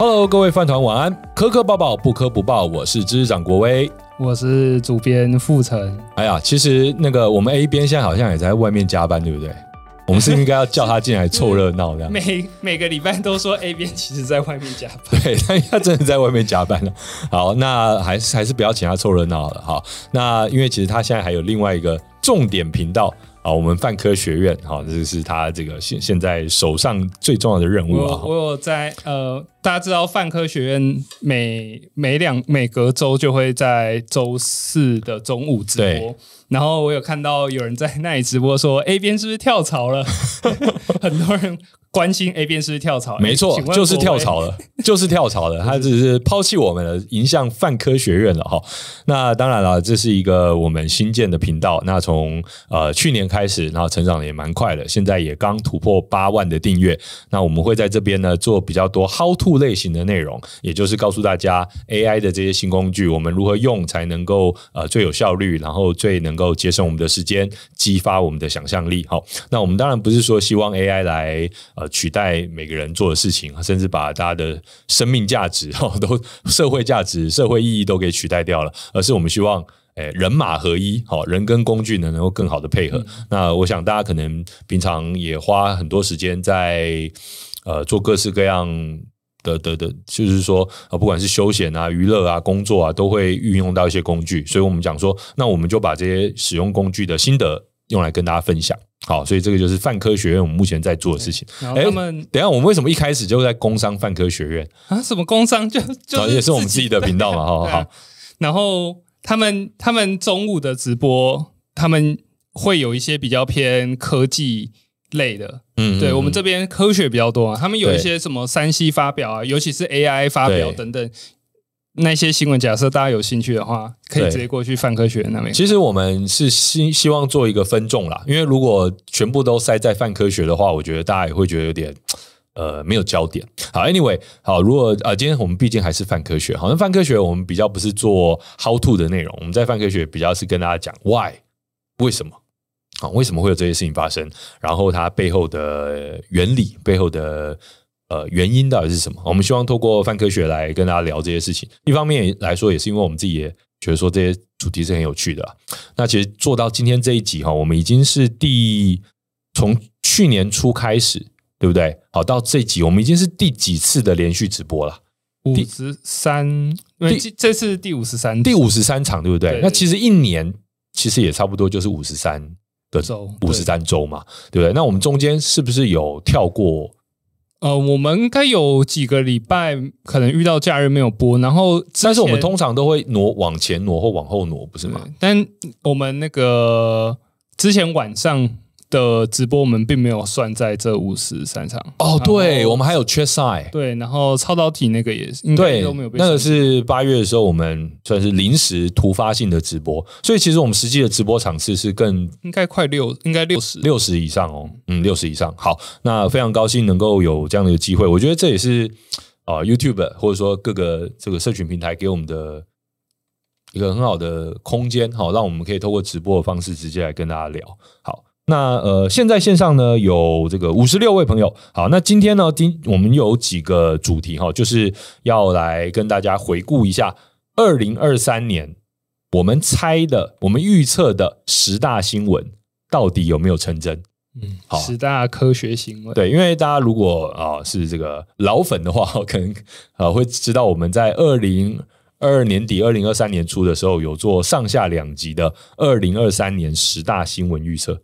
Hello，各位饭团晚安，磕磕抱抱不磕不抱，我是知识长国威，我是主编傅成。哎呀，其实那个我们 A 编现在好像也在外面加班，对不对？我们是应该要叫他进来凑热闹的。每每个礼拜都说 A 编其实在外面加班，对，但他真的在外面加班了。好，那还是还是不要请他凑热闹了。好，那因为其实他现在还有另外一个重点频道。啊，我们泛科学院，好，这是他这个现现在手上最重要的任务啊。我有在呃，大家知道泛科学院每每两每隔周就会在周四的中午直播，然后我有看到有人在那里直播说 A 边是不是跳槽了？很多人。关心 A 边是不是跳槽？没错，就是跳槽了，就是跳槽了。他只是抛弃我们了，迎向泛科学院了哈。那当然了，这是一个我们新建的频道。那从呃去年开始，然后成长的也蛮快的，现在也刚突破八万的订阅。那我们会在这边呢做比较多 How to 类型的内容，也就是告诉大家 AI 的这些新工具，我们如何用才能够呃最有效率，然后最能够节省我们的时间，激发我们的想象力。好，那我们当然不是说希望 AI 来。呃，取代每个人做的事情，甚至把大家的生命价值、哈，都社会价值、社会意义都给取代掉了，而是我们希望，诶，人马合一，好，人跟工具呢能够更好的配合。嗯、那我想大家可能平常也花很多时间在呃做各式各样的的的，就是说啊，不管是休闲啊、娱乐啊、工作啊，都会运用到一些工具。所以我们讲说，那我们就把这些使用工具的心得用来跟大家分享。好，所以这个就是泛科学院我们目前在做的事情。然后他们，等一下我们为什么一开始就在工商泛科学院啊？什么工商就 就也是我们自己的频道嘛？好好。然后他们他们中午的直播，他们会有一些比较偏科技类的。嗯，对我们这边科学比较多啊。他们有一些什么 3C 发表啊，尤其是 AI 发表等等。那些新闻，假设大家有兴趣的话，可以直接过去泛科学那边。其实我们是希希望做一个分众啦，因为如果全部都塞在泛科学的话，我觉得大家也会觉得有点呃没有焦点。好，Anyway，好，如果呃今天我们毕竟还是泛科学，好像泛科学我们比较不是做 How to 的内容，我们在泛科学比较是跟大家讲 Why 为什么啊？为什么会有这些事情发生？然后它背后的原理背后的。呃，原因到底是什么？我们希望透过泛科学来跟大家聊这些事情。一方面来说，也是因为我们自己也觉得说这些主题是很有趣的啊。那其实做到今天这一集哈，我们已经是第从去年初开始，对不对？好，到这一集我们已经是第几次的连续直播了？五十三，第这次第五十三，第五十三场，对不对，那其实一年其实也差不多就是五十三个周，五十三周嘛，对不对？那我们中间是不是有跳过？呃，我们应该有几个礼拜可能遇到假日没有播，然后但是我们通常都会挪往前挪或往后挪，不是吗？但我们那个之前晚上。的直播我们并没有算在这五十三场哦，对，我们还有缺赛，对，然后超导体那个也是，对都没有被。那个是八月的时候，我们算是临时突发性的直播，所以其实我们实际的直播场次是更应该快六，应该六十六十以上哦，嗯，六十以上。好，那非常高兴能够有这样的一个机会，我觉得这也是啊、呃、YouTube 或者说各个这个社群平台给我们的一个很好的空间，好，让我们可以透过直播的方式直接来跟大家聊，好。那呃，现在线上呢有这个五十六位朋友。好，那今天呢，今我们有几个主题哈，就是要来跟大家回顾一下二零二三年我们猜的、我们预测的十大新闻到底有没有成真？嗯，好，十大科学新闻。对，因为大家如果啊、呃、是这个老粉的话，可能呃会知道我们在二零二二年底、二零二三年初的时候有做上下两集的二零二三年十大新闻预测。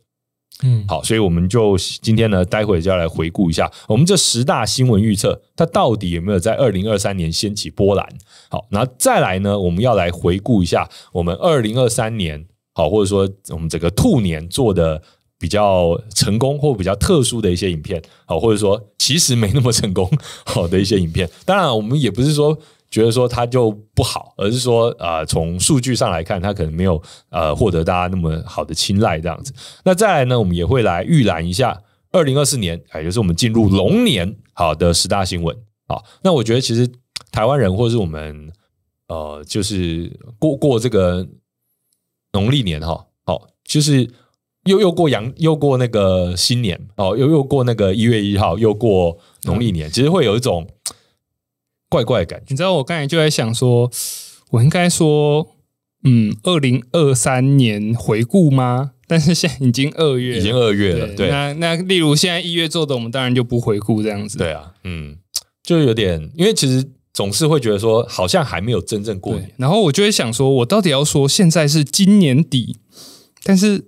嗯，好，所以我们就今天呢，待会就要来回顾一下我们这十大新闻预测，它到底有没有在二零二三年掀起波澜？好，那再来呢，我们要来回顾一下我们二零二三年，好，或者说我们整个兔年做的比较成功或比较特殊的一些影片，好，或者说其实没那么成功好的一些影片。当然，我们也不是说。觉得说它就不好，而是说啊，从数据上来看，它可能没有呃获得大家那么好的青睐这样子。那再来呢，我们也会来预览一下二零二四年，也就是我们进入龙年好的十大新闻。好，那我觉得其实台湾人或者是我们呃，就是过过这个农历年哈，好，就是又又过阳又过那个新年哦，又又过那个一月一号，又过农历年，其实会有一种。怪怪的感觉。你知道我刚才就在想说，我应该说，嗯，二零二三年回顾吗？但是现在已经二月，已经二月了。对，那那例如现在一月做的，我们当然就不回顾这样子。对啊，嗯，就有点，因为其实总是会觉得说，好像还没有真正过年。然后我就会想说，我到底要说现在是今年底，但是，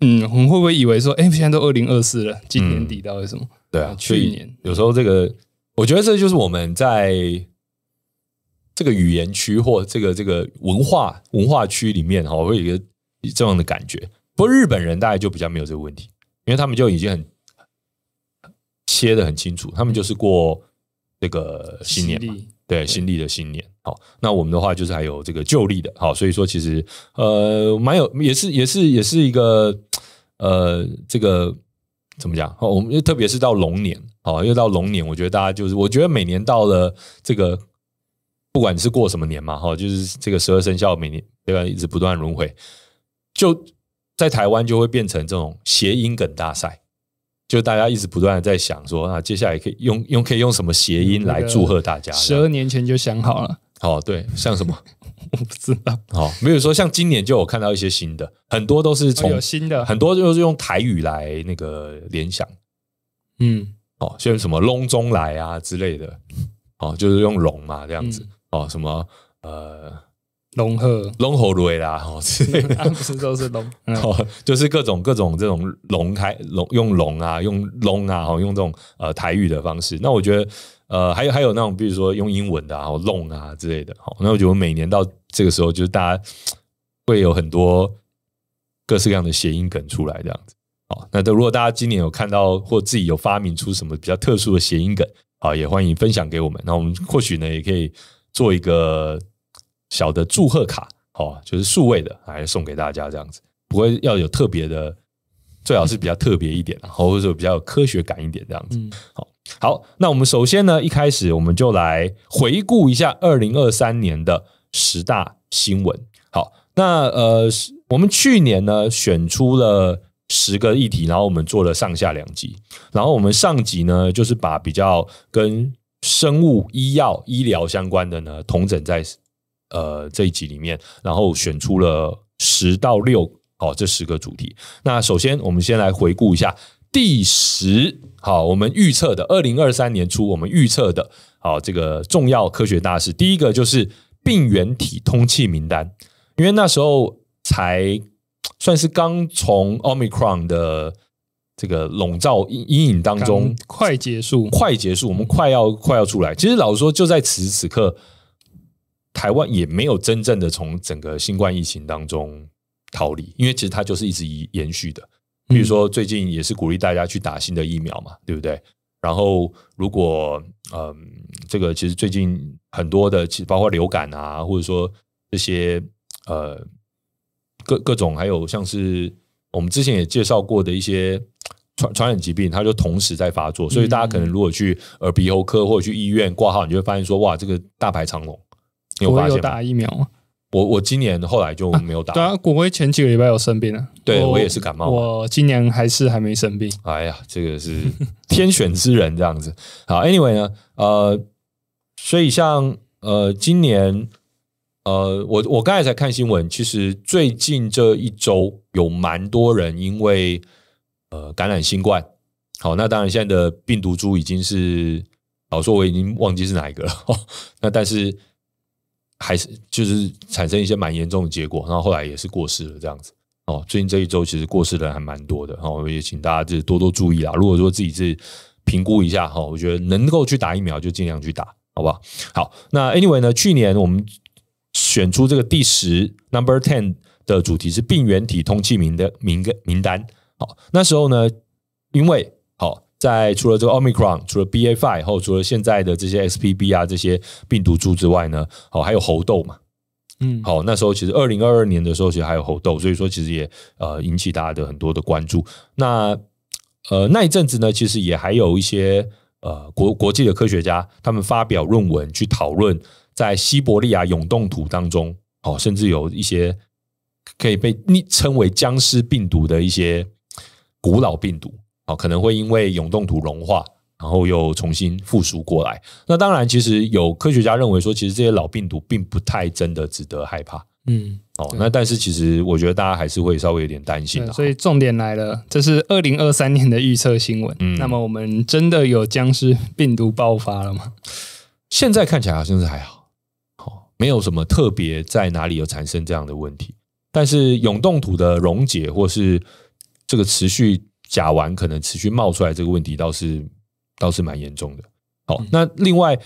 嗯，我们会不会以为说，哎，现在都二零二四了，今年底到底什么？嗯、对啊，去年有时候这个，我觉得这就是我们在这个语言区或这个这个文化文化区里面哈，会有一个这样的感觉。不过日本人大概就比较没有这个问题，因为他们就已经很切的很清楚，他们就是过这个新年嘛，对，新历的新年。好，那我们的话就是还有这个旧历的，好，所以说其实呃蛮有，也是也是也是一个呃这个怎么讲？哦，我们特别是到龙年，哦，又到龙年，我觉得大家就是，我觉得每年到了这个，不管你是过什么年嘛，哈，就是这个十二生肖每年对吧，一直不断轮回，就。在台湾就会变成这种谐音梗大赛，就大家一直不断的在想说啊，接下来可以用用可以用什么谐音来祝贺大家？十二年前就想好了。哦，对，像什么 我不知道。哦，比如说像今年就有看到一些新的，很多都是从、哦、有新的，很多就是用台语来那个联想。嗯，哦，像什么龙中来啊之类的，哦，就是用龙嘛这样子。嗯、哦，什么呃。龙鹤、龙猴瑞啦，哦，不是都是龙，哦，就是各种各种这种龙开龙用龙啊，用龙啊，哦，用这种呃台语的方式。那我觉得呃，还有还有那种，比如说用英文的啊，弄啊之类的。好，那我觉得每年到这个时候，就是大家会有很多各式各样的谐音梗出来，这样子。好，那如果大家今年有看到或自己有发明出什么比较特殊的谐音梗，好，也欢迎分享给我们。那我们或许呢，也可以做一个。小的祝贺卡，哦，就是数位的，来送给大家这样子。不过要有特别的，最好是比较特别一点，然后或者说比较有科学感一点这样子。好，好，那我们首先呢，一开始我们就来回顾一下二零二三年的十大新闻。好，那呃，我们去年呢选出了十个议题，然后我们做了上下两集。然后我们上集呢，就是把比较跟生物医药医疗相关的呢，统整在。呃，这一集里面，然后选出了十到六，好，这十个主题。那首先，我们先来回顾一下第十，好，我们预测的二零二三年初，我们预测的，好，这个重要科学大事，第一个就是病原体通气名单，因为那时候才算是刚从 Omicron 的这个笼罩阴影当中快结束，快结束，我们快要快要出来。其实老实说，就在此时此刻。台湾也没有真正的从整个新冠疫情当中逃离，因为其实它就是一直延续的。比如说最近也是鼓励大家去打新的疫苗嘛，对不对？然后如果嗯，这个其实最近很多的，包括流感啊，或者说这些呃各各种，还有像是我们之前也介绍过的一些传传染疾病，它就同时在发作。所以大家可能如果去耳鼻喉科或者去医院挂号，你就会发现说，哇，这个大排长龙。你有发现有打疫苗吗？我我今年后来就没有打。啊对啊，果威前几个礼拜有生病了。对我，我也是感冒。我今年还是还没生病。哎呀，这个是 天选之人这样子。好，Anyway 呢，呃，所以像呃今年呃我我刚才才看新闻，其实最近这一周有蛮多人因为呃感染新冠。好，那当然现在的病毒株已经是，老说我已经忘记是哪一个了。那但是。还是就是产生一些蛮严重的结果，然后后来也是过世了这样子哦。最近这一周其实过世的人还蛮多的，哦，也请大家就是多多注意啦。如果说自己是评估一下哈，我觉得能够去打疫苗就尽量去打，好不好？好，那 anyway 呢，去年我们选出这个第十 number ten 的主题是病原体通气名的名个名单。好，那时候呢，因为。在除了这个 Omicron，除了 BA five 后，除了现在的这些 XBB 啊这些病毒株之外呢，哦还有猴痘嘛，嗯，好那时候其实二零二二年的时候其实还有猴痘，所以说其实也呃引起大家的很多的关注。那呃那一阵子呢，其实也还有一些呃国国际的科学家他们发表论文去讨论在西伯利亚永冻土当中，哦甚至有一些可以被昵称为僵尸病毒的一些古老病毒。哦，可能会因为永冻土融化，然后又重新复苏过来。那当然，其实有科学家认为说，其实这些老病毒并不太真的值得害怕。嗯，哦，那但是其实我觉得大家还是会稍微有点担心。所以重点来了，这是二零二三年的预测新闻。嗯，那么我们真的有僵尸病毒爆发了吗？现在看起来好像是还好，哦，没有什么特别在哪里有产生这样的问题。但是永冻土的溶解或是这个持续甲烷可能持续冒出来这个问题，倒是倒是蛮严重的。好，那另外。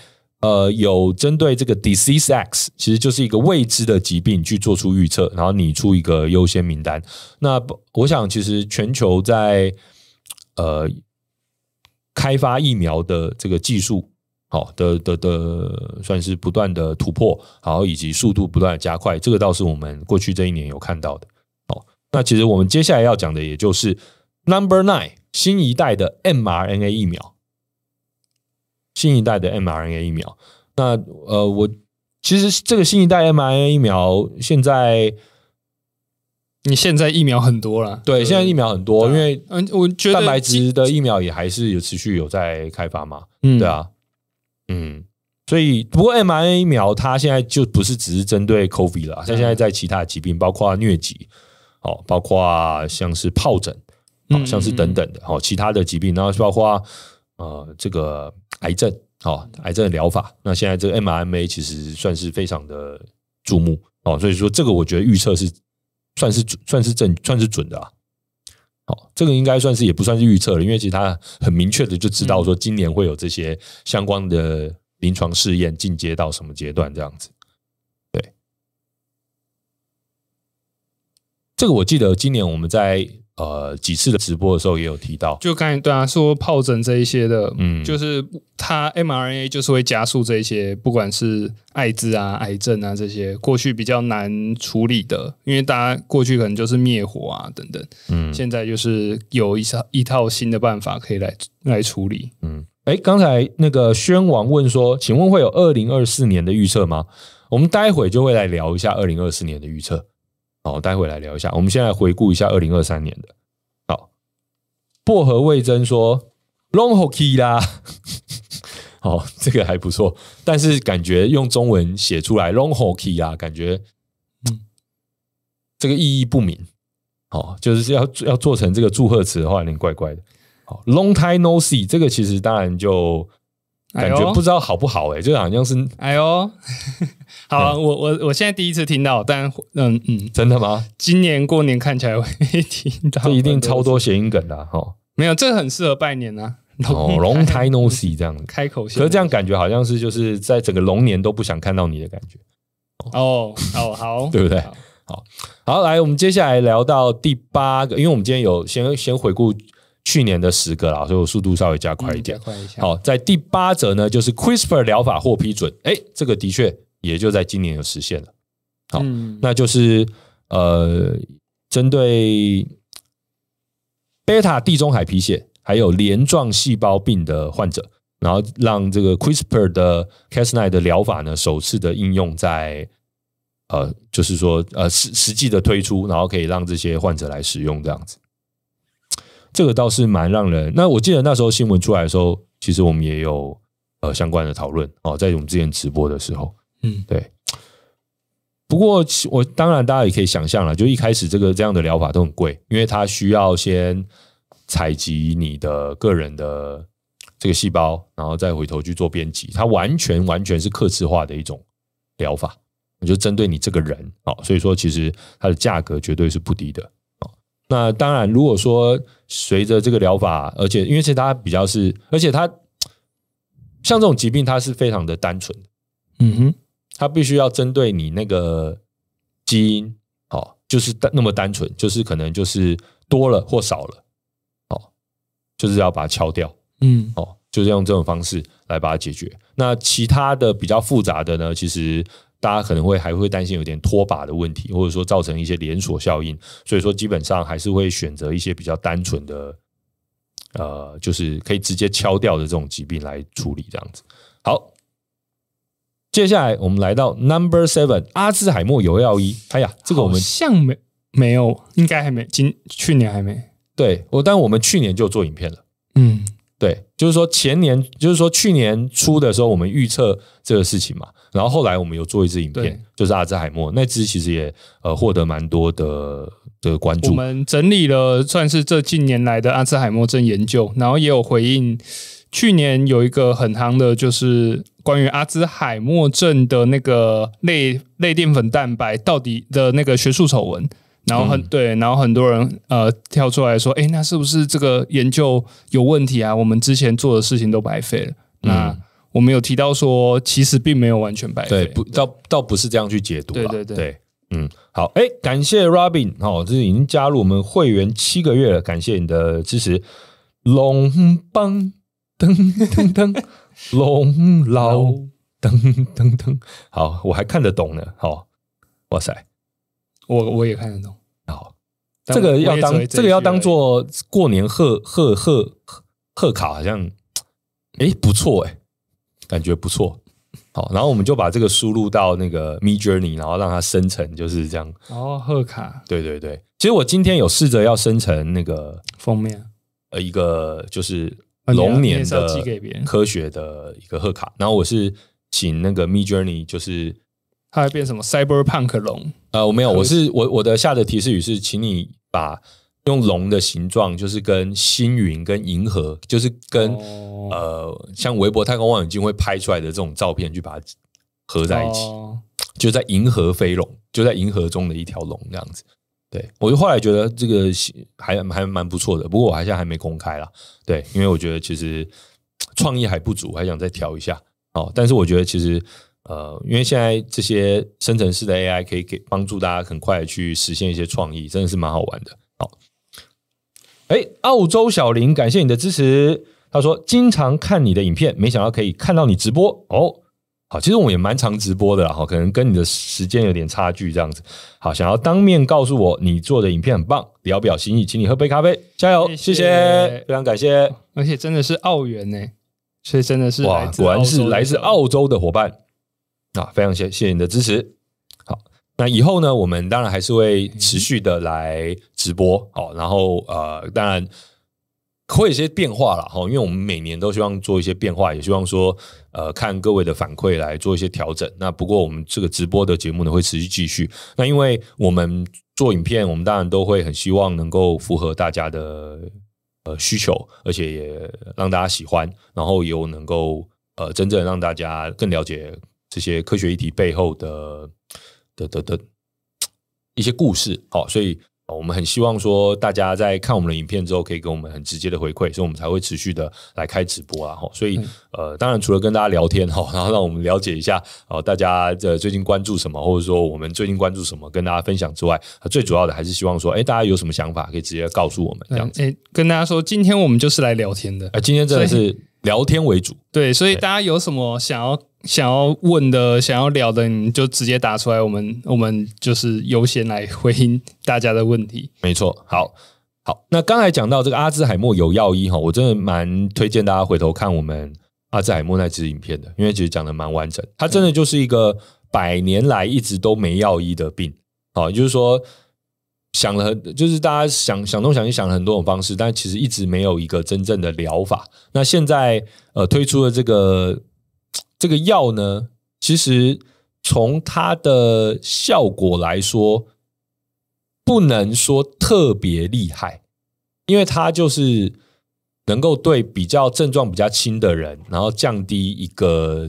呃，有针对这个 Disease X，其实就是一个未知的疾病去做出预测，然后拟出一个优先名单。那我想，其实全球在呃开发疫苗的这个技术，好的的的，算是不断的突破，然后以及速度不断的加快，这个倒是我们过去这一年有看到的。好，那其实我们接下来要讲的，也就是 Number Nine 新一代的 mRNA 疫苗。新一代的 mRNA 疫苗，那呃，我其实这个新一代 mRNA 疫苗现在，你现在疫苗很多了，对，现在疫苗很多，因为嗯，我觉得蛋白质的疫苗也还是有持续有在开发嘛，嗯，对啊，嗯，所以不过 mRNA 疫苗它现在就不是只是针对 COVID 了，它现在在其他疾病，包括疟疾，哦，包括像是疱疹，好像是等等的，好，其他的疾病，然后包括。呃，这个癌症，哦，癌症的疗法，那现在这个 mRNA 其实算是非常的注目哦，所以说这个我觉得预测是算是算是正算是准的啊。好，这个应该算是也不算是预测了，因为其实他很明确的就知道说今年会有这些相关的临床试验进阶到什么阶段这样子。对，这个我记得今年我们在。呃，几次的直播的时候也有提到，就刚才对啊，说疱疹这一些的，嗯，就是它 mRNA 就是会加速这一些，不管是艾滋啊、癌症啊这些过去比较难处理的，因为大家过去可能就是灭火啊等等，嗯，现在就是有一套一套新的办法可以来来处理，嗯，哎，刚才那个宣王问说，请问会有二零二四年的预测吗？我们待会就会来聊一下二零二四年的预测。好，待会来聊一下。我们先来回顾一下二零二三年的。好，薄荷味增说 “long hockey” 啦，好，这个还不错。但是感觉用中文写出来 “long hockey” 啊，感觉嗯，这个意义不明。好，就是要要做成这个祝贺词的话，有点怪怪的。好，“long time no see”，这个其实当然就。感觉不知道好不好哎、欸，就好像是哎呦，好、啊，我我我现在第一次听到，但嗯嗯，真的吗？今年过年看起来会听到，这一定超多谐音梗的哈、哦。没有，这很适合拜年啊。哦，Long time no see 这样 开口，可是这样感觉好像是就是在整个龙年都不想看到你的感觉。哦哦，好，对不对？好好，好，来，我们接下来聊到第八个，因为我们今天有先先回顾。去年的十个啦，所以我速度稍微加快一点。嗯、一好，在第八则呢，就是 CRISPR 疗法获批准，哎，这个的确也就在今年有实现了。好，嗯、那就是呃，针对贝塔地中海贫血还有镰状细胞病的患者，然后让这个 CRISPR 的 Cas9 的疗法呢，首次的应用在呃，就是说呃实实际的推出，然后可以让这些患者来使用这样子。这个倒是蛮让人。那我记得那时候新闻出来的时候，其实我们也有呃相关的讨论哦，在我们之前直播的时候，嗯，对。不过我当然大家也可以想象了，就一开始这个这样的疗法都很贵，因为它需要先采集你的个人的这个细胞，然后再回头去做编辑，它完全完全是客制化的一种疗法，就针对你这个人哦，所以说其实它的价格绝对是不低的。那当然，如果说随着这个疗法，而且因为其实它比较是，而且它像这种疾病，它是非常的单纯，嗯哼，它必须要针对你那个基因，哦，就是单那么单纯，就是可能就是多了或少了，哦，就是要把它敲掉，嗯，哦，就是用这种方式来把它解决。那其他的比较复杂的呢，其实。大家可能会还会担心有点脱靶的问题，或者说造成一些连锁效应，所以说基本上还是会选择一些比较单纯的，呃，就是可以直接敲掉的这种疾病来处理这样子。好，接下来我们来到 Number Seven，阿兹海默有药医。哎呀，这个我们像没没有，应该还没，今去年还没。对，我但我们去年就做影片了。嗯，对，就是说前年，就是说去年初的时候，我们预测这个事情嘛，然后后来我们有做一支影片，就是阿兹海默那支，其实也呃获得蛮多的的关注。我们整理了算是这近年来的阿兹海默症研究，然后也有回应。去年有一个很夯的，就是关于阿兹海默症的那个类类淀粉蛋白到底的那个学术丑闻。然后很、嗯、对，然后很多人呃跳出来说，哎，那是不是这个研究有问题啊？我们之前做的事情都白费了。嗯、那我们有提到说，其实并没有完全白费，对，不，倒倒不是这样去解读。对对对，对，嗯，好，哎，感谢 Robin，哦，这是已经加入我们会员七个月了，感谢你的支持。龙邦噔噔噔，龙老噔噔噔，好，我还看得懂呢，好，哇塞。我我也看得懂，好，这个要当这，这个要当做过年贺贺贺贺卡，好像哎不错哎，感觉不错。好，然后我们就把这个输入到那个 Midjourney，然后让它生成就是这样。哦，贺卡，对对对。其实我今天有试着要生成那个封面，呃，一个就是龙年的科学的一个贺卡，然后我是请那个 Midjourney，就是。它会变什么？Cyberpunk 龙？呃，我没有，我是我我的下的提示语是，请你把用龙的形状，就是跟星云、跟银河，就是跟、哦、呃，像韦伯太空望远镜会拍出来的这种照片，去把它合在一起，哦、就在银河飞龙，就在银河中的一条龙这样子。对，我就后来觉得这个还还蛮不错的，不过我还现在还没公开啦。对，因为我觉得其实创意还不足，还想再调一下哦。但是我觉得其实。呃，因为现在这些生成式的 AI 可以给帮助大家很快的去实现一些创意，真的是蛮好玩的。好，哎，澳洲小林，感谢你的支持。他说经常看你的影片，没想到可以看到你直播哦。好，其实我们也蛮常直播的啦，哈，可能跟你的时间有点差距这样子。好，想要当面告诉我你做的影片很棒，表表心意，请你喝杯咖啡，加油，谢谢，谢谢非常感谢。而且真的是澳元呢，所以真的是哇，果然是来自澳洲的伙伴。啊，非常谢谢你的支持。好，那以后呢，我们当然还是会持续的来直播。好，然后呃，当然会有一些变化了哈，因为我们每年都希望做一些变化，也希望说呃，看各位的反馈来做一些调整。那不过我们这个直播的节目呢，会持续继续。那因为我们做影片，我们当然都会很希望能够符合大家的呃需求，而且也让大家喜欢，然后又能够呃真正让大家更了解。这些科学议题背后的的的的一些故事，好，所以我们很希望说，大家在看我们的影片之后，可以给我们很直接的回馈，所以我们才会持续的来开直播啊，所以呃，当然除了跟大家聊天哈，然后让我们了解一下哦，大家这最近关注什么，或者说我们最近关注什么，跟大家分享之外，最主要的还是希望说，哎，大家有什么想法，可以直接告诉我们这样子。哎，跟大家说，今天我们就是来聊天的，哎，今天真的是聊天为主，对，所以大家有什么想要。想要问的、想要聊的，你就直接打出来，我们我们就是优先来回应大家的问题。没错，好，好。那刚才讲到这个阿兹海默有药医哈，我真的蛮推荐大家回头看我们阿兹海默那支影片的，因为其实讲的蛮完整。它真的就是一个百年来一直都没药医的病，好，就是说想了很，就是大家想想东想西想了很多种方式，但其实一直没有一个真正的疗法。那现在呃推出的这个。这个药呢，其实从它的效果来说，不能说特别厉害，因为它就是能够对比较症状比较轻的人，然后降低一个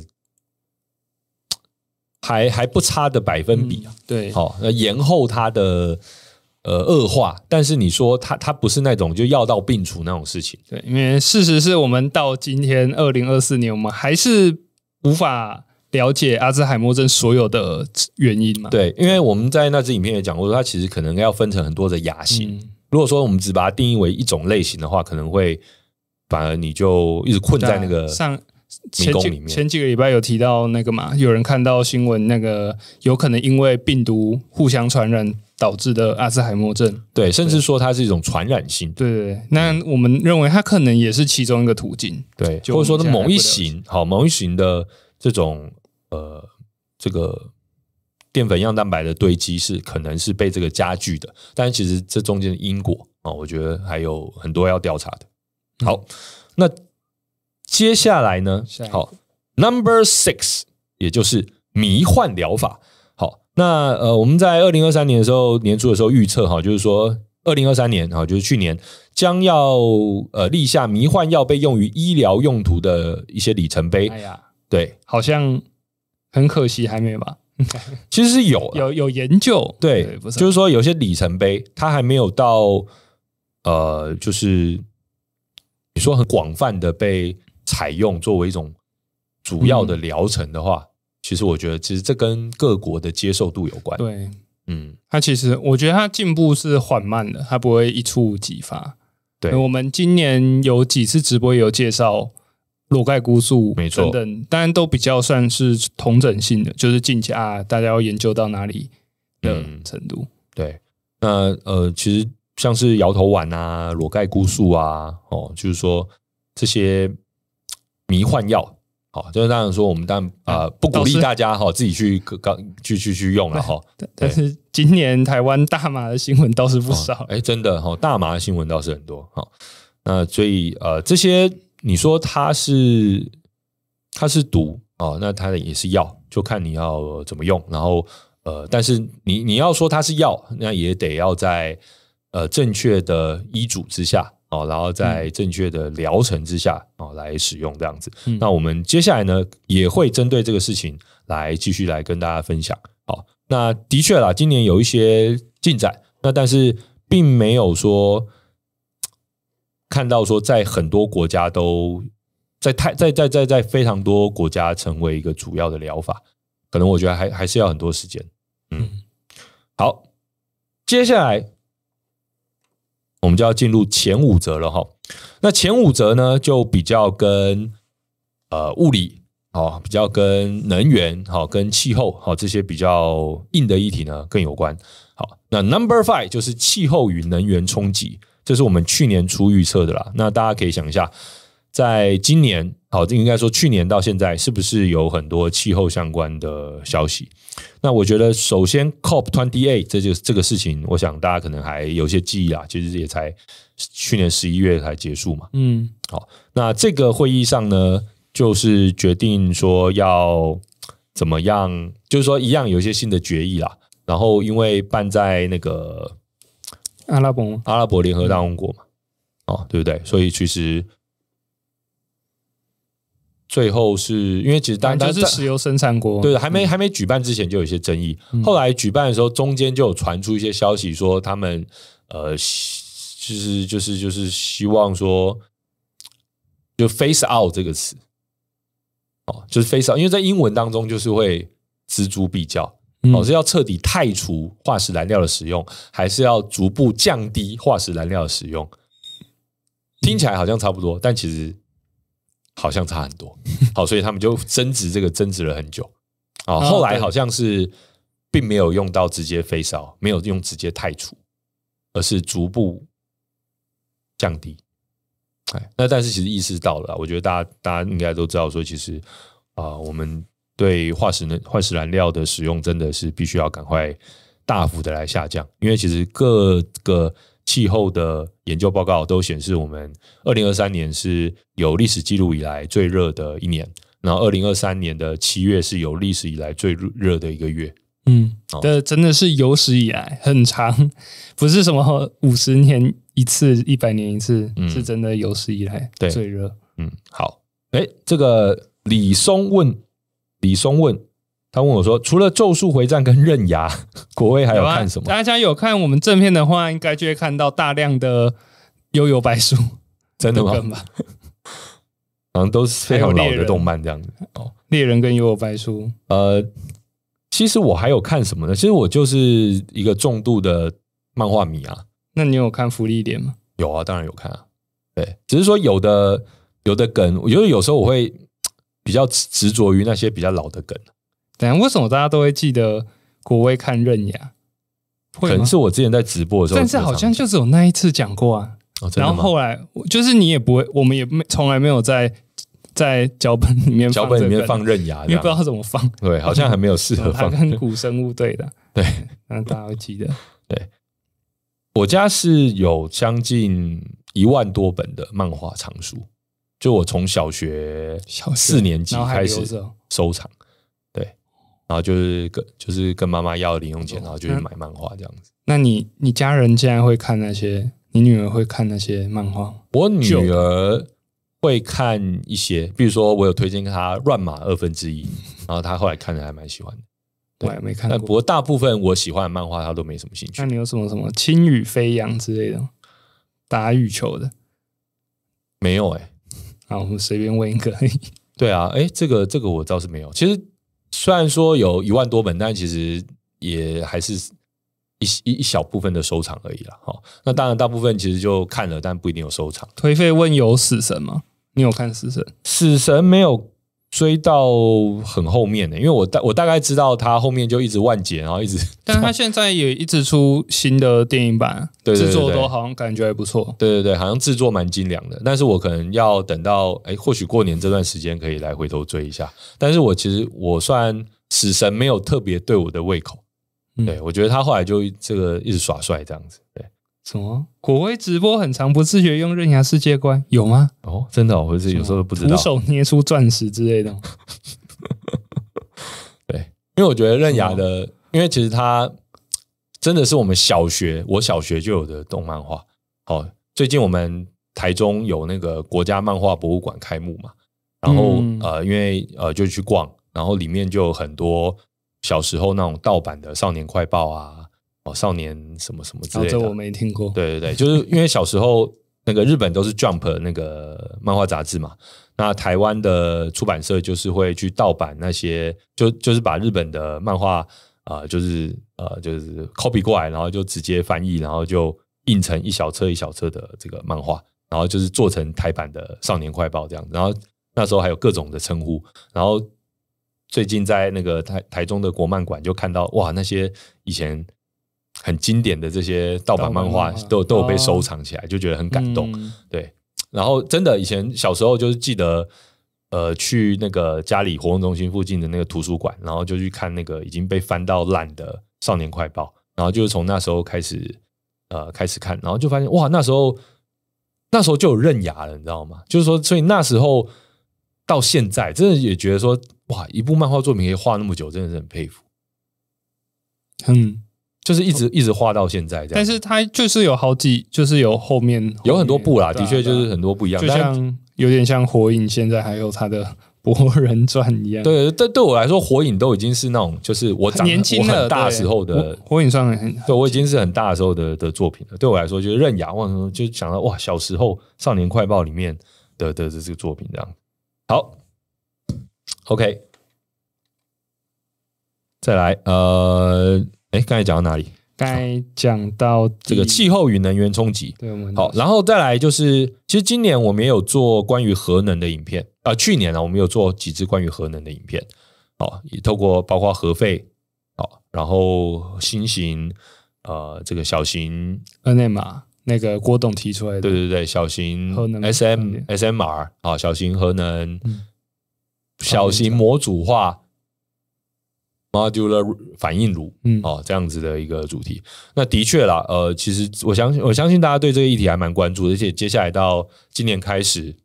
还还不差的百分比啊。嗯、对，好，那延后它的呃恶化，但是你说它它不是那种就药到病除那种事情。对，因为事实是我们到今天二零二四年，我们还是。无法了解阿兹海默症所有的原因嘛？对，因为我们在那支影片也讲过，它其实可能要分成很多的亚型。嗯、如果说我们只把它定义为一种类型的话，可能会反而你就一直困在那个上迷宫里面。前几个礼拜有提到那个嘛，有人看到新闻，那个有可能因为病毒互相传染导致的阿兹海默症。对，甚至说它是一种传染性。对对对，那我们认为它可能也是其中一个途径。对，或者说的某一型，好，某一型的。这种呃，这个淀粉样蛋白的堆积是可能是被这个加剧的，但是其实这中间的因果啊，我觉得还有很多要调查的。好，那接下来呢，好，Number Six，也就是迷幻疗法。好，那呃，我们在二零二三年的时候年初的时候预测哈，就是说二零二三年哈，就是去年将要呃立下迷幻药被用于医疗用途的一些里程碑。哎呀，对，好像很可惜还没吧？其实是有 有有研究，对，对就是说有些里程碑它还没有到呃，就是你说很广泛的被。采用作为一种主要的疗程的话，嗯，其实我觉得，其实这跟各国的接受度有关。对，嗯，它其实我觉得它进步是缓慢的，它不会一触即发。对，我们今年有几次直播也有介绍裸盖菇素，没错，等等，当然都比较算是同整性的，就是近期啊，大家要研究到哪里的程度。嗯，对，那呃，其实像是摇头丸啊、裸盖菇素啊，哦，就是说这些。迷幻药，好，就是当然说，我们当然啊、呃，不鼓励大家哈自己去刚去去去用了哈。但是今年台湾大麻的新闻倒是不少，哎、哦，真的哈，大麻的新闻倒是很多哈。那所以呃，这些你说它是它是毒哦，那它的也是药，就看你要怎么用。然后呃，但是你你要说它是药，那也得要在呃正确的医嘱之下。哦，然后在正确的疗程之下哦来使用这样子。那我们接下来呢也会针对这个事情来继续来跟大家分享。好，那的确啦，今年有一些进展，那但是并没有说看到说在很多国家都在太在在在在非常多国家成为一个主要的疗法，可能我觉得还还是要很多时间。嗯，好，接下来。我们就要进入前五则了哈。那前五则呢，就比较跟呃物理哦，比较跟能源好，跟气候好这些比较硬的议题呢更有关。好，那 Number Five 就是气候与能源冲击，这是我们去年初预测的啦。那大家可以想一下，在今年好，应该说去年到现在，是不是有很多气候相关的消息？那我觉得，首先 COP twenty eight 这就这个事情，我想大家可能还有些记忆啊，其实也才去年十一月才结束嘛。嗯，好，那这个会议上呢，就是决定说要怎么样，就是说一样有一些新的决议啦。然后因为办在那个阿拉伯阿拉伯联合大公国嘛，哦，对不对？所以其实。最后是因为其实当然是石油生产国，对，还没还没举办之前就有一些争议。后来举办的时候，中间就有传出一些消息说他们呃，就是就是就是希望说就 phase out 这个词哦，就是 phase out，因为在英文当中就是会锱铢必较哦，是要彻底汰除化石燃料的使用，还是要逐步降低化石燃料的使用？听起来好像差不多，但其实。好像差很多，好，所以他们就争执这个争执了很久啊。后来好像是并没有用到直接 phase out，没有用直接太除，而是逐步降低。哎，那但是其实意识到了，我觉得大家大家应该都知道，说其实啊，我们对化石能化石燃料的使用真的是必须要赶快大幅的来下降，因为其实各个。气候的研究报告都显示，我们二零二三年是有历史记录以来最热的一年，然后二零二三年的七月是有历史以来最热的一个月。嗯，这真的是有史以来很长，不是什么五十年一次、一百年一次，是真的有史以来最热。嗯，好，哎，这个李松问，李松问。他问我说：“除了《咒术回战》跟《刃牙》，国威还有看什么？”大家有看我们正片的话，应该就会看到大量的《幽游白书》，真的吗？好像都是非常老的动漫这样子。哦，《猎人》跟《幽游白书》。呃，其实我还有看什么呢？其实我就是一个重度的漫画迷啊。那你有看《福利点》吗？有啊，当然有看啊。对，只是说有的有的梗，我觉得有时候我会比较执着于那些比较老的梗。等下，为什么大家都会记得国威看刃牙？可能是我之前在直播的时候，但是好像就只有那一次讲过啊。哦、然后后来就是你也不会，我们也没从来没有在在脚本里面脚本里面放刃牙，因为不知道怎么放。对，好像还没有适合放。跟古生物对的，对，那大家会记得。对，我家是有将近一万多本的漫画藏书。就我从小学四年级开始收藏，对，然后就是跟就是跟妈妈要零用钱，然后就去买漫画这样子。那你你家人竟然会看那些？你女儿会看那些漫画？我女儿会看一些，比如说我有推荐她《乱马二分之一》，然后她后来看的还蛮喜欢的。对，没看过。不过大部分我喜欢的漫画，她都没什么兴趣。那你有什么什么《轻羽飞扬》之类的打羽球的？没有哎、欸。好，我们随便问一个。对啊，哎，这个这个我倒是没有。其实虽然说有一万多本，但其实也还是一一一小部分的收藏而已啦。好，那当然大部分其实就看了，但不一定有收藏。颓废问有死神吗？你有看死神？死神没有。追到很后面的，因为我大我大概知道他后面就一直万劫，然后一直，但是他现在也一直出新的电影版，对对对对，制作都好像感觉还不错，对对对，好像制作蛮精良的。但是我可能要等到，哎，或许过年这段时间可以来回头追一下。但是我其实我算死神没有特别对我的胃口，嗯、对我觉得他后来就这个一直耍帅这样子，对。什么？国威直播很长不自觉用刃牙世界观有吗？哦，真的，我是有时候都不知道。徒手捏出钻石之类的。对，因为我觉得刃牙的，因为其实它真的是我们小学，我小学就有的动漫画。好，最近我们台中有那个国家漫画博物馆开幕嘛，然后、嗯、呃，因为呃就去逛，然后里面就有很多小时候那种盗版的少年快报啊。哦，少年什么什么之类的，这我没听过。对对对，就是因为小时候那个日本都是 Jump 那个漫画杂志嘛，那台湾的出版社就是会去盗版那些，就就是把日本的漫画啊、呃，就是呃，就是 copy 过来，然后就直接翻译，然后就印成一小册一小册的这个漫画，然后就是做成台版的少年快报这样子。然后那时候还有各种的称呼，然后最近在那个台台中的国漫馆就看到哇，那些以前。很经典的这些盗版漫画都都有被收藏起来，就觉得很感动。对，然后真的以前小时候就是记得，呃，去那个家里活动中心附近的那个图书馆，然后就去看那个已经被翻到烂的《少年快报》，然后就是从那时候开始，呃，开始看，然后就发现哇，那时候那时候就有刃牙了，你知道吗？就是说，所以那时候到现在，真的也觉得说，哇，一部漫画作品可以画那么久，真的是很佩服。嗯。就是一直一直画到现在这样，但是它就是有好几，就是有后面，有很多部啦，的确就是很多不一样，就像有点像火影，现在还有它的博人传一样。对，对，对我来说，火影都已经是那种，就是我长年轻很大时候的火影算很，对我已经是很大的时候的的作品了。对我来说，就是刃牙，我就想到哇，小时候少年快报里面的的这个作品这样。好，OK，再来，呃。哎，刚才讲到哪里？刚才讲到这个气候与能源冲击。对，我们好，然后再来就是，其实今年我们也有做关于核能的影片啊、呃。去年呢，我们有做几支关于核能的影片。好，也透过包括核废，好，然后新型呃这个小型 NMR 那个郭董提出来的，对对对，小型核能 SM SMR 啊，小型核能，嗯、小型模组化。Modular 反应炉，嗯，哦，这样子的一个主题。那的确啦，呃，其实我相信，我相信大家对这个议题还蛮关注的，而且接下来到今年开始，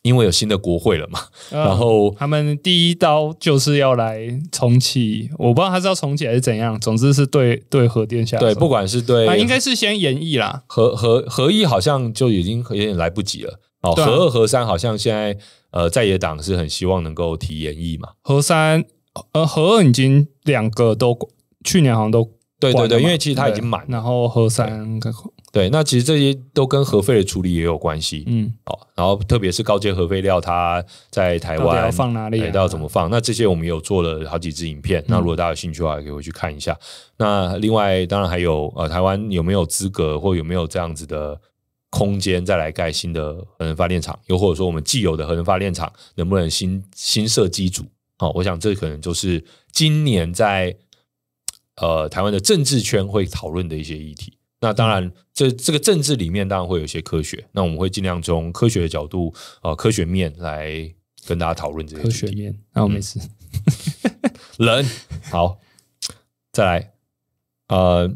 因为有新的国会了嘛，嗯、然后他们第一刀就是要来重启，我不知道他是要重启还是怎样，总之是对对核电下手。对，不管是对，啊，应该是先延役啦，核核核一好像就已经有点来不及了。哦，啊、核二核三好像现在呃在野党是很希望能够提延役嘛，核三。呃，核二已经两个都去年好像都对对对，因为其实它已经满，然后核三对，对，那其实这些都跟核废的处理也有关系，嗯，好，然后特别是高阶核废料，它在台湾要放哪里，要怎么放？那这些我们有做了好几支影片，那如果大家有兴趣的话，可以回去看一下。那另外，当然还有呃，台湾有没有资格或有没有这样子的空间再来盖新的核能发电厂？又或者说，我们既有的核能发电厂能不能新新设机组？好，我想这可能就是今年在呃台湾的政治圈会讨论的一些议题。那当然，这这个政治里面当然会有一些科学。那我们会尽量从科学的角度，呃，科学面来跟大家讨论这些科学面。那我没事。人、嗯、好，再来，呃，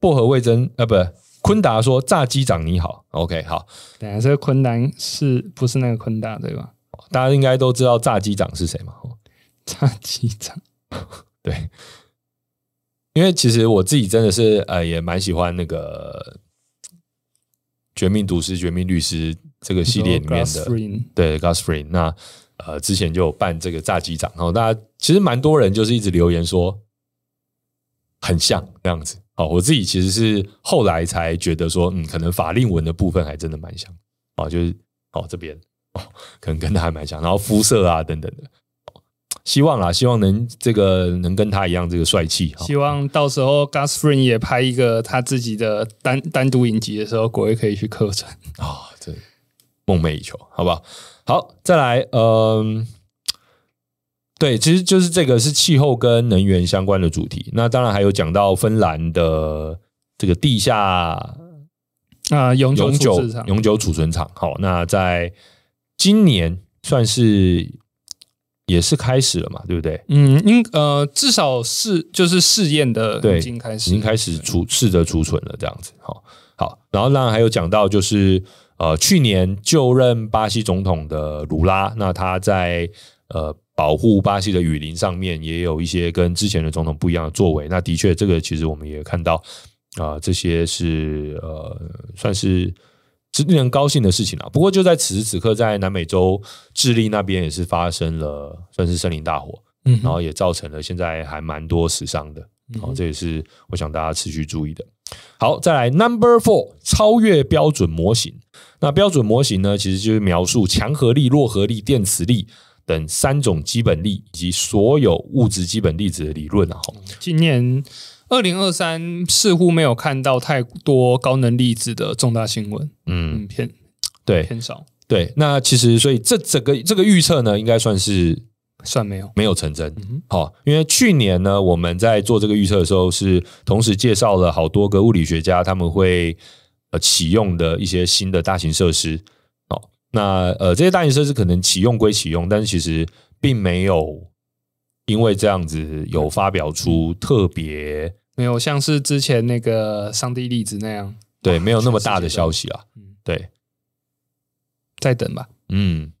薄荷味增啊，不，昆达说：“炸机长你好，OK，好。等下这个昆达是不是那个昆达对吧？大家应该都知道炸机长是谁嘛？炸鸡长，对，因为其实我自己真的是呃，也蛮喜欢那个《绝命毒师》《绝命律师》这个系列里面的，对，Gus Fring。那呃，之前就有办这个炸鸡长，然后大家其实蛮多人就是一直留言说很像这样子。”哦，我自己其实是后来才觉得说，嗯，可能法令纹的部分还真的蛮像哦，就是哦这边哦，可能跟他还蛮像，然后肤色啊等等的，希望啦，希望能这个能跟他一样这个帅气。希望到时候 Gus Fring 也拍一个他自己的单单独影集的时候，国威可以去客串啊、哦，这梦寐以求，好不好？好，再来，嗯、呃。对，其实就是这个是气候跟能源相关的主题。那当然还有讲到芬兰的这个地下啊永久永久永久储存厂。好，那在今年算是也是开始了嘛，对不对？嗯，应呃至少是就是试验的已经开始，已经开始储试着储存了这样子。好，好，然后当然还有讲到就是呃去年就任巴西总统的卢拉，那他在呃。保护巴西的雨林上面也有一些跟之前的总统不一样的作为。那的确，这个其实我们也看到啊、呃，这些是呃，算是是令人高兴的事情啊。不过就在此时此刻，在南美洲智利那边也是发生了算是森林大火，嗯，然后也造成了现在还蛮多死伤的。好，这也是我想大家持续注意的。好，再来 Number Four，超越标准模型。那标准模型呢，其实就是描述强合力、弱合力、电磁力。等三种基本力以及所有物质基本粒子的理论啊，今年二零二三似乎没有看到太多高能粒子的重大新闻，嗯，偏对偏少。对，那其实所以这整个这个预测呢，应该算是算没有没有成真。好，因为去年呢，我们在做这个预测的时候，是同时介绍了好多个物理学家他们会呃启用的一些新的大型设施。那呃，这些大型设施可能启用归启用，但是其实并没有因为这样子有发表出特别没有像是之前那个上帝粒子那样，对，没有那么大的消息啊。嗯，对，再等吧。嗯，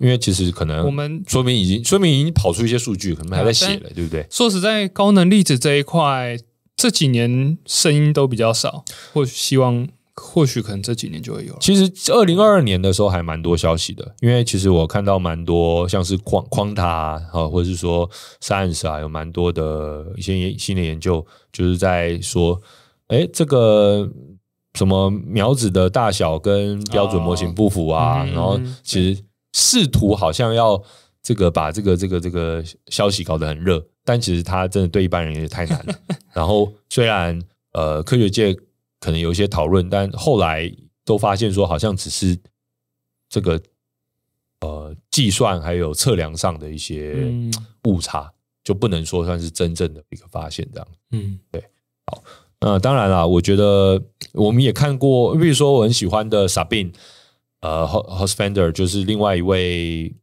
因为其实可能我们说明已经说明已经跑出一些数据，可能还在写了，对不对？说实在，高能粒子这一块这几年声音都比较少，或许希望。或许可能这几年就会有了。其实二零二二年的时候还蛮多消息的，因为其实我看到蛮多像是框框塔啊，或者是说 Science 啊，有蛮多的一些新的研究，就是在说，哎，这个什么苗子的大小跟标准模型不符啊，哦、然后其实试图好像要这个把这个这个这个消息搞得很热，但其实它真的对一般人也太难了。然后虽然呃科学界。可能有一些讨论，但后来都发现说，好像只是这个呃计算还有测量上的一些误差，就不能说算是真正的一个发现这样。嗯，对。好，那当然啦，我觉得我们也看过，比如说我很喜欢的 Sabine 呃 Hostfander 就是另外一位，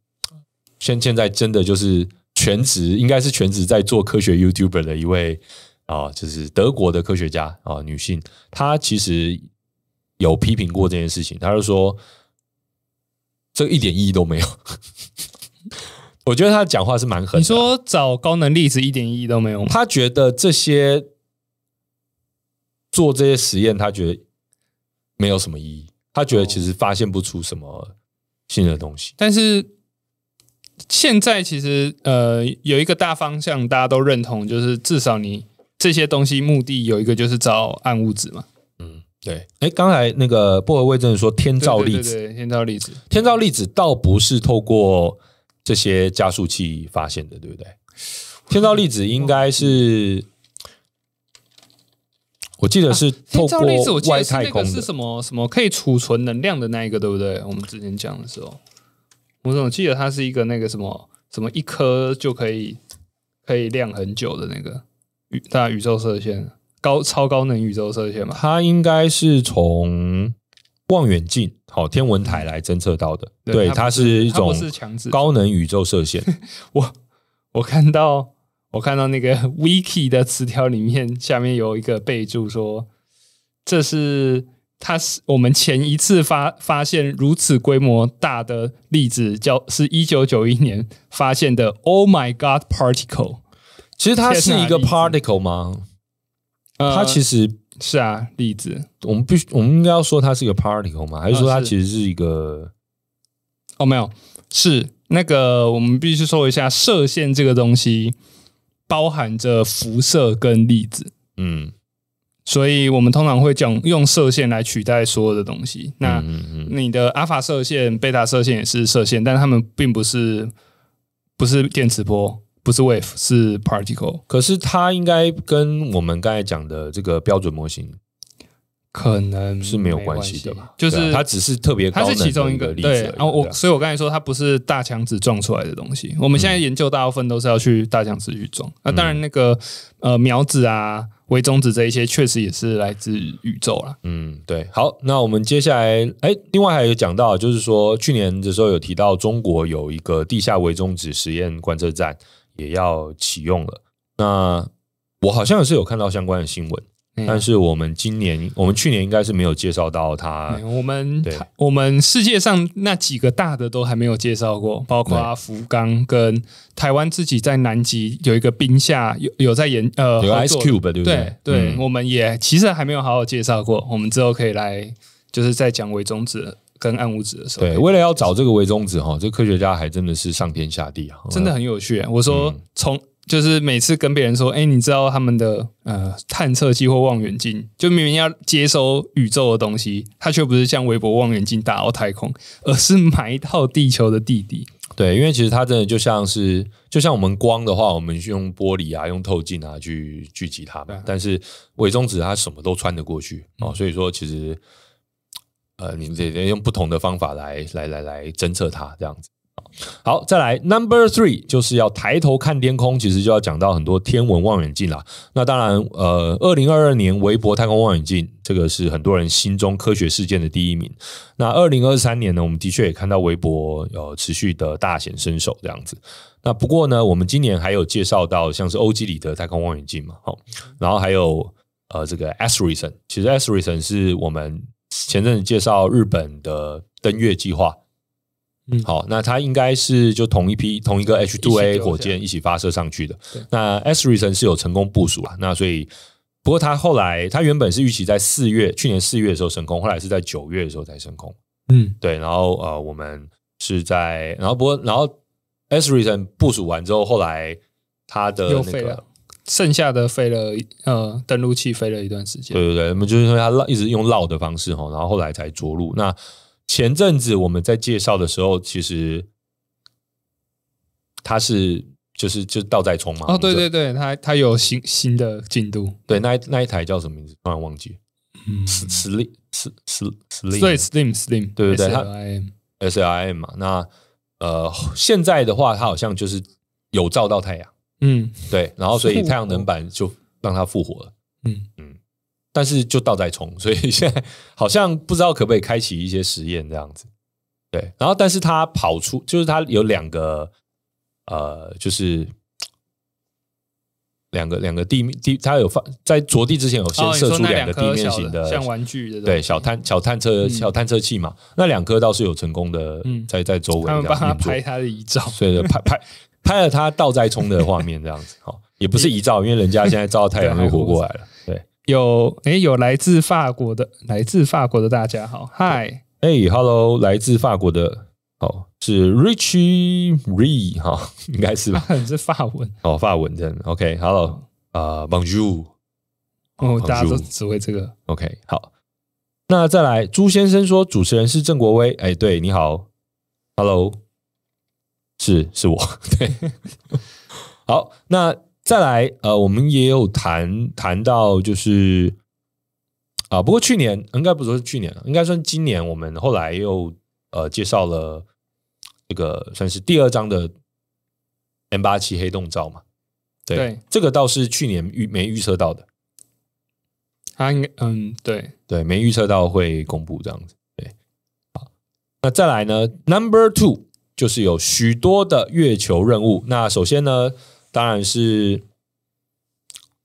现现在真的就是全职，应该是全职在做科学 YouTuber 的一位。啊，就是德国的科学家啊，女性，她其实有批评过这件事情。她就说，这一点意义都没有。我觉得她讲话是蛮狠的。你说找高能粒子一点意义都没有？她觉得这些做这些实验，她觉得没有什么意义。她觉得其实发现不出什么新的东西。但是现在其实呃有一个大方向，大家都认同，就是至少你。这些东西目的有一个就是找暗物质嘛，嗯，对。哎，刚才那个薄荷味真的说天造粒子，对对对，天造粒子，天造粒子倒不是透过这些加速器发现的，对不对？天造粒子应该是，我记得是透过外太空的，是什么什么可以储存能量的那一个，对不对？我们之前讲的时候，我总记得它是一个那个什么什么一颗就可以可以亮很久的那个。大宇宙射线，高超高能宇宙射线嘛？它应该是从望远镜、好天文台来侦测到的。对，对，它是一种高能宇宙射线。我我看到我看到那个 Wiki 的词条里面，下面有一个备注说，这是它是我们前一次发发现如此规模大的粒子，叫是一九九一年发现的。Oh my God particle！其实它是一个 particle 吗？呃，它其实是啊，粒子。我们必须，我们应该要说它是一个 particle 吗？还是说它其实是一个？哦，没有，是那个我们必须说一下射线这个东西包含着辐射跟粒子。嗯。所以我们通常会讲用射线来取代所有的东西。那你的阿法射线、贝塔射线也是射线，但它们并不是不是电磁波，不是 wave，是 particle。可是它应该跟我们刚才讲的这个标准模型。可能是没有关系的吧，就是它只是特别高，它是其中一个例子。对，然后我，所以我刚才说它不是大强子撞出来的东西。我们现在研究大部分都是要去大强子去撞。那当然，那个呃苗子啊、微中子这一些，确实也是来自宇宙了。嗯，对。好，那我们接下来，哎，另外还有讲到，就是说去年的时候有提到中国有一个地下微中子实验观测站也要启用了。那我好像也是有看到相关的新闻。但是我们今年，我们去年应该是没有介绍到它。我们对我们世界上那几个大的都还没有介绍过，包括福冈跟台湾自己在南极有一个冰下有有在研呃有 Ice Cube 对不对？对我们也其实还没有好好介绍过。我们之后可以来就是再讲微中子跟暗物质的时候，对，为了要找这个微中子哈，这科学家还真的是上天下地啊，真的很有趣。我说从。就是每次跟别人说，哎、欸，你知道他们的呃探测器或望远镜，就明明要接收宇宙的东西，它却不是像韦伯望远镜打到太空，而是埋到地球的地底。对，因为其实它真的就像是，就像我们光的话，我们用玻璃啊，用透镜啊去聚集它们。但是伪中子它什么都穿得过去哦，所以说其实呃，你得得用不同的方法来来来来侦测它这样子。好，再来 Number Three，就是要抬头看天空，其实就要讲到很多天文望远镜啦。那当然，呃，二零二二年韦伯太空望远镜，这个是很多人心中科学事件的第一名。那二零二三年呢，我们的确也看到韦伯有持续的大显身手这样子。那不过呢，我们今年还有介绍到像是欧几里得太空望远镜嘛，好，然后还有呃这个 Esrisen，其实 Esrisen 是我们前阵子介绍日本的登月计划。嗯，好，那它应该是就同一批同一个 H two A 火箭一起发射上去的。那 Esrisen 是有成功部署啊，那所以不过它后来它原本是预期在四月，去年四月的时候升空，后来是在九月的时候才升空。嗯，对，然后呃，我们是在然后不过然后 Esrisen 部署完之后，后来它的那个剩下的飞了呃登陆器飞了一段时间。对对对，我们就是说它绕一直用绕的方式哈，然后后来才着陆那。前阵子我们在介绍的时候，其实它是就是就是倒在冲嘛。哦，对对对，它它有新新的进度。对，那那一台叫什么名字？突然忘记。嗯，Slim Slim Slim 对 Slim Slim 对对对，它 SLIM SLIM 嘛。那呃，现在的话，它好像就是有照到太阳。嗯，对，然后所以太阳能板就让它复活了。嗯嗯。但是就倒在冲，所以现在好像不知道可不可以开启一些实验这样子。对，然后但是它跑出，就是它有两个，呃，就是两个两个地面地，它有放在着地之前有先射出两个地面型的，像玩具的，对，小探小探测小探测器嘛。那两颗倒是有成功的在在周围，他们帮他拍他的遗照，所以拍拍拍了他倒栽葱的画面这样子。好，也不是遗照，因为人家现在照到太阳又活过来了。对。有诶，有来自法国的，来自法国的大家好，嗨，哎，hello，来自法国的，哦，是 Richie Ree 哈，应该是吧？是法文，哦，法文真的，OK，hello，啊，Bonjour，哦，大家都只会这个，OK，好，那再来，朱先生说主持人是郑国威，哎，对，你好，hello，是是我，对，好，那。再来，呃，我们也有谈谈到，就是啊，不过去年应该不说是去年，应该算今年，我们后来又呃介绍了这个算是第二张的 M 八七黑洞照嘛，对，对。这个倒是去年预没预测到的，他应该嗯，对。对，没预测到会公布这样子，对，好，那再来呢，Number Two 就是有许多的月球任务，那首先呢。当然是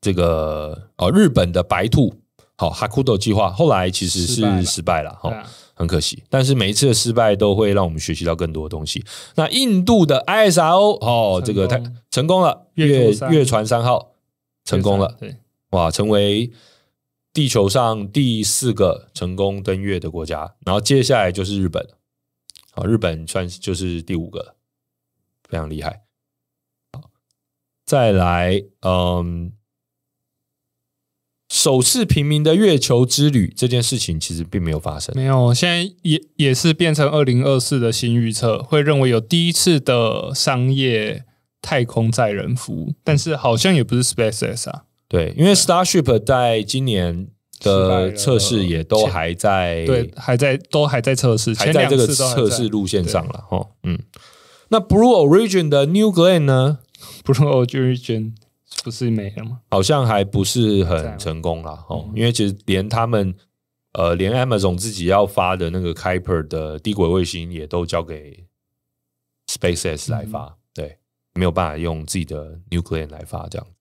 这个哦，日本的白兔好，Hakuto 计划后来其实是失败了哈，很可惜。但是每一次的失败都会让我们学习到更多的东西。那印度的 ISRO 哦，这个太成功了，月月船三号成功了，对，哇，成为地球上第四个成功登月的国家。然后接下来就是日本，好，日本算是就是第五个，非常厉害。好，再来，嗯。首次平民的月球之旅这件事情其实并没有发生，没有，现在也也是变成二零二四的新预测，会认为有第一次的商业太空载人服务，但是好像也不是 SpaceX 啊，对，因为 Starship 在今年的测试也都还在，对，还在都还在测试，还在这个测试路线上了哈，嗯，那 Blue Origin 的 New Glenn 呢？Blue Origin。不是没了吗？好像还不是很成功啦，哦，因为其实连他们，呃，连 Amazon 自己要发的那个 Kuiper 的低轨卫星也都交给 SpaceX 来发，嗯、对，没有办法用自己的 New Glenn 来发这样，对。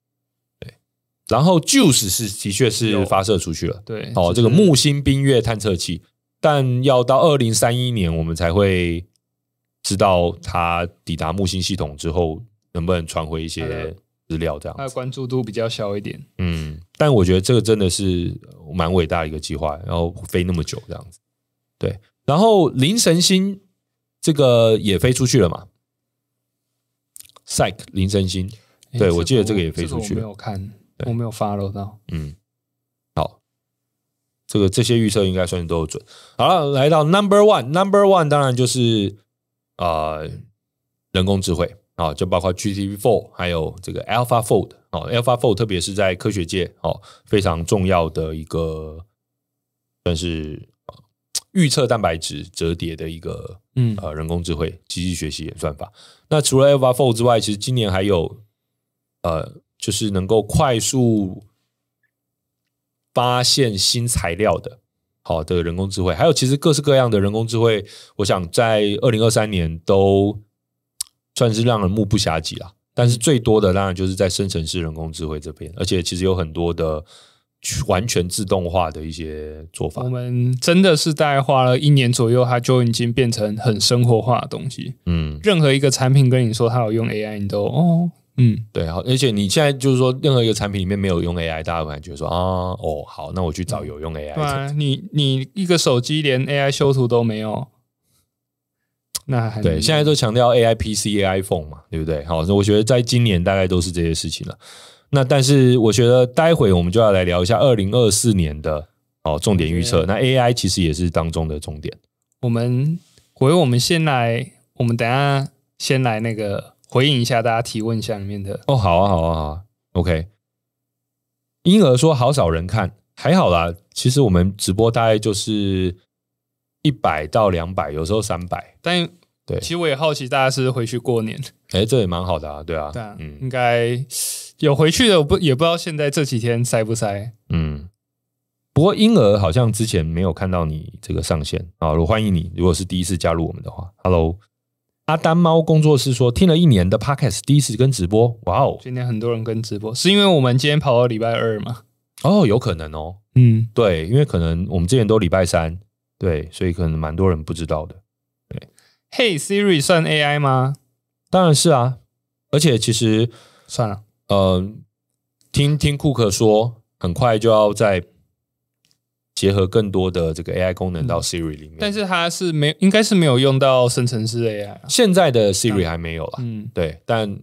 然后 Juice 是的确是发射出去了，对，哦，这个木星冰月探测器，但要到二零三一年我们才会知道它抵达木星系统之后能不能传回一些。资料这样，它的关注度比较小一点。嗯，但我觉得这个真的是蛮伟大的一个计划，然后飞那么久这样子。对，然后林神星这个也飞出去了嘛？Psyche 灵神星，对、欸、我记得这个也飞出去了。我没有看，我没有 follow 到。嗯，好，这个这些预测应该算是都有准。好了，来到 Number One，Number One 当然就是啊、呃，人工智慧。啊，就包括 GPT-4，还有这个 AlphaFold 哦，AlphaFold 特别是在科学界哦非常重要的一个，算是预测蛋白质折叠的一个嗯呃人工智慧机器学习演算法。那除了 AlphaFold 之外，其实今年还有呃，就是能够快速发现新材料的好的人工智慧，还有其实各式各样的人工智慧，我想在二零二三年都。算是让人目不暇及啦，但是最多的当然就是在生成式人工智慧这边，而且其实有很多的完全自动化的一些做法。我们真的是大概花了一年左右，它就已经变成很生活化的东西。嗯，任何一个产品跟你说它有用 AI，你都哦，嗯，对，好，而且你现在就是说任何一个产品里面没有用 AI，大家会感觉说啊，哦，好，那我去找有用 AI。对啊，你你一个手机连 AI 修图都没有。那还对，现在都强调 A I P C A I Phone 嘛，对不对？好，我觉得在今年大概都是这些事情了。那但是我觉得待会我们就要来聊一下二零二四年的哦重点预测。那 A I 其实也是当中的重点。我们回，我们先来，我们等下先来那个回应一下大家提问下面的。哦，好啊，好啊，好啊，OK。婴儿说好少人看，还好啦。其实我们直播大概就是一百到两百，有时候三百，但。对，其实我也好奇，大家是是回去过年？哎，这也蛮好的啊，对啊，对啊，嗯，应该有回去的，我不也不知道现在这几天塞不塞。嗯，不过婴儿好像之前没有看到你这个上线啊，我欢迎你，如果是第一次加入我们的话，Hello，阿丹猫工作室说听了一年的 Podcast，第一次跟直播，哇哦，今天很多人跟直播，是因为我们今天跑到礼拜二吗？哦，有可能哦，嗯，对，因为可能我们之前都礼拜三，对，所以可能蛮多人不知道的。Hey Siri 算 AI 吗？当然是啊，而且其实算了。呃，听听库克说，很快就要再结合更多的这个 AI 功能到 Siri 里面。嗯、但是它是没，应该是没有用到生成式 AI、啊。现在的 Siri 还没有了，嗯，对。但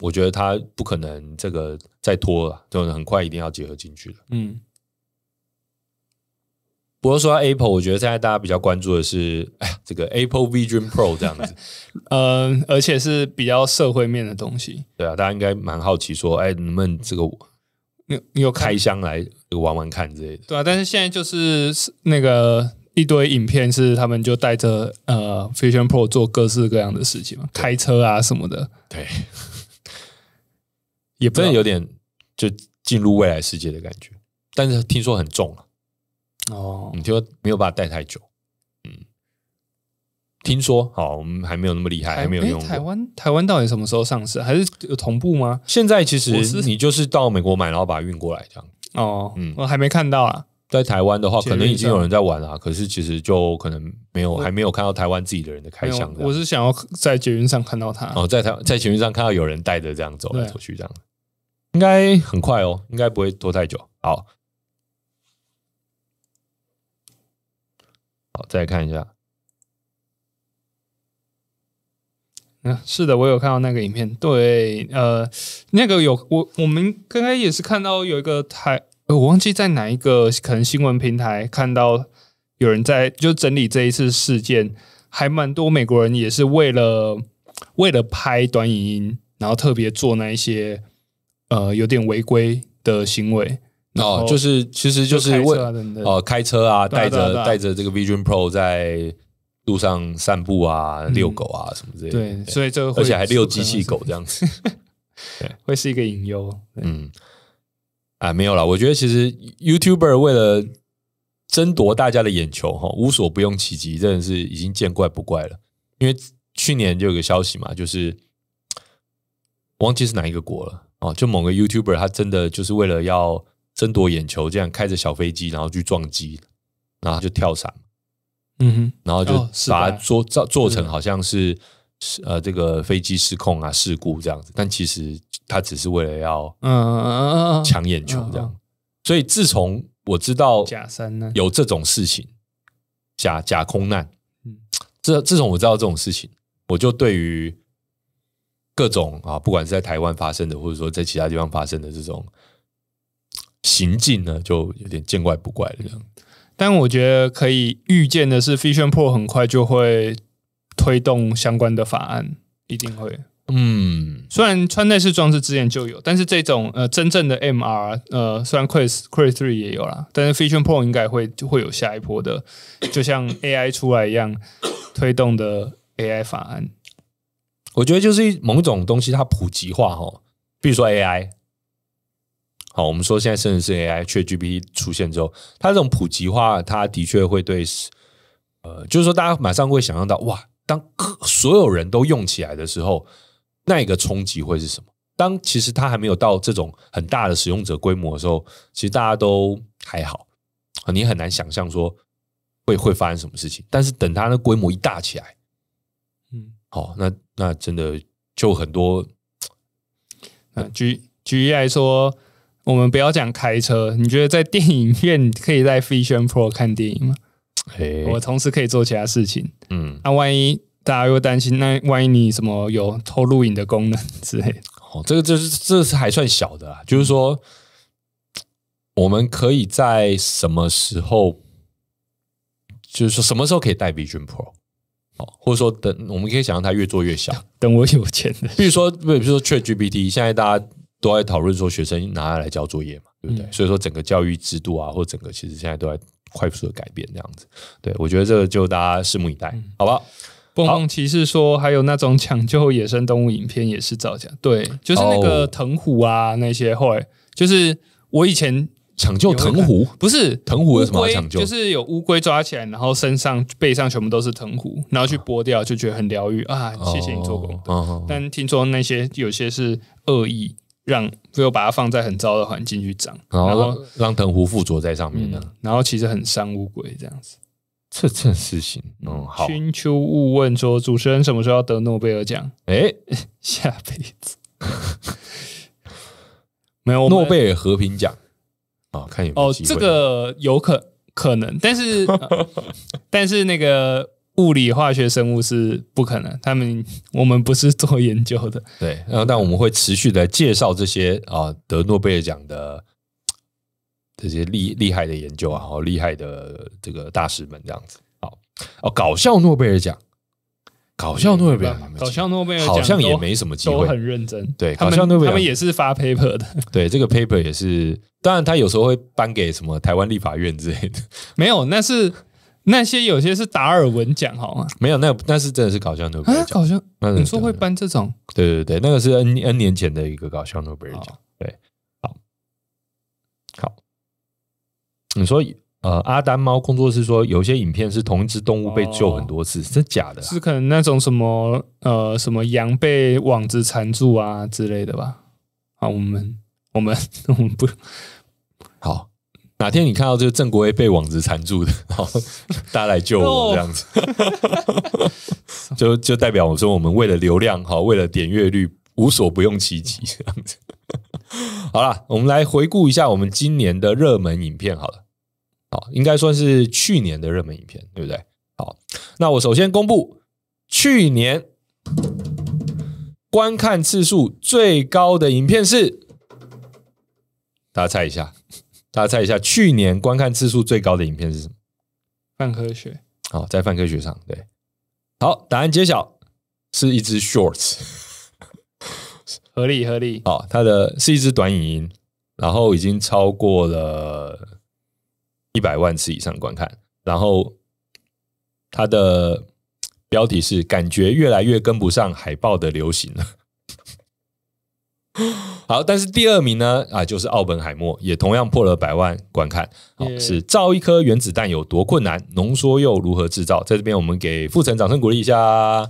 我觉得它不可能这个再拖了，就很快一定要结合进去了。嗯。不过说到 Apple，我觉得现在大家比较关注的是，哎呀，这个 Apple Vision Pro 这样子，嗯、呃，而且是比较社会面的东西。对啊，大家应该蛮好奇说，哎，能不能这个你你有开箱来玩玩看之类的？对啊，但是现在就是那个一堆影片是他们就带着呃 Vision Pro 做各式各样的事情嘛，开车啊什么的。对，也真的有点就进入未来世界的感觉，但是听说很重啊。哦，你就没有办法带太久，嗯，听说好，我们还没有那么厉害，还没有用过。台湾台湾到底什么时候上市？还是有同步吗？现在其实你就是到美国买，然后把它运过来这样。哦，嗯，我还没看到啊。在台湾的话，可能已经有人在玩了，可是其实就可能没有，还没有看到台湾自己的人的开箱。我是想要在捷运上看到他哦，在台在捷运上看到有人带着这样走来走去，这样应该很快哦，应该不会拖太久。好，好，再看一下。嗯，是的，我有看到那个影片。对，呃，那个有我我们刚刚也是看到有一个台。我忘记在哪一个可能新闻平台看到有人在就整理这一次事件，还蛮多美国人也是为了为了拍短影音，然后特别做那一些呃有点违规的行为哦，就是其实就是为哦开车啊，带着带着这个 Vision Pro 在路上散步啊、遛狗啊什么之类的，对，所以这个而且还遛机器狗这样子，对，会是一个隐忧，嗯。啊，没有啦，我觉得其实 YouTuber 为了争夺大家的眼球，哈，无所不用其极，真的是已经见怪不怪了。因为去年就有个消息嘛，就是忘记是哪一个国了哦，就某个 YouTuber 他真的就是为了要争夺眼球，这样开着小飞机，然后去撞击，然后就跳伞，嗯哼，然后就把它做做做成好像是是。呃这个飞机失控啊事故这样子，但其实。他只是为了要嗯抢眼球这样，所以自从我知道假山呢？有这种事情，假假空难，嗯，自自从我知道这种事情，我就对于各种啊，不管是在台湾发生的，或者说在其他地方发生的这种行径呢，就有点见怪不怪了这样。但我觉得可以预见的是，Vision Pro 很快就会推动相关的法案，一定会。嗯，虽然穿戴式装置之前就有，但是这种呃真正的 MR 呃，虽然 Quest Quest Three 也有啦，但是 Vision Pro 应该会会有下一波的，就像 AI 出来一样推动的 AI 法案。我觉得就是某种东西它普及化哈，比如说 AI，好，我们说现在甚至是 AI ChatGPT 出现之后，它这种普及化，它的确会对，呃，就是说大家马上会想象到，哇，当所有人都用起来的时候。那一个冲击会是什么？当其实它还没有到这种很大的使用者规模的时候，其实大家都还好，你很难想象说会会发生什么事情。但是等它的规模一大起来，嗯，好，那那真的就很多。嗯，举举例来说，我们不要讲开车，你觉得在电影院可以在 Vision Pro 看电影吗？嘿我同时可以做其他事情，嗯，那万一？大家又担心，那万一你什么有偷录影的功能之类的？哦，这个就是这是还算小的啊，就是说我们可以在什么时候，就是说什么时候可以带 Vision Pro？哦，或者说等我们可以想让它越做越小，等我有钱的。比如说，比如说 ChatGPT，现在大家都在讨论说学生拿它来交作业嘛，对不对？嗯、所以说整个教育制度啊，或整个其实现在都在快速的改变这样子。对，我觉得这个就大家拭目以待，嗯、好吧？蹦蹦骑士说，还有那种抢救野生动物影片也是造假。对，就是那个藤壶啊，那些后来就是我以前抢救藤壶，不是藤壶有什么好抢救？就是有乌龟抓起来，然后身上背上全部都是藤壶，然后去剥掉，就觉得很疗愈啊！谢谢你做功德。但听说那些有些是恶意，让最后把它放在很糟的环境去长，然后让藤壶附着在上面的，然后其实很伤乌龟这样子。这件事情，嗯，好。春秋勿问说，主持人什么时候要得诺贝尔奖？哎，下辈子 没有诺贝尔和平奖啊？看有没有哦，这个有可可能，但是、呃、但是那个物理、化学、生物是不可能。他们我们不是做研究的，对。然后，但我们会持续的介绍这些啊得诺贝尔奖的。这些厉厉害的研究啊，好厉害的这个大师们这样子，好哦，搞笑诺贝尔奖，搞笑诺贝尔奖，搞笑诺贝尔奖好像也没什么机会，很认真。对，搞笑诺贝尔，他们也是发 paper 的。对，这个 paper 也是，当然他有时候会颁给什么台湾立法院之类的。没有，那是那些有些是达尔文奖，好吗？没有，那那是真的是搞笑诺贝尔奖。搞笑，你说会颁这种？对对对，那个是 N N 年前的一个搞笑诺贝尔奖。对，好，好。你说，呃，阿丹猫工作室说，有些影片是同一只动物被救很多次，是、哦、假的、啊？是可能那种什么，呃，什么羊被网子缠住啊之类的吧？好，我们我们我们不好。哪天你看到这个郑国威被网子缠住的，好，大家来救我这样子，就就代表我说我们为了流量，好，为了点阅率，无所不用其极 这样子。好了，我们来回顾一下我们今年的热门影片，好了，好，应该算是去年的热门影片，对不对？好，那我首先公布去年观看次数最高的影片是，大家猜一下。大家猜一下，去年观看次数最高的影片是什么？泛科学。好，在泛科学上，对。好，答案揭晓，是一支 Shorts，合理合理。好，它的是一支短影音，然后已经超过了一百万次以上观看，然后它的标题是“感觉越来越跟不上海报的流行了”。好，但是第二名呢？啊，就是奥本海默，也同样破了百万观看。好.是造一颗原子弹有多困难，浓缩又如何制造？在这边，我们给富城掌声鼓励一下。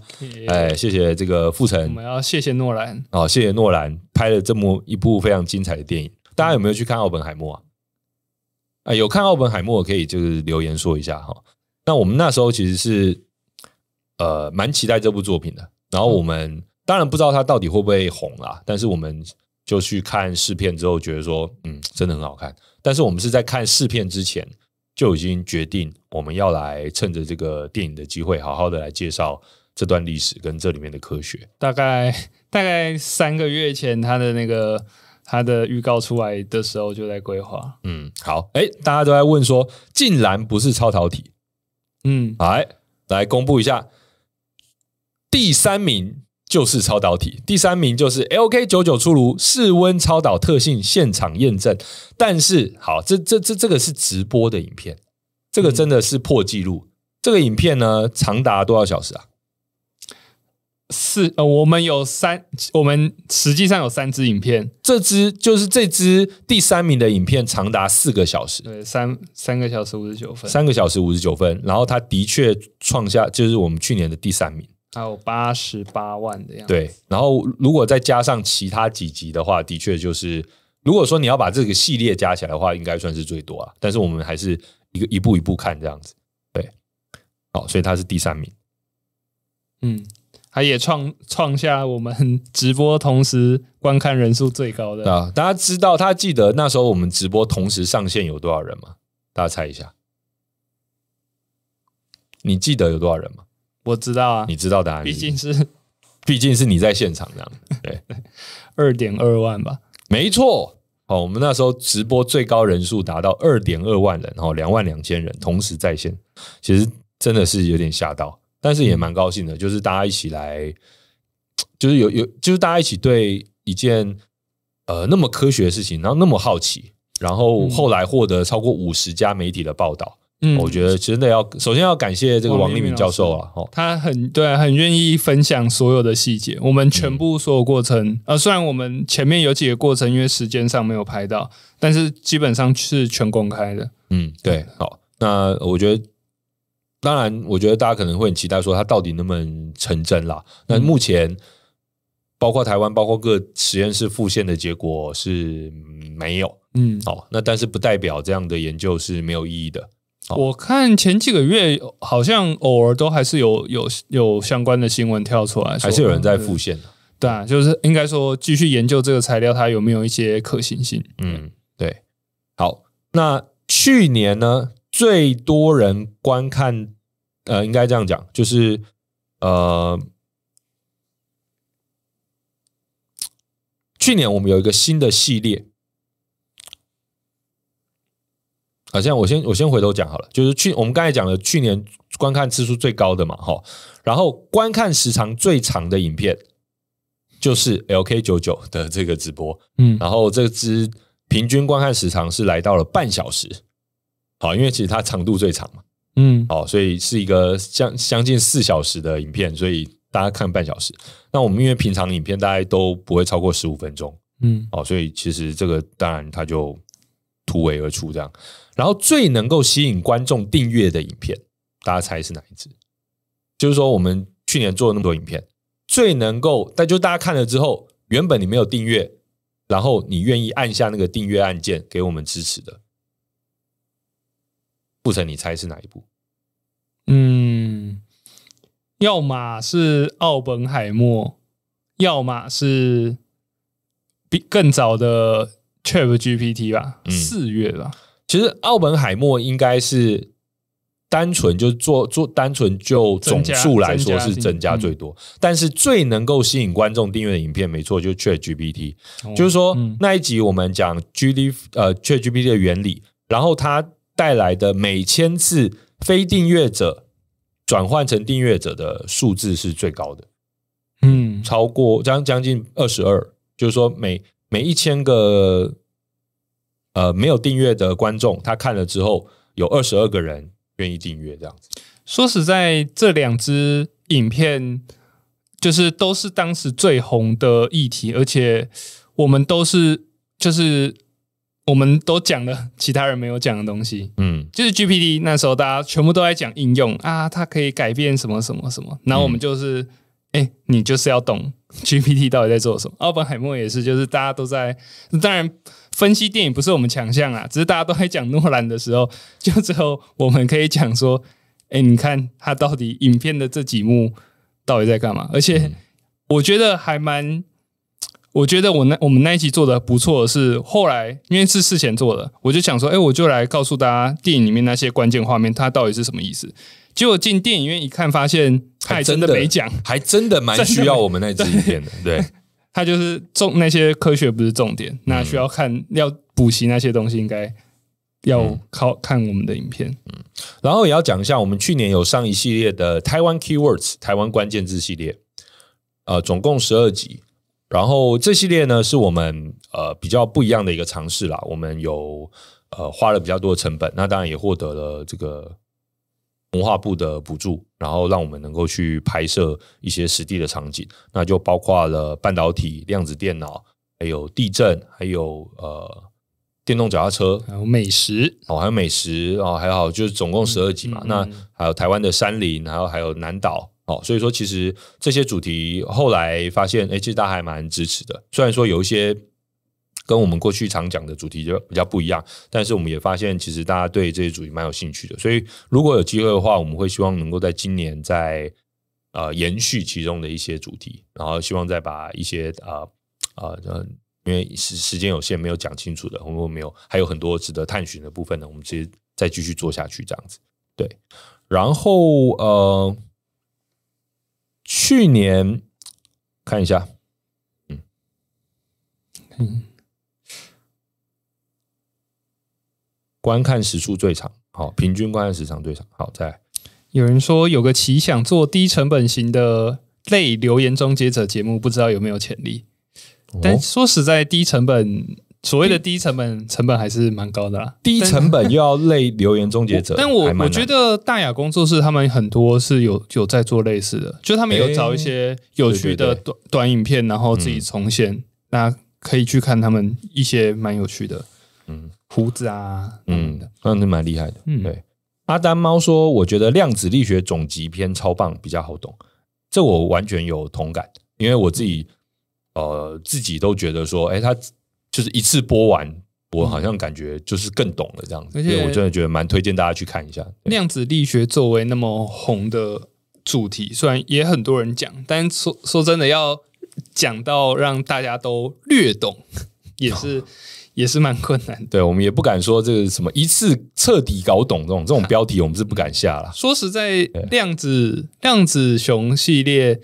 哎，谢谢这个富城。我们要谢谢诺兰。哦，谢谢诺兰拍了这么一部非常精彩的电影。大家有没有去看奥本海默啊？啊，有看奥本海默可以就是留言说一下哈。那我们那时候其实是呃蛮期待这部作品的，然后我们。嗯当然不知道它到底会不会红啦，但是我们就去看试片之后，觉得说，嗯，真的很好看。但是我们是在看试片之前就已经决定，我们要来趁着这个电影的机会，好好的来介绍这段历史跟这里面的科学。大概 大概三个月前，他的那个他的预告出来的时候，就在规划。嗯，好，哎，大家都在问说，竟然不是超导体？嗯，来来公布一下第三名。就是超导体，第三名就是 LK 九九出炉，室温超导特性现场验证。但是好，这这这这个是直播的影片，这个真的是破纪录。嗯、这个影片呢，长达多少小时啊？四呃，我们有三，我们实际上有三支影片，这支就是这支第三名的影片，长达四个小时，对，三三个小时五十九分，三个小时五十九分。然后它的确创下，就是我们去年的第三名。还有八十八万的样子。对，然后如果再加上其他几集的话，的确就是，如果说你要把这个系列加起来的话，应该算是最多啊。但是我们还是一个一步一步看这样子。对，好，所以他是第三名。嗯，他也创创下我们直播同时观看人数最高的啊。大家知道他记得那时候我们直播同时上线有多少人吗？大家猜一下，你记得有多少人吗？我知道啊，你知道答案？毕竟是，毕竟是你在现场这样，对，二点二万吧，没错。哦，我们那时候直播最高人数达到二点二万人，哦，两万两千人同时在线，其实真的是有点吓到，但是也蛮高兴的，就是大家一起来，就是有有，就是大家一起对一件呃那么科学的事情，然后那么好奇，然后后来获得超过五十家媒体的报道。嗯，我觉得真的要首先要感谢这个王立明教授啊，哦他很对啊，很愿意分享所有的细节。我们全部所有过程，嗯、呃，虽然我们前面有几个过程因为时间上没有拍到，但是基本上是全公开的。嗯，对，好，那我觉得，当然，我觉得大家可能会很期待说他到底能不能成真啦。那目前包括台湾，包括各实验室复现的结果是没有。嗯，好，那但是不代表这样的研究是没有意义的。我看前几个月好像偶尔都还是有有有相关的新闻跳出来，还是有人在复现的。对啊，就是应该说继续研究这个材料，它有没有一些可行性？嗯，对。好，那去年呢，最多人观看，呃，应该这样讲，就是呃，去年我们有一个新的系列。好像我先我先回头讲好了，就是去我们刚才讲了去年观看次数最高的嘛，哈，然后观看时长最长的影片就是 LK 九九的这个直播，嗯，然后这支平均观看时长是来到了半小时，好，因为其实它长度最长嘛，嗯，好，所以是一个将将近四小时的影片，所以大家看半小时。那我们因为平常影片大概都不会超过十五分钟，嗯，好，所以其实这个当然它就突围而出这样。然后最能够吸引观众订阅的影片，大家猜是哪一支？就是说，我们去年做了那么多影片，最能够，但就大家看了之后，原本你没有订阅，然后你愿意按下那个订阅按键给我们支持的，不成，你猜是哪一部？嗯，要么是奥本海默，要么是比更早的 ChatGPT 吧，四、嗯、月吧。其实奥本海默应该是单纯就做做单纯就总数来说是增加最多，但是最能够吸引观众订阅的影片，没错，就是 ChatGPT。就是说那一集我们讲 G 呃 ChatGPT 的原理，然后它带来的每千次非订阅者转换成订阅者的数字是最高的，嗯，超过将将近二十二，就是说每每一千个。呃，没有订阅的观众，他看了之后，有二十二个人愿意订阅，这样子。说实在，这两支影片就是都是当时最红的议题，而且我们都是就是我们都讲了其他人没有讲的东西。嗯，就是 GPT 那时候大家全部都在讲应用啊，它可以改变什么什么什么，然后我们就是，哎、嗯，你就是要懂 GPT 到底在做什么。奥本海默也是，就是大家都在，当然。分析电影不是我们强项啊，只是大家都在讲诺兰的时候，就之后我们可以讲说，哎，你看他到底影片的这几幕到底在干嘛？而且我觉得还蛮，我觉得我那我们那一集做的不错的是，后来因为是事前做的，我就想说，哎，我就来告诉大家电影里面那些关键画面，它到底是什么意思。结果进电影院一看，发现他还真的没讲，还真的蛮需要我们那支影片的，对。他就是重那些科学不是重点，那需要看、嗯、要补习那些东西，应该要靠看我们的影片。嗯，然后也要讲一下，我们去年有上一系列的台湾 Keywords 台湾关键字系列，呃，总共十二集。然后这系列呢，是我们呃比较不一样的一个尝试啦。我们有呃花了比较多的成本，那当然也获得了这个。文化部的补助，然后让我们能够去拍摄一些实地的场景，那就包括了半导体、量子电脑，还有地震，还有呃电动脚踏车，还有美食。哦，还有美食哦，还好就是总共十二集嘛。嗯嗯、那还有台湾的山林，然后还有南岛。哦，所以说其实这些主题后来发现，哎，其实大家还蛮支持的，虽然说有一些。跟我们过去常讲的主题就比较不一样，但是我们也发现，其实大家对这些主题蛮有兴趣的。所以如果有机会的话，我们会希望能够在今年再呃延续其中的一些主题，然后希望再把一些啊啊呃，因为时时间有限，没有讲清楚的，我们没有还有很多值得探寻的部分呢，我们直接再继续做下去这样子。对，然后呃，去年看一下，嗯嗯。观看时数最长，好，平均观看时长最长，好，再来。有人说有个奇想做低成本型的类留言终结者节目，不知道有没有潜力？哦、但说实在，低成本所谓的低成本，成本还是蛮高的啦。低成本又要类留言终结者，但我我觉得大雅工作室他们很多是有有在做类似的，就他们有找一些有趣的短短影片，然后自己重现，大家、嗯、可以去看他们一些蛮有趣的。嗯。胡子啊，嗯，那是蛮厉害的。嗯，对。阿丹猫说：“我觉得量子力学总集篇超棒，比较好懂。”这我完全有同感，因为我自己呃自己都觉得说，哎，他就是一次播完，我好像感觉就是更懂了这样子。而且我真的觉得蛮推荐大家去看一下。量子力学作为那么红的主题，虽然也很多人讲，但说说真的，要讲到让大家都略懂，也是。也是蛮困难的，对，我们也不敢说这个什么一次彻底搞懂这种这种标题，我们是不敢下了。说实在，量子量子熊系列，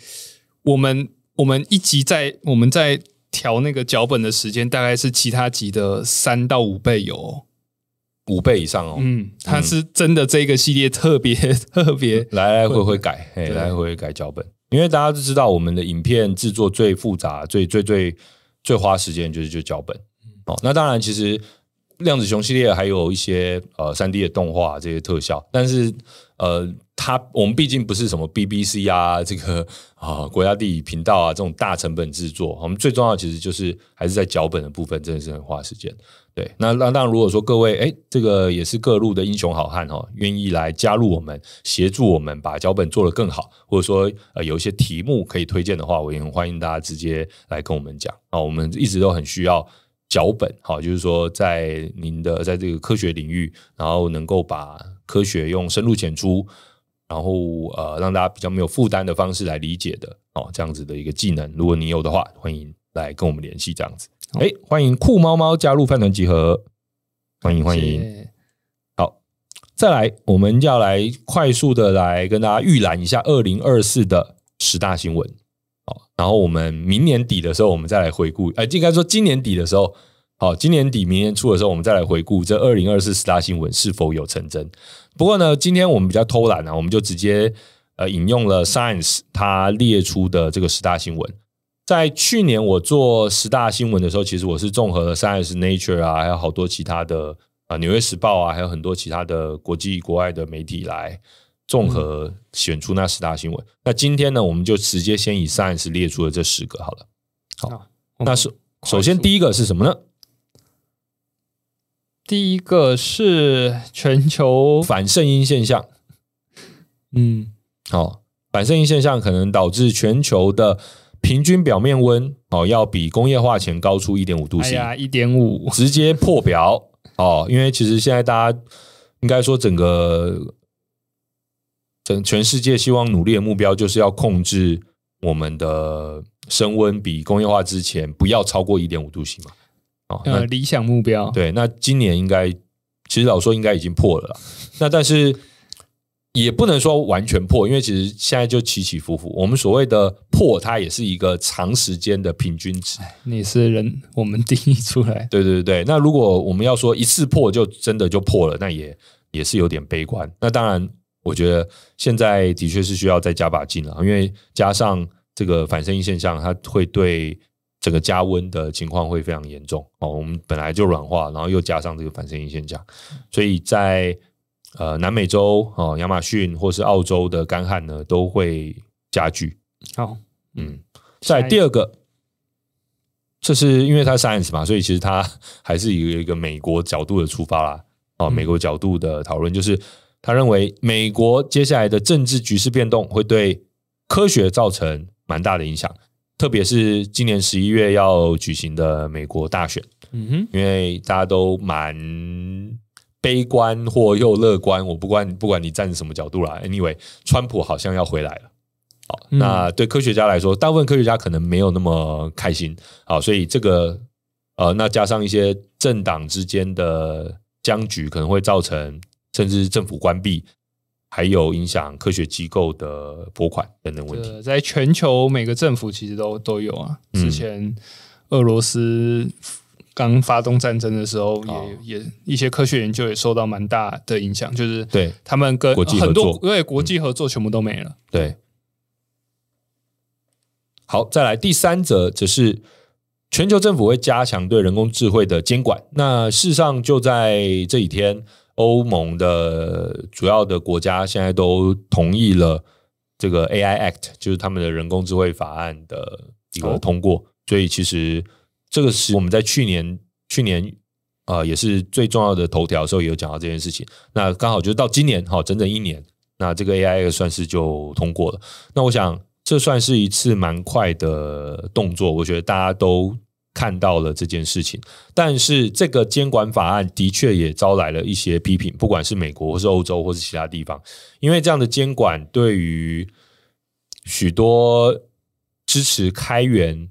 我们我们一集在我们在调那个脚本的时间，大概是其他集的三到五倍有、哦，五倍以上哦。嗯，它是真的这个系列特别特别 来来回回改，哎，来来回回改脚本，因为大家都知道我们的影片制作最复杂、最最最最花时间就是就脚本。哦那当然，其实量子熊系列还有一些呃三 D 的动画这些特效，但是呃，它我们毕竟不是什么 BBC 啊，这个啊国家地理频道啊这种大成本制作，我们最重要其实就是还是在脚本的部分，真的是很花时间。对，那那当然，如果说各位哎，这个也是各路的英雄好汉哦，愿意来加入我们，协助我们把脚本做得更好，或者说呃有一些题目可以推荐的话，我也很欢迎大家直接来跟我们讲啊，我们一直都很需要。脚本好，就是说，在您的在这个科学领域，然后能够把科学用深入浅出，然后呃让大家比较没有负担的方式来理解的哦，这样子的一个技能，如果你有的话，欢迎来跟我们联系。这样子，哎、哦，欢迎酷猫猫加入饭团集合，欢迎欢迎。好，再来，我们要来快速的来跟大家预览一下二零二四的十大新闻。好，然后我们明年底的时候，我们再来回顾，哎，应该说今年底的时候。好，今年底、明年初的时候，我们再来回顾这二零二四十大新闻是否有成真。不过呢，今天我们比较偷懒啊，我们就直接呃引用了 Science 它列出的这个十大新闻。在去年我做十大新闻的时候，其实我是综合了 Science、Nature 啊，还有好多其他的啊，纽约时报啊，还有很多其他的国际国外的媒体来综合选出那十大新闻。嗯、那今天呢，我们就直接先以 Science 列出了这十个好了。好，那是首先第一个是什么呢？第一个是全球反圣音现象，嗯，好，反圣音现象可能导致全球的平均表面温哦，要比工业化前高出一点五度 C，一点五，直接破表哦。因为其实现在大家应该说整个整全世界希望努力的目标就是要控制我们的升温比工业化之前不要超过一点五度 C 嘛。哦，那理想目标对，那今年应该其实老实说应该已经破了啦。那但是也不能说完全破，因为其实现在就起起伏伏。我们所谓的破，它也是一个长时间的平均值。你是人，我们定义出来。对对对，那如果我们要说一次破就真的就破了，那也也是有点悲观。那当然，我觉得现在的确是需要再加把劲了，因为加上这个反声音现象，它会对。整个加温的情况会非常严重哦。我们本来就软化，然后又加上这个反声音现象，所以在呃南美洲哦，亚马逊或是澳洲的干旱呢，都会加剧。好，嗯，再第二个，这是因为它 science 嘛，所以其实它 还是以一个美国角度的出发啦。哦，美国角度的讨论就是，他认为美国接下来的政治局势变动会对科学造成蛮大的影响。特别是今年十一月要举行的美国大选，嗯哼，因为大家都蛮悲观或又乐观，我不管不管你站什么角度啦，anyway，川普好像要回来了，好，那对科学家来说，大部分科学家可能没有那么开心，好，所以这个呃，那加上一些政党之间的僵局，可能会造成甚至政府关闭。还有影响科学机构的拨款等等问题，在全球每个政府其实都都有啊。之前俄罗斯刚发动战争的时候也，也、哦、也一些科学研究也受到蛮大的影响，就是对他们跟国际合作，很多对国际合作全部都没了。嗯、对，好，再来第三则，则是全球政府会加强对人工智慧的监管。那事实上就在这几天。欧盟的主要的国家现在都同意了这个 AI Act，就是他们的人工智慧法案的一个通过。所以其实这个是我们在去年去年呃也是最重要的头条的时候也有讲到这件事情。那刚好就到今年哈，整整一年，那这个 AI Act 算是就通过了。那我想这算是一次蛮快的动作，我觉得大家都。看到了这件事情，但是这个监管法案的确也招来了一些批评，不管是美国或是欧洲或是其他地方，因为这样的监管对于许多支持开源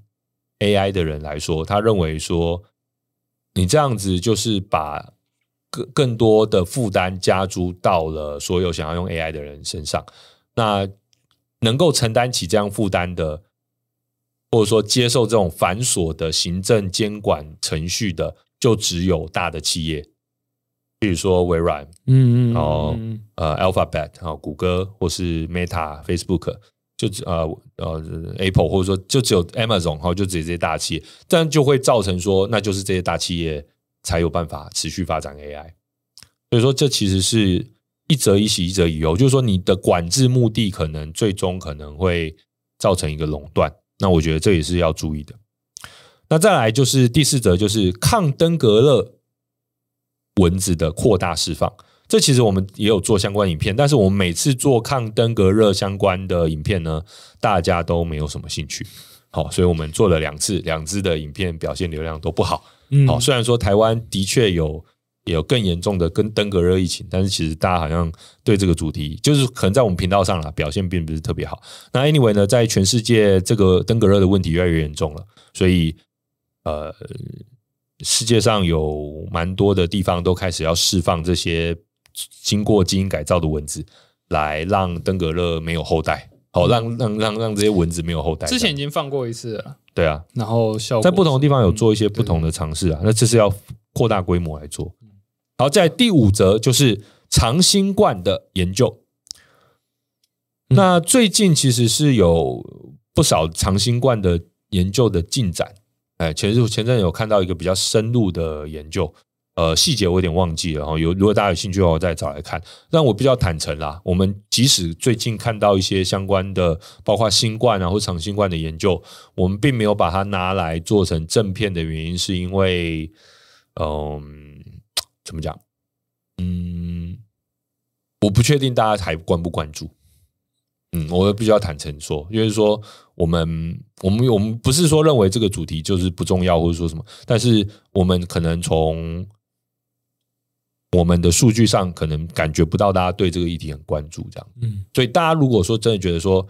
AI 的人来说，他认为说你这样子就是把更更多的负担加诸到了所有想要用 AI 的人身上，那能够承担起这样负担的。或者说接受这种繁琐的行政监管程序的，就只有大的企业，比如说微软，嗯嗯，然后呃，Alphabet，然后谷歌或是 Meta、Facebook，就呃呃 Apple，或者说就只有 Amazon，然后就只有这些大企业，这样就会造成说，那就是这些大企业才有办法持续发展 AI。所以说，这其实是一则以喜，一则以忧，就是说你的管制目的可能最终可能会造成一个垄断。那我觉得这也是要注意的。那再来就是第四则，就是抗登革热蚊子的扩大释放。这其实我们也有做相关影片，但是我们每次做抗登革热相关的影片呢，大家都没有什么兴趣。好，所以我们做了两次，两支的影片表现流量都不好。好，虽然说台湾的确有有更严重的跟登革热疫情，但是其实大家好像对这个主题，就是可能在我们频道上啦，表现并不是特别好。那 anyway 呢，在全世界这个登革热的问题越来越严重了，所以呃，世界上有蛮多的地方都开始要释放这些经过基因改造的蚊子，来让登革热没有后代。好，让让让让这些蚊子没有后代。之前已经放过一次了，对啊，然后效果在不同的地方有做一些不同的尝试啊。那这是要扩大规模来做。好，在第五则就是长新冠的研究。那最近其实是有不少长新冠的研究的进展。哎，前日前阵有看到一个比较深入的研究。呃，细节我有点忘记了哈。有如果大家有兴趣的话，我再找来看。但我比较坦诚啦，我们即使最近看到一些相关的，包括新冠啊或长新冠的研究，我们并没有把它拿来做成正片的原因，是因为，嗯、怎么讲？嗯，我不确定大家还关不关注。嗯，我必须要坦诚说，因为说我们我们我们不是说认为这个主题就是不重要，或者说什么，但是我们可能从我们的数据上可能感觉不到大家对这个议题很关注，这样。嗯，所以大家如果说真的觉得说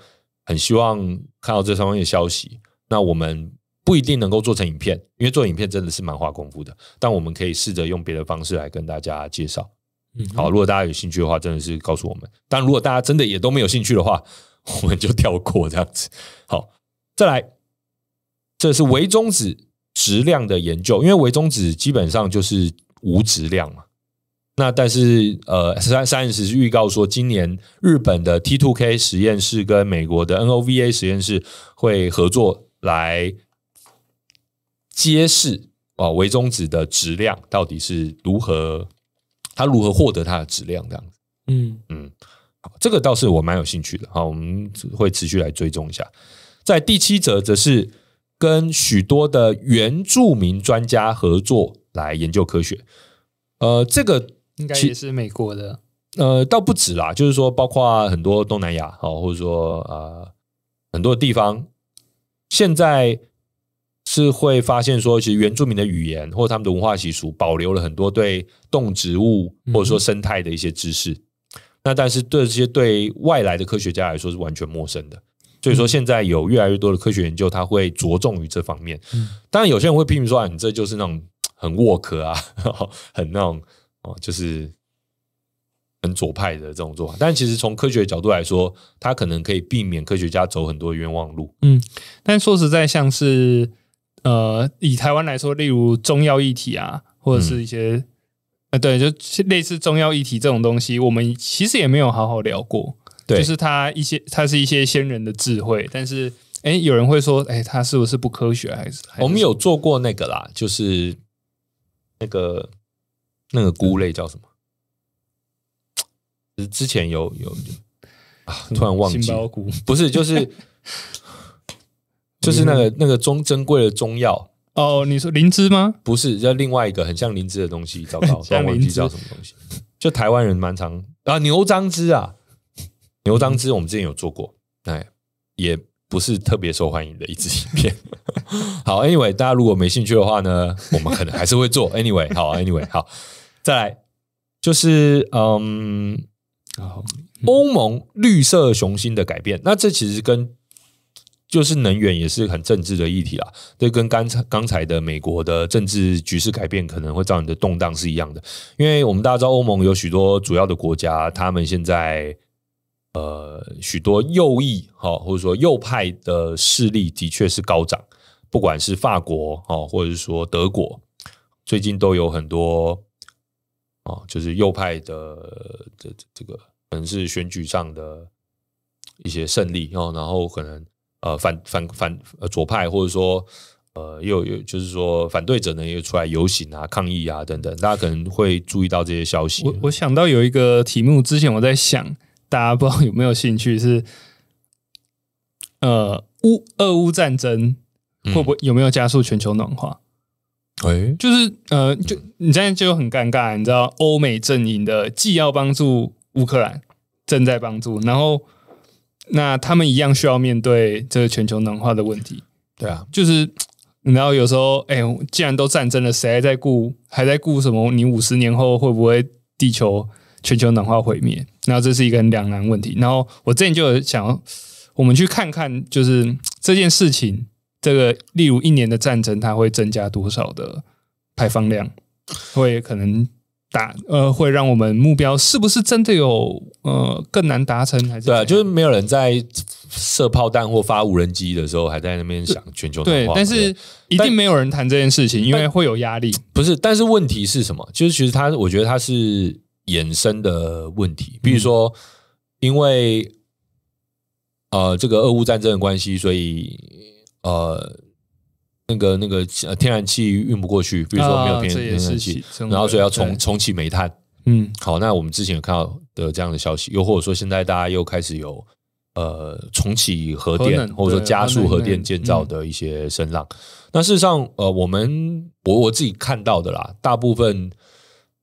很希望看到这方面的消息，那我们不一定能够做成影片，因为做影片真的是蛮花功夫的。但我们可以试着用别的方式来跟大家介绍。嗯，好，如果大家有兴趣的话，真的是告诉我们。但如果大家真的也都没有兴趣的话，我们就跳过这样子。好，再来，这是微中子质量的研究，因为微中子基本上就是无质量嘛。那但是呃，Science 是预告说，今年日本的 T Two K 实验室跟美国的 NOVA 实验室会合作来揭示啊，微中子的质量到底是如何，它如何获得它的质量这样子。嗯嗯，好，这个倒是我蛮有兴趣的。好，我们会持续来追踪一下。在第七则则是跟许多的原住民专家合作来研究科学。呃，这个。应该也是美国的，呃，倒不止啦，就是说，包括很多东南亚，哦，或者说呃，很多地方，现在是会发现说，其实原住民的语言或者他们的文化习俗，保留了很多对动植物或者说生态的一些知识。嗯、那但是对这些对外来的科学家来说是完全陌生的，所以说现在有越来越多的科学研究，它会着重于这方面。嗯、当然，有些人会批评说，你这就是那种很沃克啊，很那种。哦，就是很左派的这种做法，但其实从科学角度来说，它可能可以避免科学家走很多冤枉路。嗯，但说实在，像是呃，以台湾来说，例如中药议题啊，或者是一些、嗯、呃，对，就类似中药议题这种东西，我们其实也没有好好聊过。对，就是它一些，它是一些先人的智慧，但是，哎，有人会说，哎，它是不是不科学？还是，还是我们有做过那个啦，就是那个。那个菇类叫什么？之前有有啊，突然忘记。不是，就是 就是那个那个中珍贵的中药哦。你说灵芝吗？不是，叫另外一个很像灵芝的东西。糟糕，突然忘记叫什么东西。就台湾人蛮常啊，牛樟芝啊，牛樟芝我们之前有做过，哎，也不是特别受欢迎的一支影片。好，Anyway，大家如果没兴趣的话呢，我们可能还是会做。Anyway，好，Anyway，好。再来就是嗯，欧盟绿色雄心的改变，那这其实跟就是能源也是很政治的议题啦。这跟刚才刚才的美国的政治局势改变可能会造成的动荡是一样的，因为我们大家知道欧盟有许多主要的国家，他们现在呃许多右翼哈或者说右派的势力的确是高涨，不管是法国哈或者是说德国，最近都有很多。哦，就是右派的这这个可能是选举上的一些胜利哦，然后可能呃反反反呃左派或者说呃又有就是说反对者呢又出来游行啊抗议啊等等，大家可能会注意到这些消息。我我想到有一个题目，之前我在想，大家不知道有没有兴趣是呃乌俄乌战争会不会有没有加速全球暖化？哎，就是呃，就你现在就很尴尬，你知道，欧美阵营的既要帮助乌克兰，正在帮助，然后那他们一样需要面对这个全球暖化的问题。对啊，就是你知道有时候，哎，既然都战争了，谁还在顾还在顾什么？你五十年后会不会地球全球暖化毁灭？然后这是一个很两难问题。然后我之前就有想，我们去看看，就是这件事情，这个例如一年的战争，它会增加多少的排放量？会可能。打呃，会让我们目标是不是真的有呃更难达成？还是对啊，就是没有人在射炮弹或发无人机的时候还在那边想全球。对，但是一定没有人谈这件事情，因为会有压力。不是，但是问题是什么？就是其实它，我觉得它是衍生的问题。比如说，因为呃这个俄乌战争的关系，所以呃。那个那个呃天然气运不过去，比如说没有天天然气，然后所以要重重启煤炭。嗯，好，那我们之前有看到的这样的消息，又或者说现在大家又开始有呃重启核电，或者说加速核电建造的一些声浪。那事实上，呃，我们我我自己看到的啦，大部分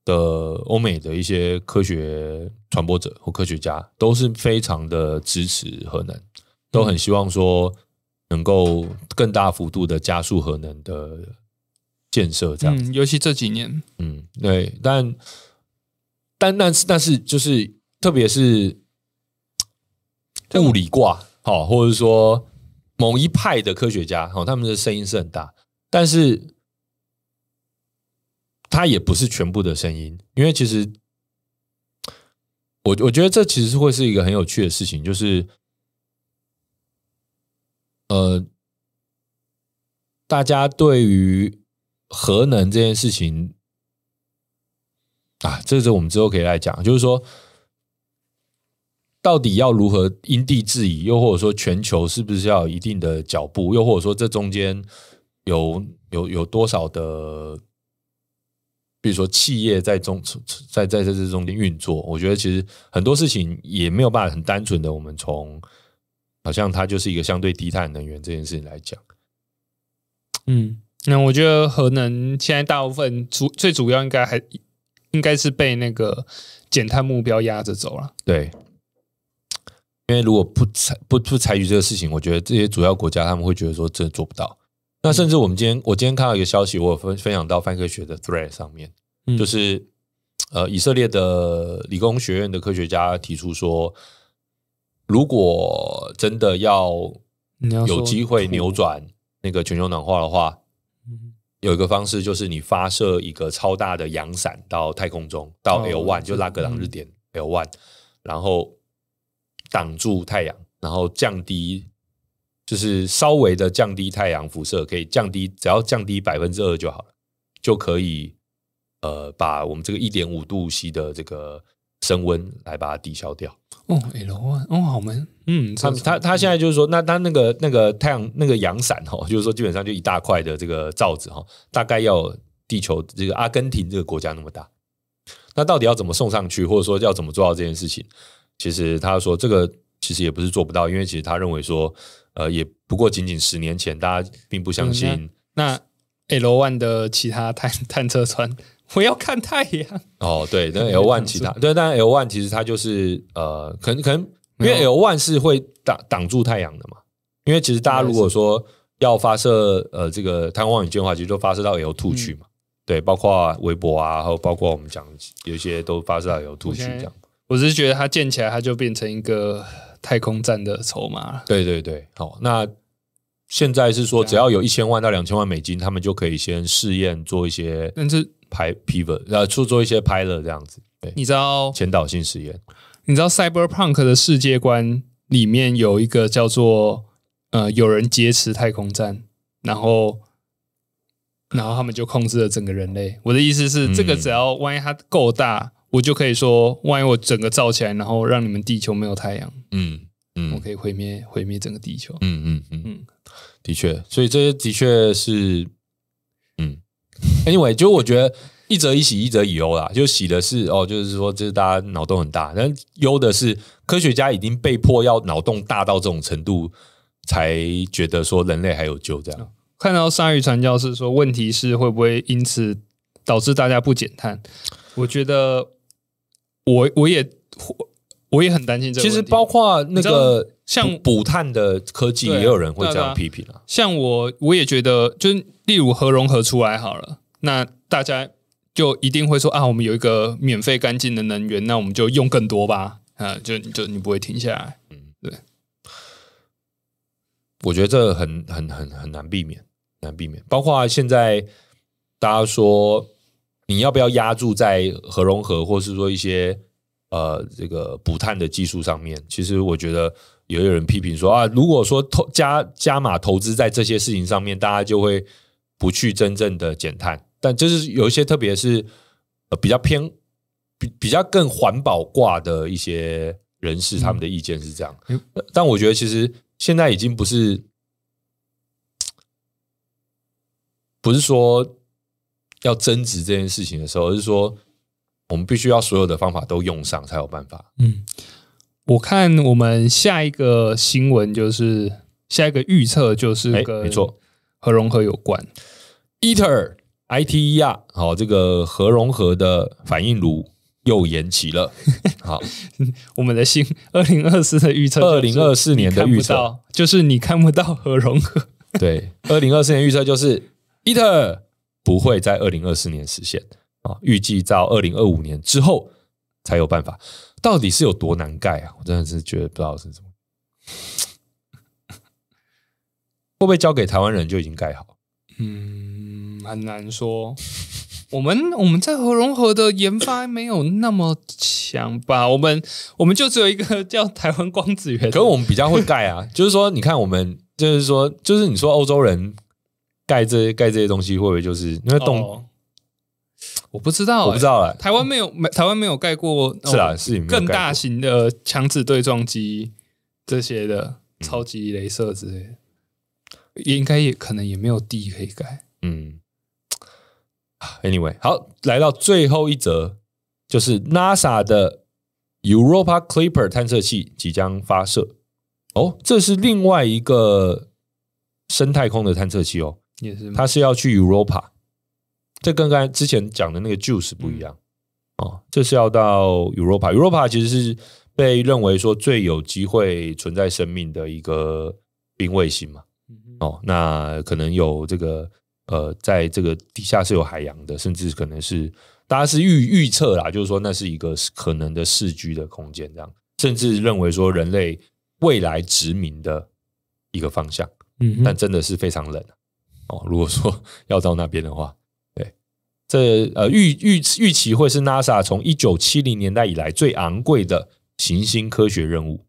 的欧美的一些科学传播者或科学家都是非常的支持核能，都很希望说。能够更大幅度的加速核能的建设，这样、嗯，尤其这几年，嗯，对，但但但是但是，就是特别是物理挂，好，或者说某一派的科学家，好，他们的声音是很大，但是他也不是全部的声音，因为其实我我觉得这其实会是一个很有趣的事情，就是。呃，大家对于核能这件事情啊，这是我们之后可以来讲，就是说，到底要如何因地制宜，又或者说全球是不是要有一定的脚步，又或者说这中间有有有多少的，比如说企业在中在在在这中间运作，我觉得其实很多事情也没有办法很单纯的我们从。好像它就是一个相对低碳能源这件事情来讲，嗯，那我觉得核能现在大部分主最主要应该还应该是被那个减碳目标压着走了。对，因为如果不采不不采取这个事情，我觉得这些主要国家他们会觉得说真的做不到。那甚至我们今天我今天看到一个消息，我有分分享到范科学的 Thread 上面，嗯、就是呃以色列的理工学院的科学家提出说。如果真的要有机会扭转那个全球暖化的话，有一个方式就是你发射一个超大的阳伞到太空中，到 L one 就拉格朗日点 L one，然后挡住太阳，然后降低，就是稍微的降低太阳辐射，可以降低，只要降低百分之二就好了，就可以呃把我们这个一点五度 C 的这个升温来把它抵消掉。哦，L one，哦，好闷，嗯，他他他现在就是说，那他那个那个太阳那个阳伞哈，就是说基本上就一大块的这个罩子哈，大概要地球这个阿根廷这个国家那么大。那到底要怎么送上去，或者说要怎么做到这件事情？其实他说这个其实也不是做不到，因为其实他认为说，呃，也不过仅仅十年前，大家并不相信。那 L one 的其他探探测船。我要看太阳哦，对，那 L one 其他对，但 L one 其实它就是呃，可能可能因为 L one 是会挡挡住太阳的嘛，因为其实大家如果说要发射呃这个太空望远镜的话，其实就发射到 L two 去嘛，对，包括微博啊，还有包括我们讲有一些都发射到 L two 去这样。我只是觉得它建起来，它就变成一个太空站的筹码。对对对，好，那现在是说只要有一千万到两千万美金，他们就可以先试验做一些，但是。拍 pivot，然后做做一些 pilot 这样子，对，你知道前导性实验，你知道 cyberpunk 的世界观里面有一个叫做呃，有人劫持太空站，然后然后他们就控制了整个人类。我的意思是，这个只要万一它够大，我就可以说，万一我整个造起来，然后让你们地球没有太阳，嗯嗯，我可以毁灭毁灭整个地球，嗯嗯嗯。嗯，的确，所以这些的确是。Anyway，就我觉得一则以喜，一则以忧啦。就喜的是哦，就是说，就是大家脑洞很大；但忧的是，科学家已经被迫要脑洞大到这种程度，才觉得说人类还有救。这样看到鲨鱼传教士说，问题是会不会因此导致大家不减碳？我觉得我我也我也很担心这个。其实包括那个像补碳的科技，也有人会这样批评啊。像我，我也觉得，就例如核融合出来好了，那大家就一定会说啊，我们有一个免费干净的能源，那我们就用更多吧。啊，就就你不会停下来。嗯，对。我觉得这很很很很难避免，难避免。包括现在大家说，你要不要压住在核融合，或是说一些呃这个补碳的技术上面？其实我觉得有有人批评说啊，如果说投加加码投资在这些事情上面，大家就会不去真正的减碳。但就是有一些特别是呃比较偏比比较更环保挂的一些人士，他们的意见是这样。嗯，但我觉得其实。现在已经不是不是说要争执这件事情的时候，而是说我们必须要所有的方法都用上才有办法。嗯，我看我们下一个新闻就是下一个预测就是跟没错核融合有关，ITER ITER 好，这个核融合的反应炉。又延期了。好，我们的新二零二四的预测，二零二四年的预测就是你看不到核融合。对，二零二四年预测就是 ITER 不会在二零二四年实现啊，预计到二零二五年之后才有办法。到底是有多难盖啊？我真的是觉得不知道是什么，会不会交给台湾人就已经盖好？嗯，很难说。我们我们在核融合的研发没有那么强吧？我们我们就只有一个叫台湾光子源，可是我们比较会盖啊。就是说，你看我们就是说，就是你说欧洲人盖这些盖这些东西，会不会就是因为动、哦？我不知道、欸，我不知道哎。台湾没有没台湾没有盖过，是啊，是更大型的强子对撞机这些的超级镭射之类的，嗯、应该也可能也没有地可以盖，嗯。Anyway，好，来到最后一则，就是 NASA 的 Europa Clipper 探测器即将发射。哦，这是另外一个深太空的探测器哦，也是，它是要去 Europa，这跟刚才之前讲的那个 JUICE 不一样、嗯、哦，这是要到 Europa。Europa 其实是被认为说最有机会存在生命的一个冰卫星嘛。哦，那可能有这个。呃，在这个底下是有海洋的，甚至可能是大家是预预测啦，就是说那是一个可能的适居的空间，这样，甚至认为说人类未来殖民的一个方向。嗯，但真的是非常冷哦。如果说要到那边的话，对，这呃预预预期会是 NASA 从一九七零年代以来最昂贵的行星科学任务。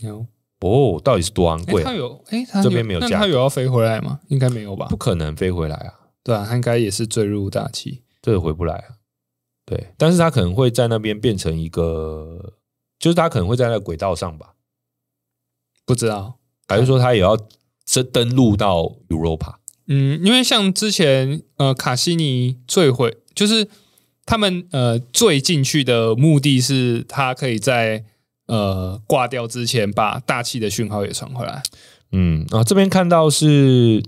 有。哦，到底是多昂贵、啊？它有，哎，它这边没有价。那它有要飞回来吗？应该没有吧？不可能飞回来啊！对啊，它应该也是坠入大气，这个回不来啊。对，但是它可能会在那边变成一个，就是它可能会在那个轨道上吧？不知道，还是说它也要登登陆到 Europa？嗯，因为像之前呃卡西尼坠毁，就是他们呃坠进去的目的是它可以在。呃，挂掉之前把大气的讯号也传回来。嗯，啊，这边看到是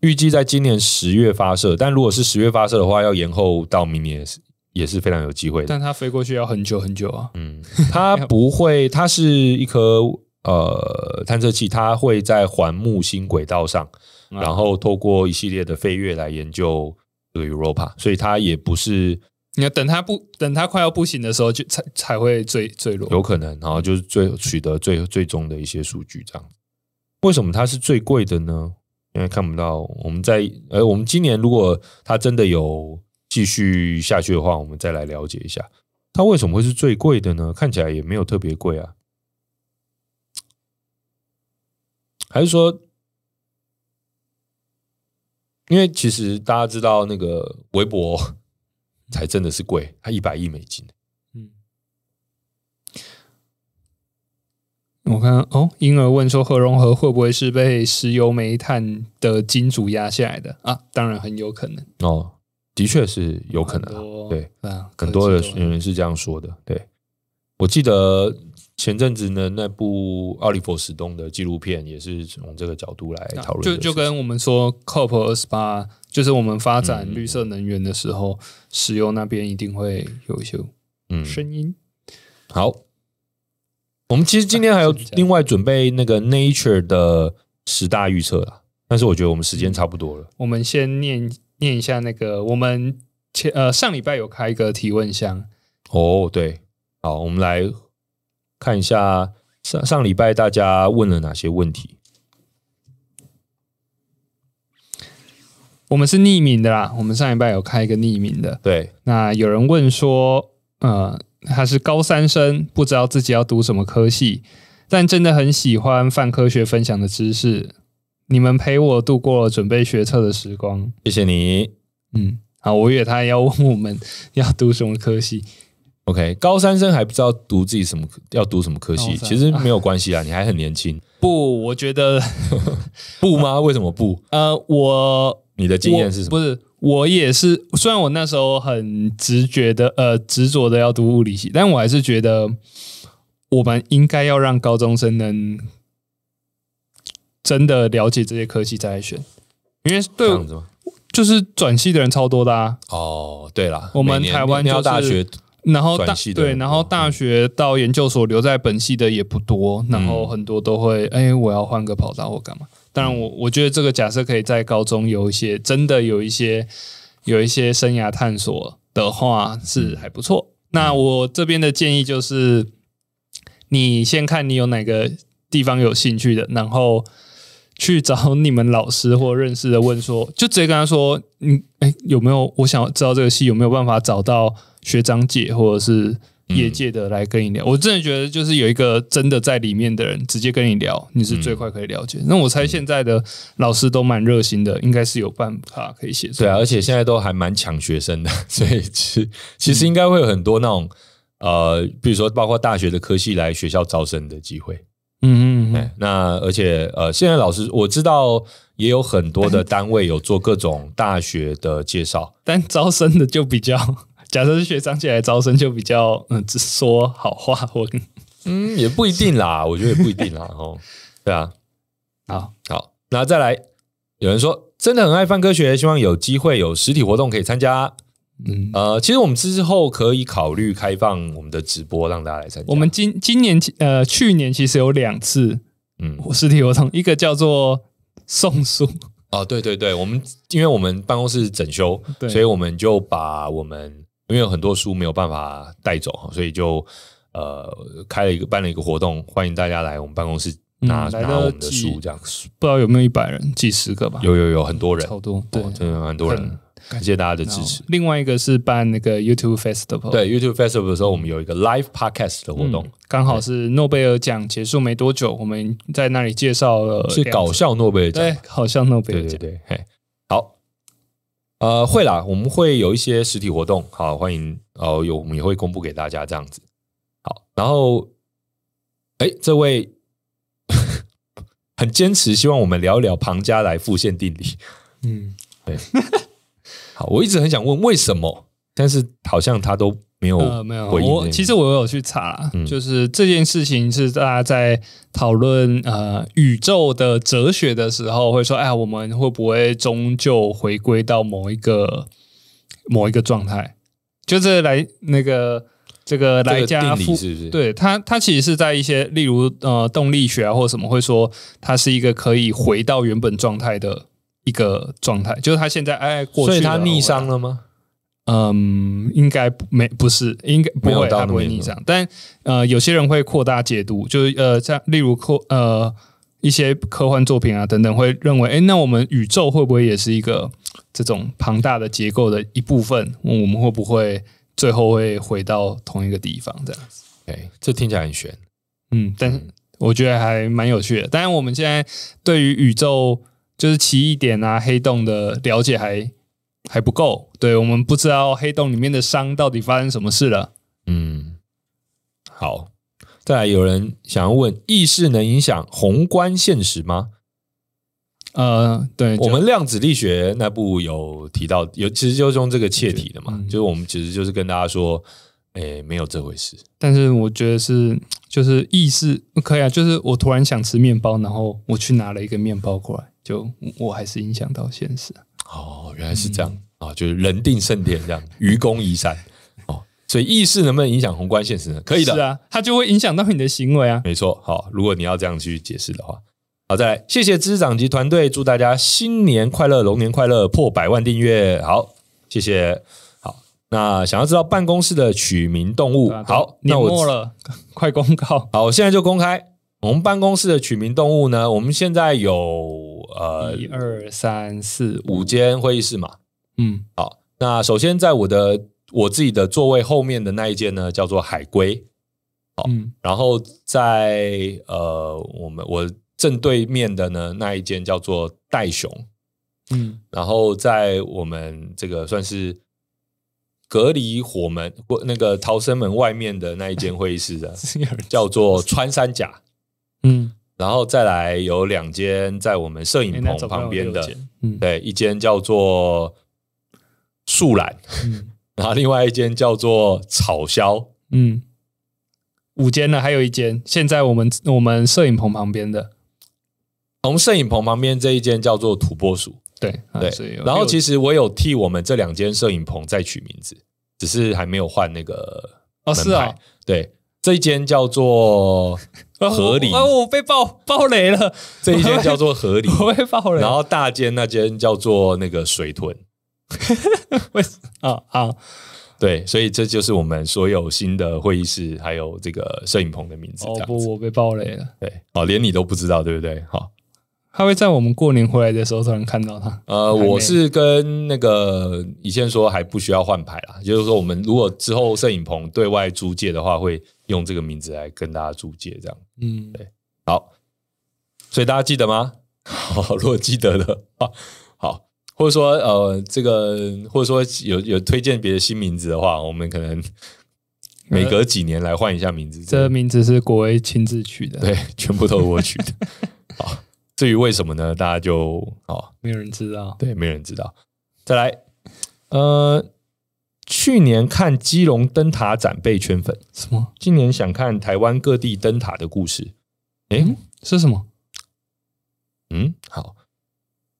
预计在今年十月发射，但如果是十月发射的话，要延后到明年也是也是非常有机会的。但它飞过去要很久很久啊。嗯，它不会，它是一颗呃探测器，它会在环木星轨道上，然后透过一系列的飞跃来研究这个 Europa，所以它也不是。你要等它不等它快要不行的时候，就才才会坠坠落，有可能，然后就是最取得最最终的一些数据这样。为什么它是最贵的呢？因为看不到我们在呃，我们今年如果它真的有继续下去的话，我们再来了解一下它为什么会是最贵的呢？看起来也没有特别贵啊，还是说，因为其实大家知道那个微博。才真的是贵，它一百亿美金。嗯，我看哦，婴儿问说核融合会不会是被石油煤炭的金主压下来的啊？当然很有可能哦，的确是有可能，啊。对啊，很多的人是这样说的。对，我记得前阵子呢，那部奥利弗史东的纪录片也是从这个角度来讨论，啊。就就跟我们说，COP 二十八。就是我们发展绿色能源的时候，嗯、石油那边一定会有一些嗯声音。好，我们其实今天还有另外准备那个 Nature 的十大预测啦，但是我觉得我们时间差不多了。我们先念念一下那个，我们前呃上礼拜有开一个提问箱。哦，对，好，我们来看一下上上礼拜大家问了哪些问题。我们是匿名的啦，我们上礼拜有开一个匿名的。对，那有人问说，呃。他是高三生，不知道自己要读什么科系，但真的很喜欢泛科学分享的知识。你们陪我度过了准备学测的时光，谢谢你。嗯，好，我以为他要问我们要读什么科系。OK，高三生还不知道读自己什么要读什么科系，其实没有关系啊，你还很年轻。不，我觉得 不吗？为什么不？呃，我你的经验是什么？不是。我也是，虽然我那时候很直觉的，呃，执着的要读物理系，但我还是觉得我们应该要让高中生能真的了解这些科系再来选，因为对，就是转系的人超多的啊。哦，对了，我们台湾就是大学，然后大对，然后大学到研究所留在本系的也不多，然后很多都会，哎，我要换个跑道或干嘛。当然我，我我觉得这个假设可以在高中有一些真的有一些有一些生涯探索的话是还不错。那我这边的建议就是，你先看你有哪个地方有兴趣的，然后去找你们老师或认识的问说，就直接跟他说，嗯，哎，有没有我想知道这个系有没有办法找到学长姐或者是。业界的来跟你聊，我真的觉得就是有一个真的在里面的人直接跟你聊，你是最快可以了解。那我猜现在的老师都蛮热心的，应该是有办法可以写出来。对啊，而且现在都还蛮抢学生的，所以其实其实应该会有很多那种呃，比如说包括大学的科系来学校招生的机会。嗯嗯嗯。那而且呃，现在老师我知道也有很多的单位有做各种大学的介绍，但招生的就比较。假设是学长姐来招生，就比较嗯，只说好话或嗯，也不一定啦，我觉得也不一定啦，哦，对啊，好。好，那再来，有人说真的很爱泛科学，希望有机会有实体活动可以参加，嗯。呃，其实我们之后可以考虑开放我们的直播，让大家来参加。我们今今年呃去年其实有两次嗯。实体活动，一个叫做送书。哦，对对对，我们因为我们办公室整修，所以我们就把我们。因为有很多书没有办法带走，所以就呃开了一个办了一个活动，欢迎大家来我们办公室拿、嗯、拿我们的书，这样不知道有没有一百人，几十个吧？有有有很多人，超多，对，真的很多人，感谢大家的支持。另外一个是办那个 YouTube Festival，对 YouTube Festival 的时候，我们有一个 Live Podcast 的活动，嗯、刚好是诺贝尔奖结束没多久，我们在那里介绍了是搞笑诺贝尔奖，对，搞笑诺贝尔奖，对对对，嘿，好。呃，会啦，我们会有一些实体活动，好，欢迎，哦，有我们也会公布给大家这样子，好，然后，哎，这位很坚持，希望我们聊一聊庞加莱复线定理，嗯，对，好，我一直很想问为什么，但是好像他都。没有呃，没有。我其实我有去查，嗯、就是这件事情是大家在讨论呃宇宙的哲学的时候，会说，哎，我们会不会终究回归到某一个某一个状态？就是来那个这个来加复是不是？对它，它其实是在一些例如呃动力学啊或什么会说，它是一个可以回到原本状态的一个状态。就是它现在哎过去，所以它逆商了吗？嗯，应该没不是，应该不会，它不会逆熵。但呃，有些人会扩大解读，就是呃，像例如科呃一些科幻作品啊等等，会认为，哎，那我们宇宙会不会也是一个这种庞大的结构的一部分？我们会不会最后会回到同一个地方？这样子？哎，这听起来很玄。嗯，但是我觉得还蛮有趣的。当然，我们现在对于宇宙就是奇异点啊、黑洞的了解还。还不够，对，我们不知道黑洞里面的伤到底发生什么事了。嗯，好，再来有人想要问：意识能影响宏观现实吗？呃，对，我们量子力学那部有提到，有其实就是用这个切题的嘛，嗯、就是我们其实就是跟大家说，哎，没有这回事。但是我觉得是，就是意识可以啊，就是我突然想吃面包，然后我去拿了一个面包过来，就我还是影响到现实。哦，原来是这样啊、嗯哦！就是人定胜天这样，愚公移山哦，所以意识能不能影响宏观现实呢？可以的，是啊，它就会影响到你的行为啊。没错，好，如果你要这样去解释的话，好，再来，谢谢知识长及团队，祝大家新年快乐，龙年快乐，破百万订阅，好，谢谢。那想要知道办公室的取名动物，啊、好，年末了，快公告。好，我现在就公开我们办公室的取名动物呢。我们现在有呃一二三四五间会议室嘛。嗯，好，那首先在我的我自己的座位后面的那一间呢，叫做海龟。好，嗯、然后在呃我们我正对面的呢那一间叫做袋熊。嗯，然后在我们这个算是。隔离火门或那个逃生门外面的那一间会议室的，叫做穿山甲。嗯，然后再来有两间在我们摄影棚旁边的，嗯，对，一间叫做树懒，嗯，然后另外一间叫做草鸮，嗯，五间呢，还有一间现在我们我们摄影棚旁边的，从摄影棚旁边这一间叫做土拨鼠。对对，然后其实我有替我们这两间摄影棚再取名字，只是还没有换那个哦，是啊，对，这一间叫做 合理，啊，我被爆爆雷了，这一间叫做合理，我被爆雷，然后大间那间叫做那个水豚，啊啊？对，所以这就是我们所有新的会议室还有这个摄影棚的名字。哦不，我被爆雷了，对，哦，连你都不知道，对不对？好。他会在我们过年回来的时候才能看到他。呃，我是跟那个以前说还不需要换牌啦，就是说我们如果之后摄影棚对外租借的话，会用这个名字来跟大家注解，这样。嗯，对，好，所以大家记得吗？好，如果记得的话，好，或者说呃，这个或者说有有推荐别的新名字的话，我们可能每隔几年来换一下名字。这个名字是国威亲自取的，对，全部都是我取的。好。至于为什么呢？大家就哦，没有人知道。对，没有人知道。再来，呃，去年看基隆灯塔展被圈粉，什么？今年想看台湾各地灯塔的故事。诶、嗯，是什么？嗯，好，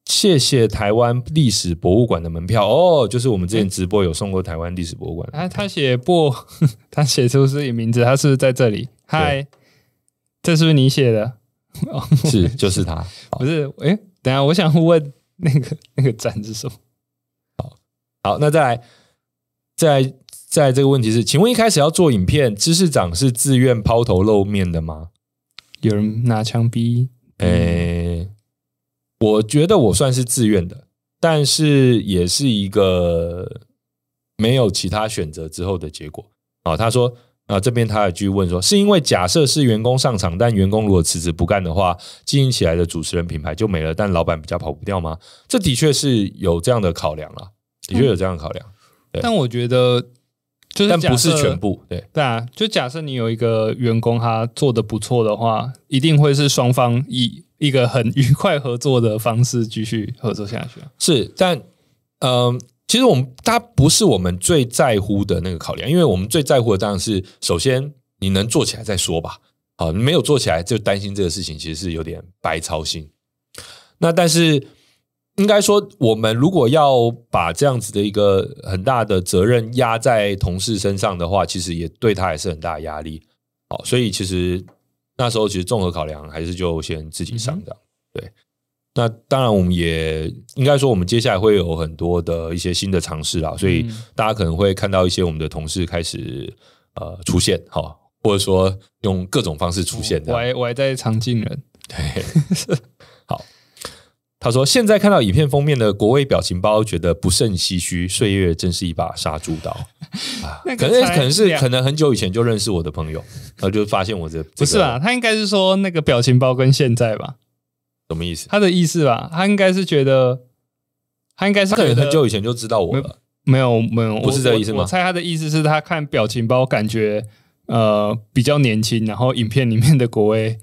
谢谢台湾历史博物馆的门票哦，就是我们之前直播有送过台湾历史博物馆。啊，他写不，他写出自己名字，他是不是在这里？嗨，这是不是你写的？是，就是他。不是，哎、欸，等下，我想问那个那个展是什么？好，好，那再来，再来，再来这个问题是，请问一开始要做影片，知识长是自愿抛头露面的吗？有人拿枪逼？诶、欸，我觉得我算是自愿的，但是也是一个没有其他选择之后的结果。啊，他说。啊，这边他也继续问说，是因为假设是员工上场，但员工如果辞职不干的话，经营起来的主持人品牌就没了，但老板比较跑不掉吗？这的确是有这样的考量了，的确有这样的考量。对，但我觉得就是，但不是全部，对对啊，就假设你有一个员工他做的不错的话，一定会是双方以一个很愉快合作的方式继续合作下去。是，但嗯。呃其实我们它不是我们最在乎的那个考量，因为我们最在乎的当然是首先你能做起来再说吧。好，没有做起来就担心这个事情，其实是有点白操心。那但是应该说，我们如果要把这样子的一个很大的责任压在同事身上的话，其实也对他也是很大的压力。好，所以其实那时候其实综合考量，还是就先自己上这样，对。那当然，我们也应该说，我们接下来会有很多的一些新的尝试啦，所以大家可能会看到一些我们的同事开始呃出现，哈，或者说用各种方式出现。我还我还在常进人，对，好。他说：“现在看到影片封面的国威表情包，觉得不胜唏嘘。岁月真是一把杀猪刀 啊！可能可能是可能很久以前就认识我的朋友，然后就发现我这不是啊，他应该是说那个表情包跟现在吧。”什么意思？他的意思吧，他应该是觉得，他应该是他可能很久以前就知道我了。没有没有，不是这个意思吗？我，我猜他的意思是他看表情包感觉呃比较年轻，然后影片里面的国威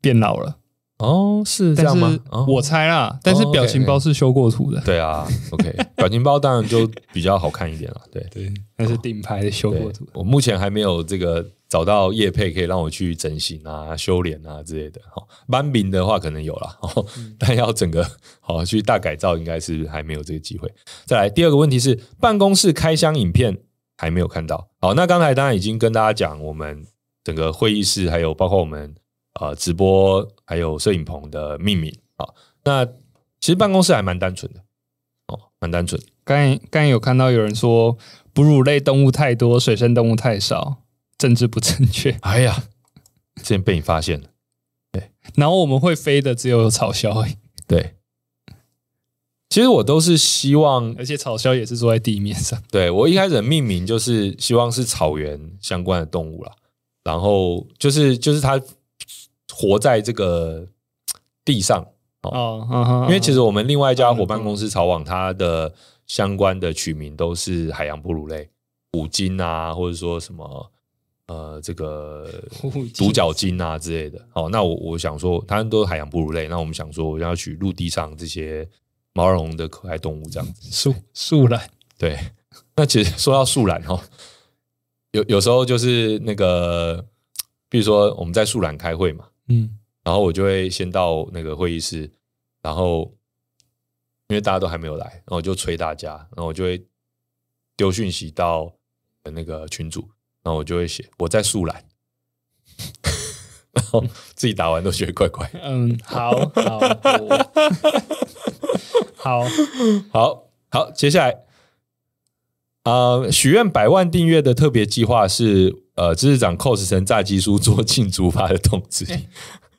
变老了。哦，是这样吗？我猜啦，但是表情包是修过图的。对啊，OK，表情包当然就比较好看一点了。对对，那是顶牌的修过图。我目前还没有这个。找到叶配可以让我去整形啊、修脸啊之类的，好，班饼的话可能有了，但要整个好去大改造，应该是还没有这个机会。再来第二个问题是，办公室开箱影片还没有看到。好，那刚才当然已经跟大家讲，我们整个会议室还有包括我们呃直播还有摄影棚的命名。好，那其实办公室还蛮单纯的哦，蛮单纯。刚才刚才有看到有人说哺乳类动物太多，水生动物太少，政治不正确。哎呀，之前被你发现了。对，然后我们会飞的只有草鸮。对。其实我都是希望，而且草鸮也是坐在地面上。对，我一开始命名就是希望是草原相关的动物啦，然后就是就是它活在这个地上哦，因为其实我们另外一家伙伴公司草网，它的相关的取名都是海洋哺乳类，虎鲸啊，或者说什么呃这个独角鲸啊之类的。哦，那我我想说，它们都是海洋哺乳类，那我们想说，我要取陆地上这些。毛茸茸的可爱动物这样子，树树懒对。那其实说到树懒哦，有有时候就是那个，比如说我们在树懒开会嘛，嗯，然后我就会先到那个会议室，然后因为大家都还没有来，然后我就催大家，然后我就会丢讯息到那个群组，然后我就会写我在树懒，然后自己打完都觉得怪怪。嗯，好好。好 好好，接下来，呃，许愿百万订阅的特别计划是，呃，知识长 cos 成炸鸡叔做进竹筏的动作。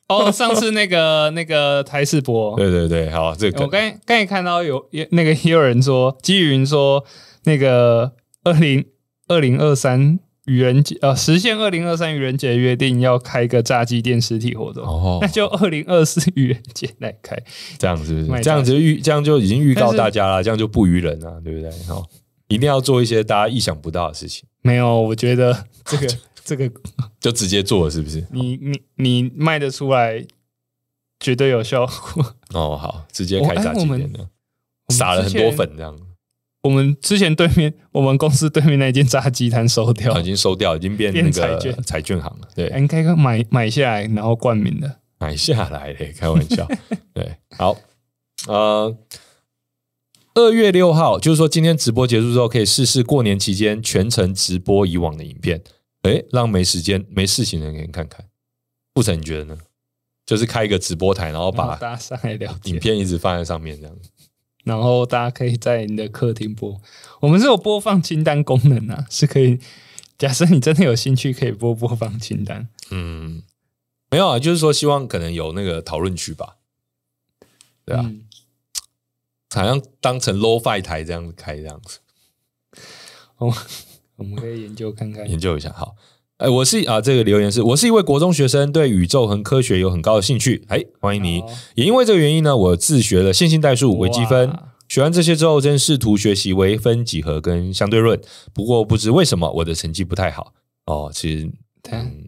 哦，上次那个那个台视播，对对对，好，这个我刚刚也看到有那个也有人说，基于说那个二零二零二三。愚人节呃，实现二零二三愚人节约定要开个炸鸡店实体活动，哦、那就二零二四愚人节来开，这样是不是？这样子预这样就已经预告大家了，这样就不愚人了，对不对？哦，一定要做一些大家意想不到的事情。没有，我觉得 这个这个就直接做了，是不是？你你你卖得出来，绝对有效果。哦，好，直接开炸鸡店的，撒了很多粉这样。我们之前对面，我们公司对面那间炸鸡摊收掉，已经收掉，已经变那个彩券彩券行了。对，应该买买下来，然后冠名的，买下来嘞，开玩笑。对，好，呃，二月六号，就是说今天直播结束之后，可以试试过年期间全程直播以往的影片，哎，让没时间、没事情的人给你看看。富城，你觉得呢？就是开一个直播台，然后把 大家上来聊，影片一直放在上面这样子。然后大家可以在你的客厅播，我们是有播放清单功能啊，是可以。假设你真的有兴趣，可以播播放清单。嗯，没有啊，就是说希望可能有那个讨论区吧。对啊，嗯、好像当成 low-fi 台这样子开这样子。哦，我们可以研究看看，研究一下。好。哎，我是啊，这个留言是我是一位国中学生，对宇宙和科学有很高的兴趣。哎，欢迎你。也因为这个原因呢，我自学了线性代数、微积分。学完这些之后，正试图学习微分几何跟相对论。不过不知为什么，我的成绩不太好。哦，其实，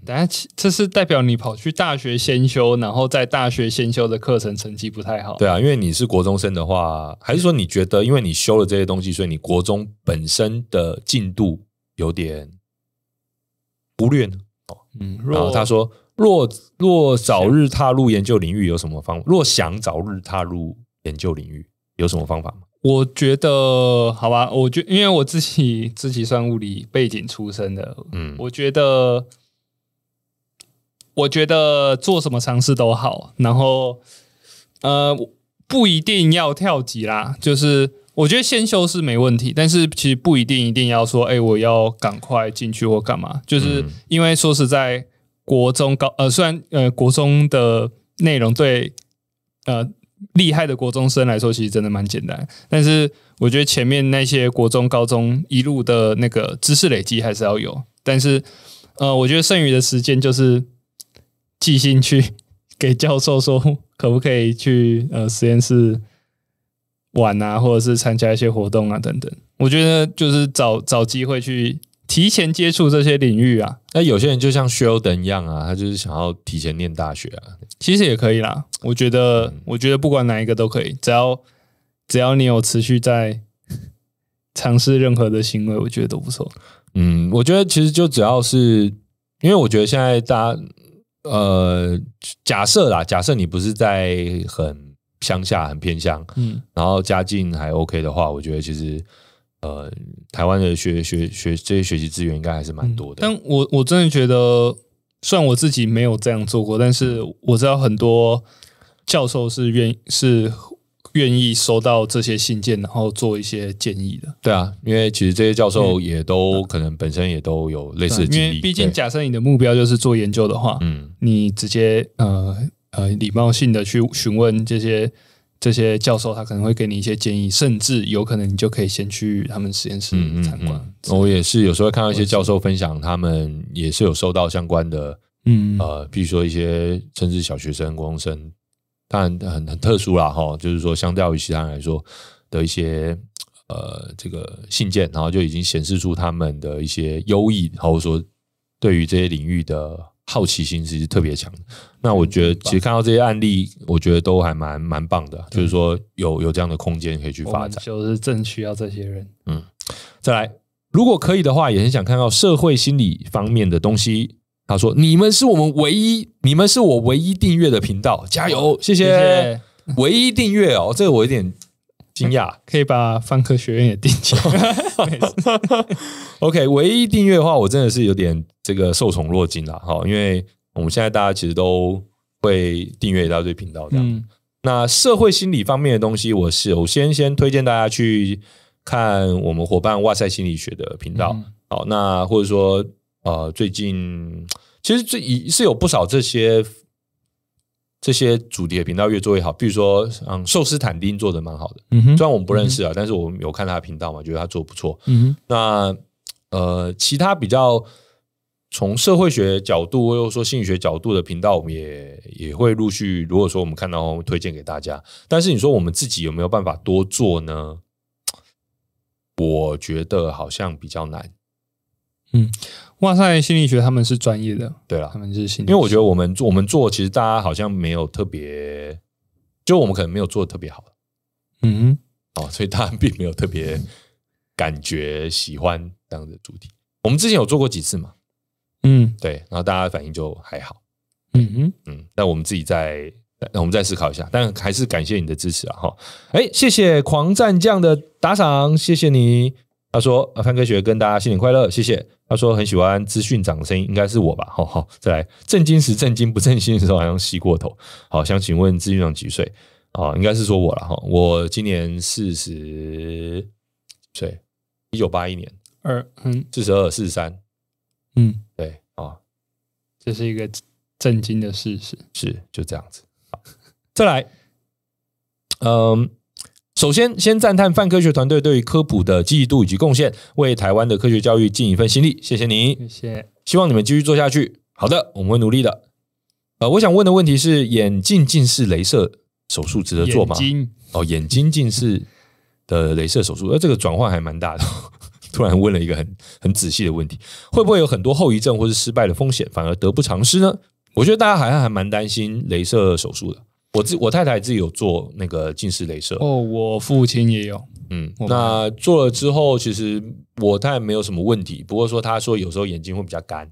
等下，这是代表你跑去大学先修，然后在大学先修的课程成绩不太好。对啊，因为你是国中生的话，还是说你觉得，因为你修了这些东西，所以你国中本身的进度有点？忽略呢？哦，嗯，然后他说，若若早日踏入研究领域，有什么方法？若想早日踏入研究领域，有什么方法吗？我觉得，好吧，我觉，因为我自己自己算物理背景出身的，嗯，我觉得，我觉得做什么尝试都好，然后，呃，不一定要跳级啦，就是。我觉得先修是没问题，但是其实不一定一定要说，哎，我要赶快进去或干嘛。就是因为说实在，国中高呃，虽然呃国中的内容对呃厉害的国中生来说，其实真的蛮简单。但是我觉得前面那些国中、高中一路的那个知识累积还是要有。但是呃，我觉得剩余的时间就是寄信去给教授说，可不可以去呃实验室。玩啊，或者是参加一些活动啊，等等。我觉得就是找找机会去提前接触这些领域啊。那有些人就像 Sheldon 一样啊，他就是想要提前念大学啊。其实也可以啦，我觉得，嗯、我觉得不管哪一个都可以，只要只要你有持续在尝试任何的行为，我觉得都不错。嗯，我觉得其实就只要是，因为我觉得现在大家，呃，假设啦，假设你不是在很。乡下很偏乡，嗯，然后家境还 OK 的话，我觉得其实呃，台湾的学学学这些学习资源应该还是蛮多的。但我我真的觉得，虽然我自己没有这样做过，但是我知道很多教授是愿是愿意收到这些信件，然后做一些建议的。对啊，因为其实这些教授也都可能本身也都有类似的经历。因为毕竟，假设你的目标就是做研究的话，嗯，你直接呃呃礼貌性的去询问这些。这些教授他可能会给你一些建议，甚至有可能你就可以先去他们实验室参观。嗯嗯嗯、我也是有时候会看到一些教授分享，他们也是有收到相关的，嗯呃，比如说一些甚至小学生、高中生，当然很很特殊啦哈，就是说相较于其他人来说的一些呃这个信件，然后就已经显示出他们的一些优异，或者说对于这些领域的。好奇心其实特别强，那我觉得其实看到这些案例，我觉得都还蛮蛮棒的，就是说有有这样的空间可以去发展，就是正需要这些人。嗯，再来，如果可以的话，也很想看到社会心理方面的东西。他说：“你们是我们唯一，你们是我唯一订阅的频道，加油，谢谢，谢谢 唯一订阅哦，这个我有点。”惊讶，可以把泛科学院也订起来。OK，唯一订阅的话，我真的是有点这个受宠若惊了哈，因为我们现在大家其实都会订阅一大堆频道这样。嗯、那社会心理方面的东西，我首先先推荐大家去看我们伙伴哇塞心理学的频道。好、嗯，那或者说呃，最近其实最是有不少这些。这些主题的频道越做越好，比如说，嗯，寿司坦丁做的蛮好的，嗯哼，虽然我们不认识啊，嗯、但是我们有看他的频道嘛，觉得他做的不错，嗯哼，那呃，其他比较从社会学角度或者说心理学角度的频道，我们也也会陆续，如果说我们看到推荐给大家，但是你说我们自己有没有办法多做呢？我觉得好像比较难，嗯。哇塞心理学他们是专业的，对了，他们是心理学，因为我觉得我们做我们做，其实大家好像没有特别，就我们可能没有做的特别好，嗯，哦，所以大家并没有特别感觉喜欢这样的主题。我们之前有做过几次嘛，嗯，对，然后大家反应就还好，嗯哼，嗯，那我们自己再，那我们再思考一下，但还是感谢你的支持啊，哈，哎，谢谢狂战将的打赏，谢谢你。他说：“啊，泛科学跟大家新年快乐，谢谢。”他说很喜欢资讯长的声音，应该是我吧？好好，再来，震惊时震惊，不正经的时候好像吸过头。好，想请问资讯长几岁？啊，应该是说我了哈。我今年四十岁，一九八一年，二嗯，四十二、四十三，嗯，对啊，这是一个震惊的事实，是就这样子。好，再来，嗯。首先，先赞叹泛科学团队对于科普的积极度以及贡献，为台湾的科学教育尽一份心力。谢谢你，谢谢。希望你们继续做下去。好的，我们会努力的。呃，我想问的问题是：眼镜近视雷射手术值得做吗？睛哦，眼睛近视的雷射手术，呃，这个转换还蛮大的。突然问了一个很很仔细的问题：会不会有很多后遗症或是失败的风险，反而得不偿失呢？我觉得大家好像还蛮担心雷射手术的。我自我太太自己有做那个近视雷射哦，我父亲也有，嗯，那做了之后，其实我太太没有什么问题，不过说他说有时候眼睛会比较干，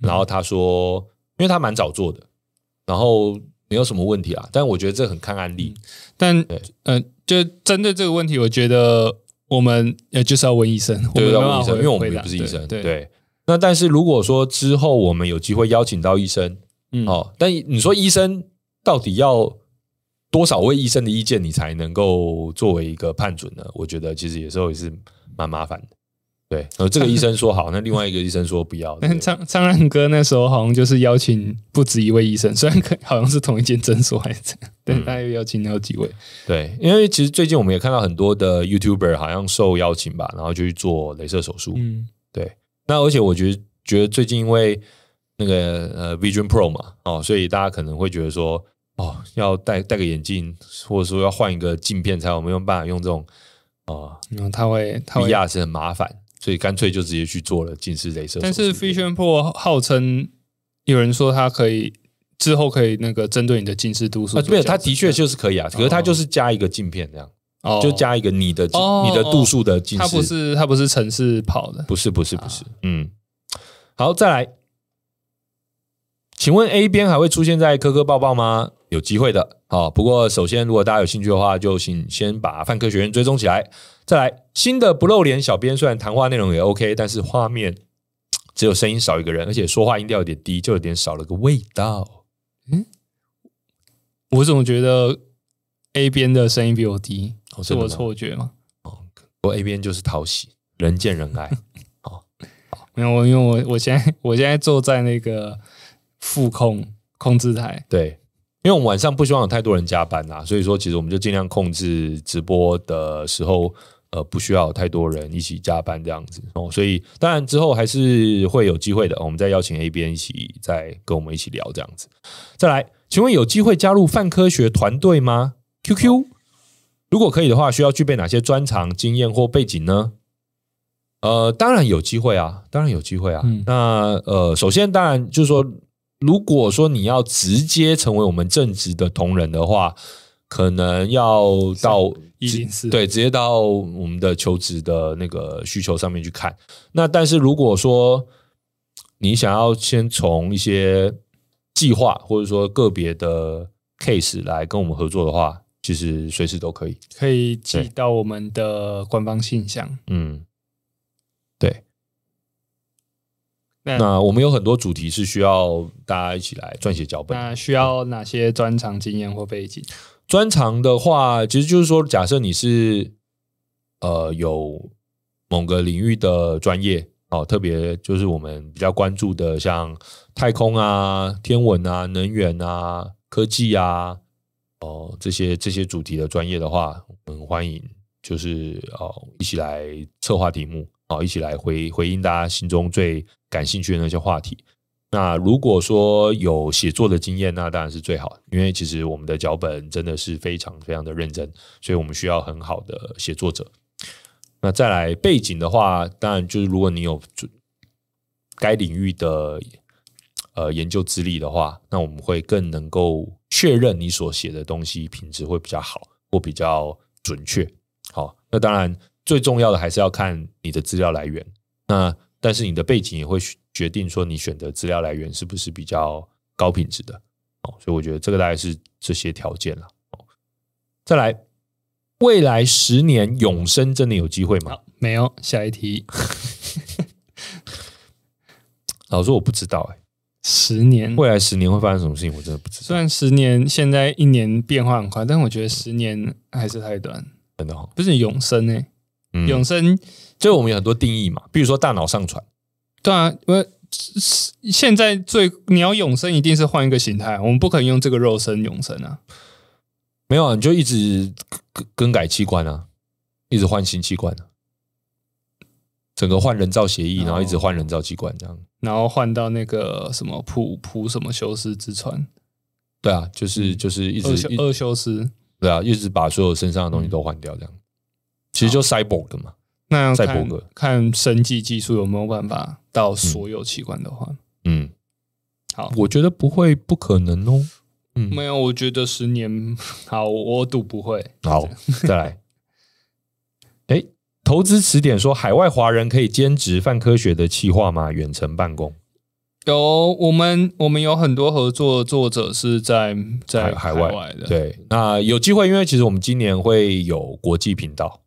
然后他说，因为他蛮早做的，然后没有什么问题啊，但我觉得这很看案例，但嗯、呃，就针对这个问题，我觉得我们呃就是要问医生，对，要问医生，因为我们也不是医生，对，对。那但是如果说之后我们有机会邀请到医生，嗯，哦，但你说医生。到底要多少位医生的意见，你才能够作为一个判准呢？我觉得其实有时候也是蛮麻烦的。对，然后这个医生说好，那另外一个医生说不要。但苍苍蓝鸽那时候好像就是邀请不止一位医生，虽然可好像是同一间诊所还是这样，对，他又邀请好几位。对，因为其实最近我们也看到很多的 YouTuber 好像受邀请吧，然后就去做镭射手术。嗯，对。那而且我觉得，觉得最近因为那个呃 Vision Pro 嘛，哦，所以大家可能会觉得说。哦，要戴戴个眼镜，或者说要换一个镜片，才有没有办法用这种啊？嗯，他会，他会，VR 是很麻烦，所以干脆就直接去做了近视雷射。但是 Vision Pro 号称有人说它可以之后可以那个针对你的近视度数，啊对，它的确就是可以啊，可是它就是加一个镜片这样，哦，就加一个你的你的度数的近视，它不是它不是城市跑的，不是不是不是，嗯，好，再来。请问 A 边还会出现在磕磕抱抱吗？有机会的啊，不过首先，如果大家有兴趣的话，就请先把泛科学院追踪起来。再来，新的不露脸小编，虽然谈话内容也 OK，但是画面只有声音少一个人，而且说话音调有点低，就有点少了个味道。嗯，我怎么觉得 A 边的声音比我低？哦、是我错觉吗？哦，我 A 边就是讨喜，人见人爱。哦，没有，我因为我我现在我现在坐在那个副控控制台，对。因为我们晚上不希望有太多人加班呐，所以说其实我们就尽量控制直播的时候，呃，不需要有太多人一起加班这样子哦。所以当然之后还是会有机会的，我们再邀请 A 边一起再跟我们一起聊这样子。再来，请问有机会加入泛科学团队吗？QQ，如果可以的话，需要具备哪些专长、经验或背景呢？呃，当然有机会啊，当然有机会啊。嗯、那呃，首先当然就是说。如果说你要直接成为我们正职的同仁的话，可能要到一零四对，直接到我们的求职的那个需求上面去看。那但是如果说你想要先从一些计划或者说个别的 case 来跟我们合作的话，其实随时都可以，可以寄到我们的官方信箱。嗯，对。那我们有很多主题是需要大家一起来撰写脚本。那需要哪些专长、经验或背景？专长的话，其实就是说，假设你是呃有某个领域的专业哦，特别就是我们比较关注的，像太空啊、天文啊、能源啊、科技啊，哦这些这些主题的专业的话，我们欢迎就是哦一起来策划题目。好，一起来回回应大家心中最感兴趣的那些话题。那如果说有写作的经验，那当然是最好，因为其实我们的脚本真的是非常非常的认真，所以我们需要很好的写作者。那再来背景的话，当然就是如果你有该领域的呃研究资历的话，那我们会更能够确认你所写的东西品质会比较好或比较准确。好，那当然。最重要的还是要看你的资料来源，那但是你的背景也会决定说你选择资料来源是不是比较高品质的哦，所以我觉得这个大概是这些条件了。再来，未来十年永生真的有机会吗？没有，下一题。老实说我不知道哎、欸，十年未来十年会发生什么事情，我真的不知道。虽然十年现在一年变化很快，但我觉得十年还是太短，真的好，不是永生哎、欸。永生，就我们有很多定义嘛，比如说大脑上传，对啊，因为现在最你要永生，一定是换一个形态，我们不可能用这个肉身永生啊。没有啊，你就一直更更改器官啊，一直换新器官啊，整个换人造协议，然后一直换人造器官这样，然后换到那个什么普普什么修斯之船，对啊，就是就是一直二修，二修斯，对啊，一直把所有身上的东西都换掉这样。其实就 cyborg 嘛，那要看看生技技术有没有办法到所有器官的话，嗯，好，我觉得不会，不可能哦。嗯，没有，我觉得十年，好，我赌不会。好，再来。哎，投资词典说，海外华人可以兼职泛科学的企划吗？远程办公？有，我们我们有很多合作作者是在在海外的。对，那有机会，因为其实我们今年会有国际频道。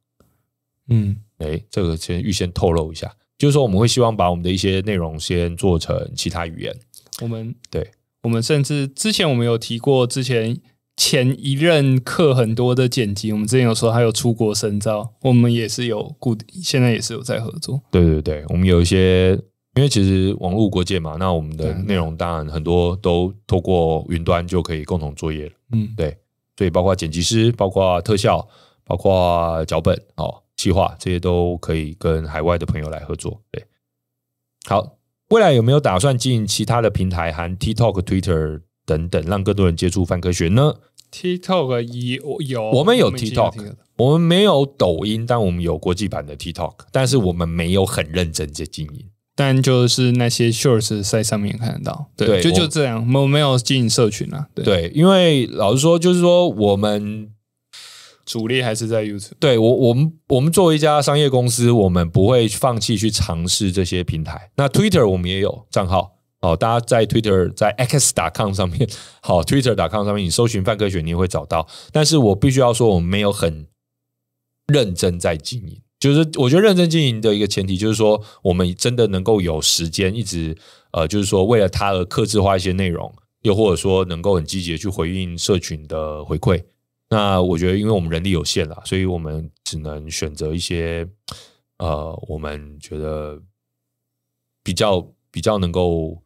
嗯，哎，这个先预先透露一下，就是说我们会希望把我们的一些内容先做成其他语言。我们对，我们甚至之前我们有提过，之前前一任课很多的剪辑，我们之前有说还有出国深造，我们也是有固定，现在也是有在合作。对对对，我们有一些，因为其实网络无国界嘛，那我们的内容当然很多都透过云端就可以共同作业了。嗯，对，所以包括剪辑师，包括特效，包括脚本，哦。企划这些都可以跟海外的朋友来合作。对，好，未来有没有打算进其他的平台，含 TikTok、Twitter 等等，让更多人接触泛科学呢？TikTok 有有，我们有 TikTok，我们没有抖音，但我们有国际版的 TikTok，但是我们没有很认真在经营。但就是那些 Shorts 在上面看得到，对，就就这样，我们没有经营社群啊。对，对，因为老实说，就是说我们。主力还是在 YouTube。对我，我们我们作为一家商业公司，我们不会放弃去尝试这些平台。那 Twitter 我们也有账号，哦，大家在 Twitter 在 X.com 上面，好 Twitter.com 上面，你搜寻范科学，你也会找到。但是我必须要说，我们没有很认真在经营。就是我觉得认真经营的一个前提，就是说我们真的能够有时间一直呃，就是说为了它而克制化一些内容，又或者说能够很积极的去回应社群的回馈。那我觉得，因为我们人力有限啦，所以我们只能选择一些呃，我们觉得比较比较能够。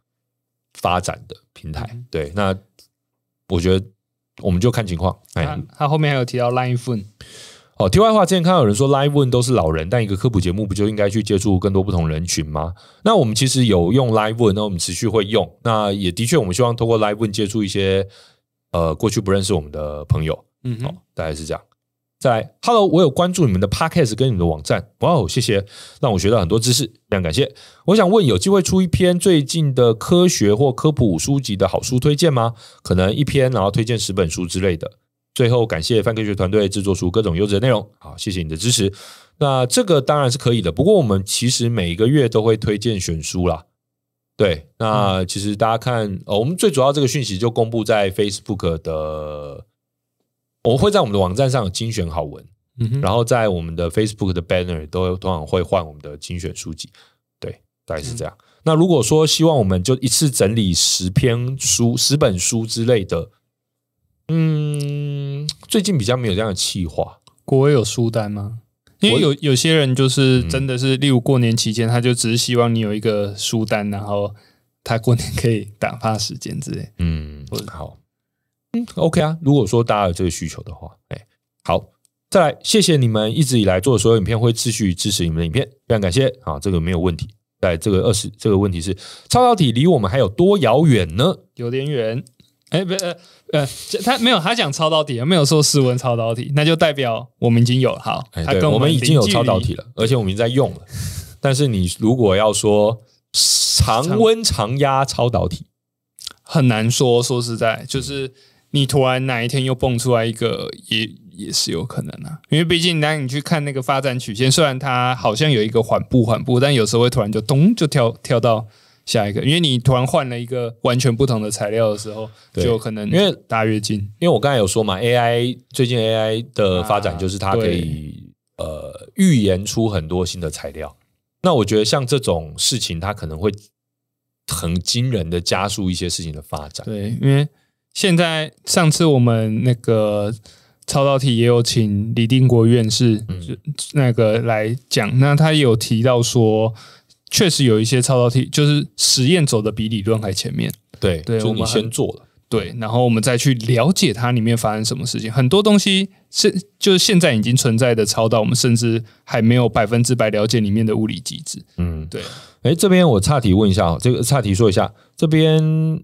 发展的平台，对，那我觉得我们就看情况。哎，他，他后面还有提到 Line One。哦，题外话，之前看到有人说 Live One 都是老人，但一个科普节目不就应该去接触更多不同人群吗？那我们其实有用 Live One，那我们持续会用。那也的确，我们希望通过 Live One 接触一些呃过去不认识我们的朋友。嗯，好，大概是这样。再来，Hello，我有关注你们的 Podcast 跟你们的网站，哇哦，谢谢，让我学到很多知识，非常感谢。我想问，有机会出一篇最近的科学或科普书籍的好书推荐吗？可能一篇，然后推荐十本书之类的。最后，感谢范科学团队制作出各种优质的内容，好，谢谢你的支持。那这个当然是可以的，不过我们其实每一个月都会推荐选书啦。对，那其实大家看，呃，我们最主要这个讯息就公布在 Facebook 的。我会在我们的网站上有精选好文，嗯，然后在我们的 Facebook 的 Banner 都通常会换我们的精选书籍，对，大概是这样。嗯、那如果说希望我们就一次整理十篇书、十本书之类的，嗯，最近比较没有这样的计划。国威有书单吗？因为有有些人就是真的是，例如过年期间，他就只是希望你有一个书单，然后他过年可以打发时间之类。嗯，好。嗯，OK 啊。如果说大家有这个需求的话，哎，好，再来，谢谢你们一直以来做的所有影片，会继续支持你们的影片，非常感谢啊，这个没有问题。在这个二十，这个问题是超导体离我们还有多遥远呢？有点远。哎，不，呃，呃，他没有，他讲超导体，没有说室温超导体，那就代表我们已经有了。好，哎，对，我们已经有超导体了，而且我们已经在用了。但是你如果要说常温常压超导体，很难说。说实在，就是。你突然哪一天又蹦出来一个，也也是有可能啊。因为毕竟当你去看那个发展曲线，虽然它好像有一个缓步缓步，但有时候会突然就咚就跳跳到下一个。因为你突然换了一个完全不同的材料的时候，就有可能因为大跃进。因为我刚才有说嘛，AI 最近 AI 的发展就是它可以、啊、呃预言出很多新的材料。那我觉得像这种事情，它可能会很惊人的加速一些事情的发展。对，因为。现在上次我们那个超导体也有请李定国院士，那个来讲，那他也有提到说，确实有一些超导体就是实验走的比理论还前面。对对，就你先做了，对，然后我们再去了解它里面发生什么事情。很多东西是就是现在已经存在的超导，我们甚至还没有百分之百了解里面的物理机制。嗯，对。哎，这边我岔题问一下，这个岔题说一下，这边。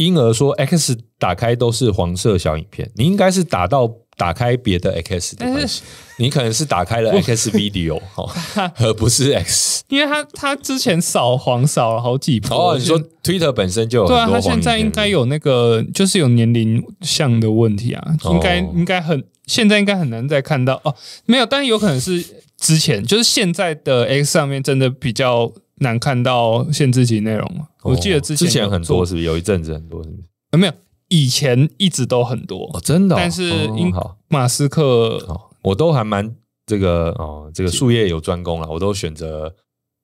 婴儿说：“X 打开都是黄色小影片，你应该是打到打开别的 X 的关系，你可能是打开了 X Video 而不是 X，因为他他之前扫黄扫了好几波。哦，你说 Twitter 本身就有对啊，他现在应该有那个就是有年龄向的问题啊，应该应该很现在应该很难再看到哦，没有，但有可能是之前就是现在的 X 上面真的比较。”难看到限制级内容吗？我记得之前之前很多，是不是有一阵子很多？是不是？啊，没有，以前一直都很多，哦、真的、哦。但是因好马斯克、哦，我都还蛮这个哦，这个术业有专攻了，我都选择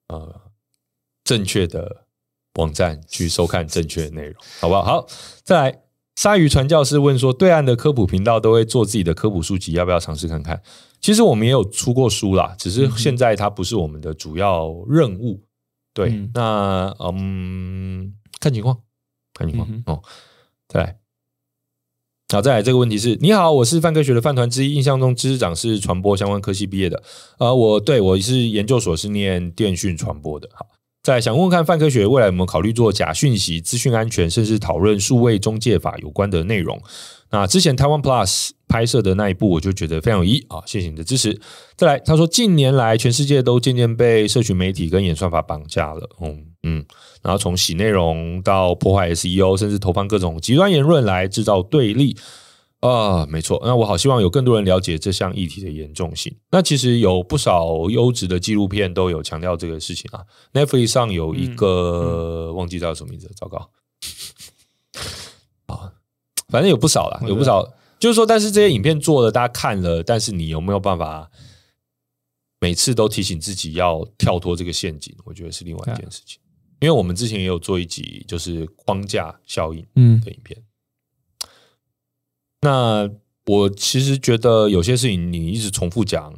呃正确的网站去收看正确的内容，好不好？好，再来。鲨鱼传教士问说：“对岸的科普频道都会做自己的科普书籍，要不要尝试看看？”其实我们也有出过书啦，只是现在它不是我们的主要任务。对，嗯那嗯，看情况，看情况、嗯、哦。再来，好，再来这个问题是：你好，我是范科学的饭团之一，印象中知识长是传播相关科系毕业的。呃，我对我是研究所是念电讯传播的。好，再来想问问看范科学未来有没有考虑做假讯息、资讯安全，甚至讨论数位中介法有关的内容？那之前台湾 Plus 拍摄的那一部，我就觉得非常有意义啊！谢谢你的支持。再来，他说近年来全世界都渐渐被社群媒体跟演算法绑架了，嗯嗯，然后从洗内容到破坏 SEO，甚至投放各种极端言论来制造对立。啊，没错。那我好希望有更多人了解这项议题的严重性。那其实有不少优质的纪录片都有强调这个事情啊。Netflix 上有一个、嗯嗯、忘记叫什么名字，糟糕。啊，反正有不少啦，有不少。就是说，但是这些影片做了，大家看了，但是你有没有办法每次都提醒自己要跳脱这个陷阱？我觉得是另外一件事情。因为我们之前也有做一集，就是框架效应的影片。嗯、那我其实觉得有些事情你一直重复讲，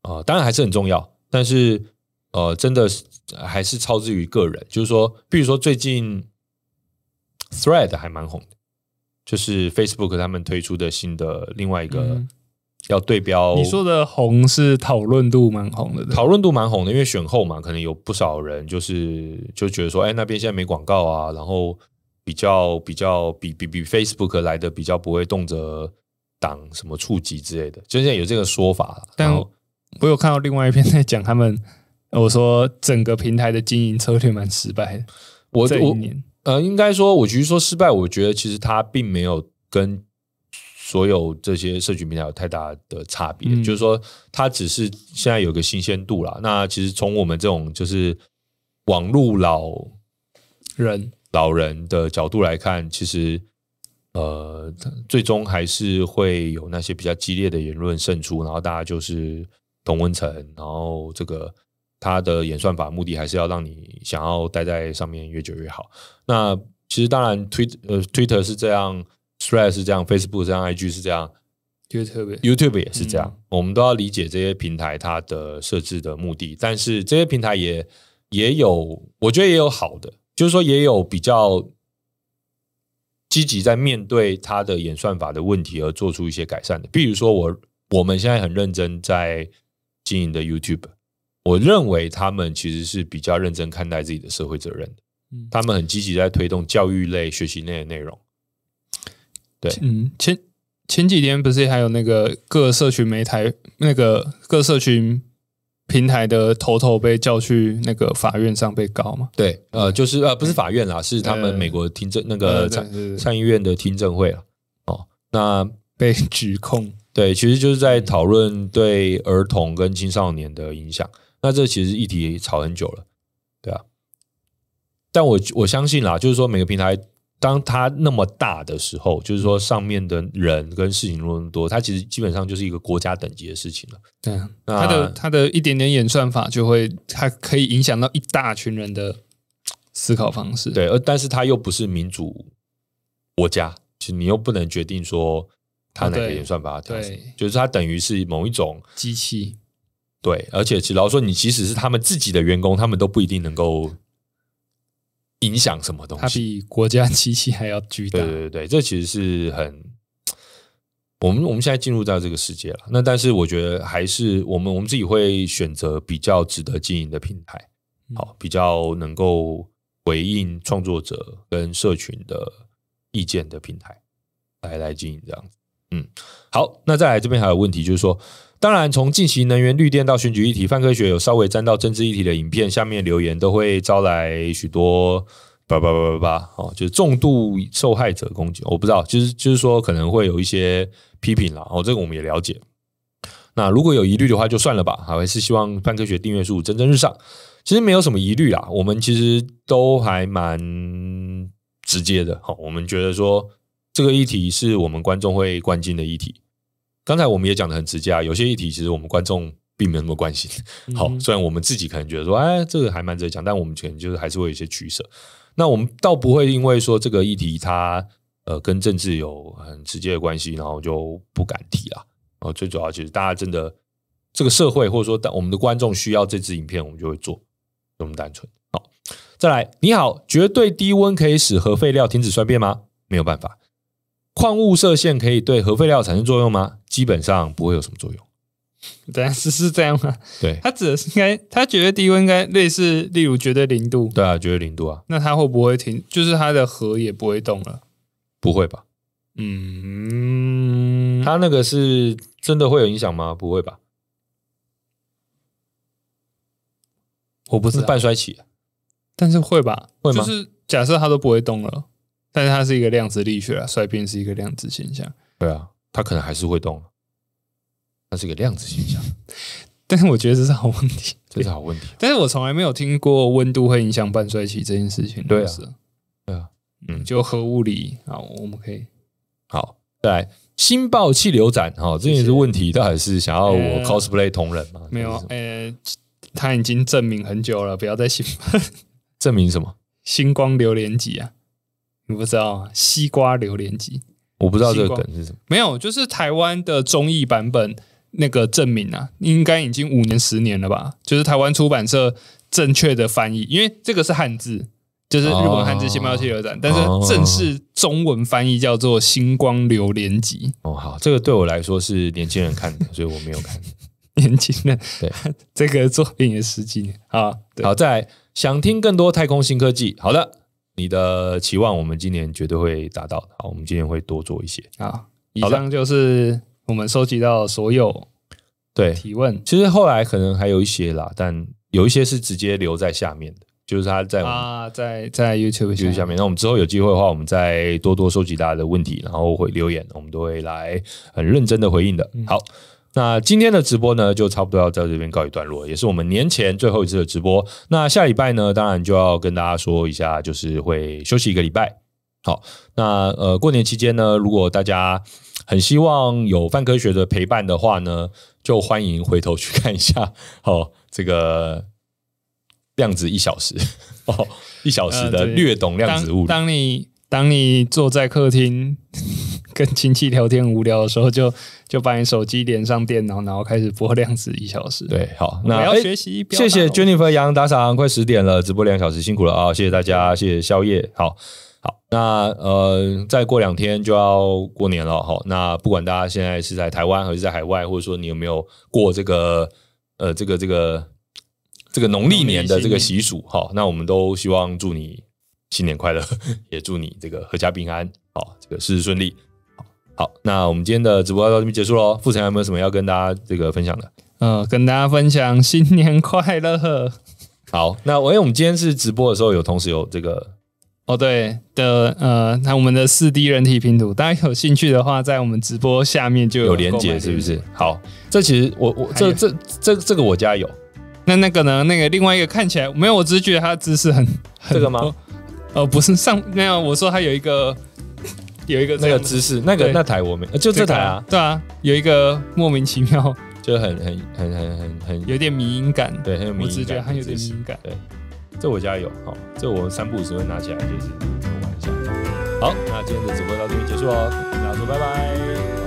啊、呃，当然还是很重要，但是呃，真的是还是超之于个人。就是说，比如说最近 Thread 还蛮红的。就是 Facebook 他们推出的新的另外一个要对标，你说的红是讨论度蛮红的，讨论度蛮红的，因为选后嘛，可能有不少人就是就觉得说，哎，那边现在没广告啊，然后比较比较比比比 Facebook 来的比较不会动辄挡什么触及之类的，就现在有这个说法。但我有看到另外一篇在讲他们，我说整个平台的经营策略蛮失败的，我这一年。呃，应该说，我其实说失败，我觉得其实它并没有跟所有这些社群平台有太大的差别，嗯、就是说，它只是现在有个新鲜度啦。那其实从我们这种就是网络老人老人的角度来看，其实呃，最终还是会有那些比较激烈的言论胜出，然后大家就是同温层，然后这个。它的演算法目的还是要让你想要待在上面越久越好。那其实当然，Twitter 呃，Twitter 是这样，Threads 是这样，Facebook 是这样，IG 是这样，YouTube YouTube 也是这样。嗯、我们都要理解这些平台它的设置的目的。但是这些平台也也有，我觉得也有好的，就是说也有比较积极在面对它的演算法的问题而做出一些改善的。比如说我我们现在很认真在经营的 YouTube。我认为他们其实是比较认真看待自己的社会责任的，他们很积极在推动教育类学习类的内容。对，嗯，前前几天不是还有那个各社群媒体那个各社群平台的头头被叫去那个法院上被告吗？对，呃，就是呃，不是法院啦，是他们美国听证那个参参议院的听证会了。哦，那 被指控，对，其实就是在讨论对儿童跟青少年的影响。那这其实议题吵很久了，对啊，但我我相信啦，就是说每个平台当它那么大的时候，就是说上面的人跟事情那么多，它其实基本上就是一个国家等级的事情了。对啊，它的它的一点点演算法就会，它可以影响到一大群人的思考方式。对，而但是它又不是民主国家，其实你又不能决定说它哪个演算法对，对，就是它等于是某一种机器。对，而且其实老实说，你即使是他们自己的员工，他们都不一定能够影响什么东西。它比国家机器还要巨大。对对对，这其实是很我们我们现在进入到这个世界了。那但是我觉得还是我们我们自己会选择比较值得经营的平台，好，比较能够回应创作者跟社群的意见的平台来来经营这样子。嗯，好，那再来这边还有问题，就是说。当然，从近期能源绿电到选举议题，范科学有稍微沾到政治议题的影片，下面留言都会招来许多叭叭叭叭叭哦，就是重度受害者攻击。我不知道，就是就是说可能会有一些批评啦。哦，这个我们也了解。那如果有疑虑的话，就算了吧。还是希望范科学订阅数蒸蒸日上。其实没有什么疑虑啦，我们其实都还蛮直接的。好，我们觉得说这个议题是我们观众会关心的议题。刚才我们也讲的很直接啊，有些议题其实我们观众并没有那么关心。好，虽然我们自己可能觉得说，哎，这个还蛮值得讲，但我们可能就是还是会有一些取舍。那我们倒不会因为说这个议题它呃跟政治有很直接的关系，然后就不敢提了。哦，最主要其实大家真的这个社会或者说我们的观众需要这支影片，我们就会做，这么单纯。好，再来，你好，绝对低温可以使核废料停止衰变吗？没有办法。矿物射线可以对核废料产生作用吗？基本上不会有什么作用。但是是这样吗？对，他指的是应该，他绝对低温应该类似，例如绝对零度。对啊，绝对零度啊。那它会不会停？就是它的核也不会动了？不会吧？嗯，它那个是真的会有影响吗？不会吧？我不是半衰期，但是会吧？会吗？就是假设它都不会动了。但是它是一个量子力学啊，衰变是一个量子现象。对啊，它可能还是会动，它是个量子现象。但是我觉得这是好问题，这是好问题。但是我从来没有听过温度会影响半衰期这件事情。对啊，对啊，嗯，就核物理啊，我们可以好再来星爆气流斩。哈，这也是问题，到底是想要我 cosplay 同人吗？没有，呃，他已经证明很久了，不要再信。证明什么？星光榴莲级啊？你不知道啊？西瓜榴莲级？我不知道这个梗是什么。没有，就是台湾的综艺版本。那个证明啊，应该已经五年十年了吧？就是台湾出版社正确的翻译，因为这个是汉字，就是日文汉字“星爆气流斩”，但是正式中文翻译叫做“星光流连集”。哦，好，这个对我来说是年轻人看的，所以我没有看。年轻人，对 这个作品也十几年啊。好，再来想听更多太空新科技。好的，你的期望我们今年绝对会达到。好，我们今年会多做一些。好，以上就是。我们收集到所有对提问，其实后来可能还有一些啦，但有一些是直接留在下面的，就是他在啊，在在 YouTube 下面。那我们之后有机会的话，我们再多多收集大家的问题，然后会留言，我们都会来很认真的回应的。好，那今天的直播呢，就差不多要在这边告一段落，也是我们年前最后一次的直播。那下礼拜呢，当然就要跟大家说一下，就是会休息一个礼拜。好，那呃，过年期间呢，如果大家很希望有范科学的陪伴的话呢，就欢迎回头去看一下 好，这个量子一小时 哦，一小时的略懂量子物理。当，当你当你坐在客厅跟亲戚聊天无聊的时候就，就 就把你手机连上电脑，然后开始播量子一小时。对，好，那要学习。谢谢 Jennifer 杨打赏，快十点了，直播两小时辛苦了啊！谢谢大家，谢谢宵夜，好。好，那呃，再过两天就要过年了哈。那不管大家现在是在台湾还是在海外，或者说你有没有过这个呃这个这个这个农历年的这个习俗哈，那我们都希望祝你新年快乐，也祝你这个阖家平安，好，这个事事顺利。好，那我们今天的直播到这边结束喽。富成有没有什么要跟大家这个分享的？呃，跟大家分享新年快乐。好，那我因为我们今天是直播的时候，有同时有这个。哦，对的，呃，那我们的四 D 人体拼图，大家有兴趣的话，在我们直播下面就有，有连接，是不是？好，这其实我我这这这这个我家有，那那个呢？那个另外一个看起来没有，我只是觉得它的姿势很，很这个吗？哦、呃，不是上没有，我说它有一个有一个那个姿势，那个那台我没，就这台啊，对啊，有一个莫名其妙，就很很很很很很有点迷音感，对，很有迷音感，我只觉得它有点迷因感，对。这我家有，好，这我三不五时会拿起来，就是玩一下。好，那今天的直播到这边结束哦，大家说拜拜。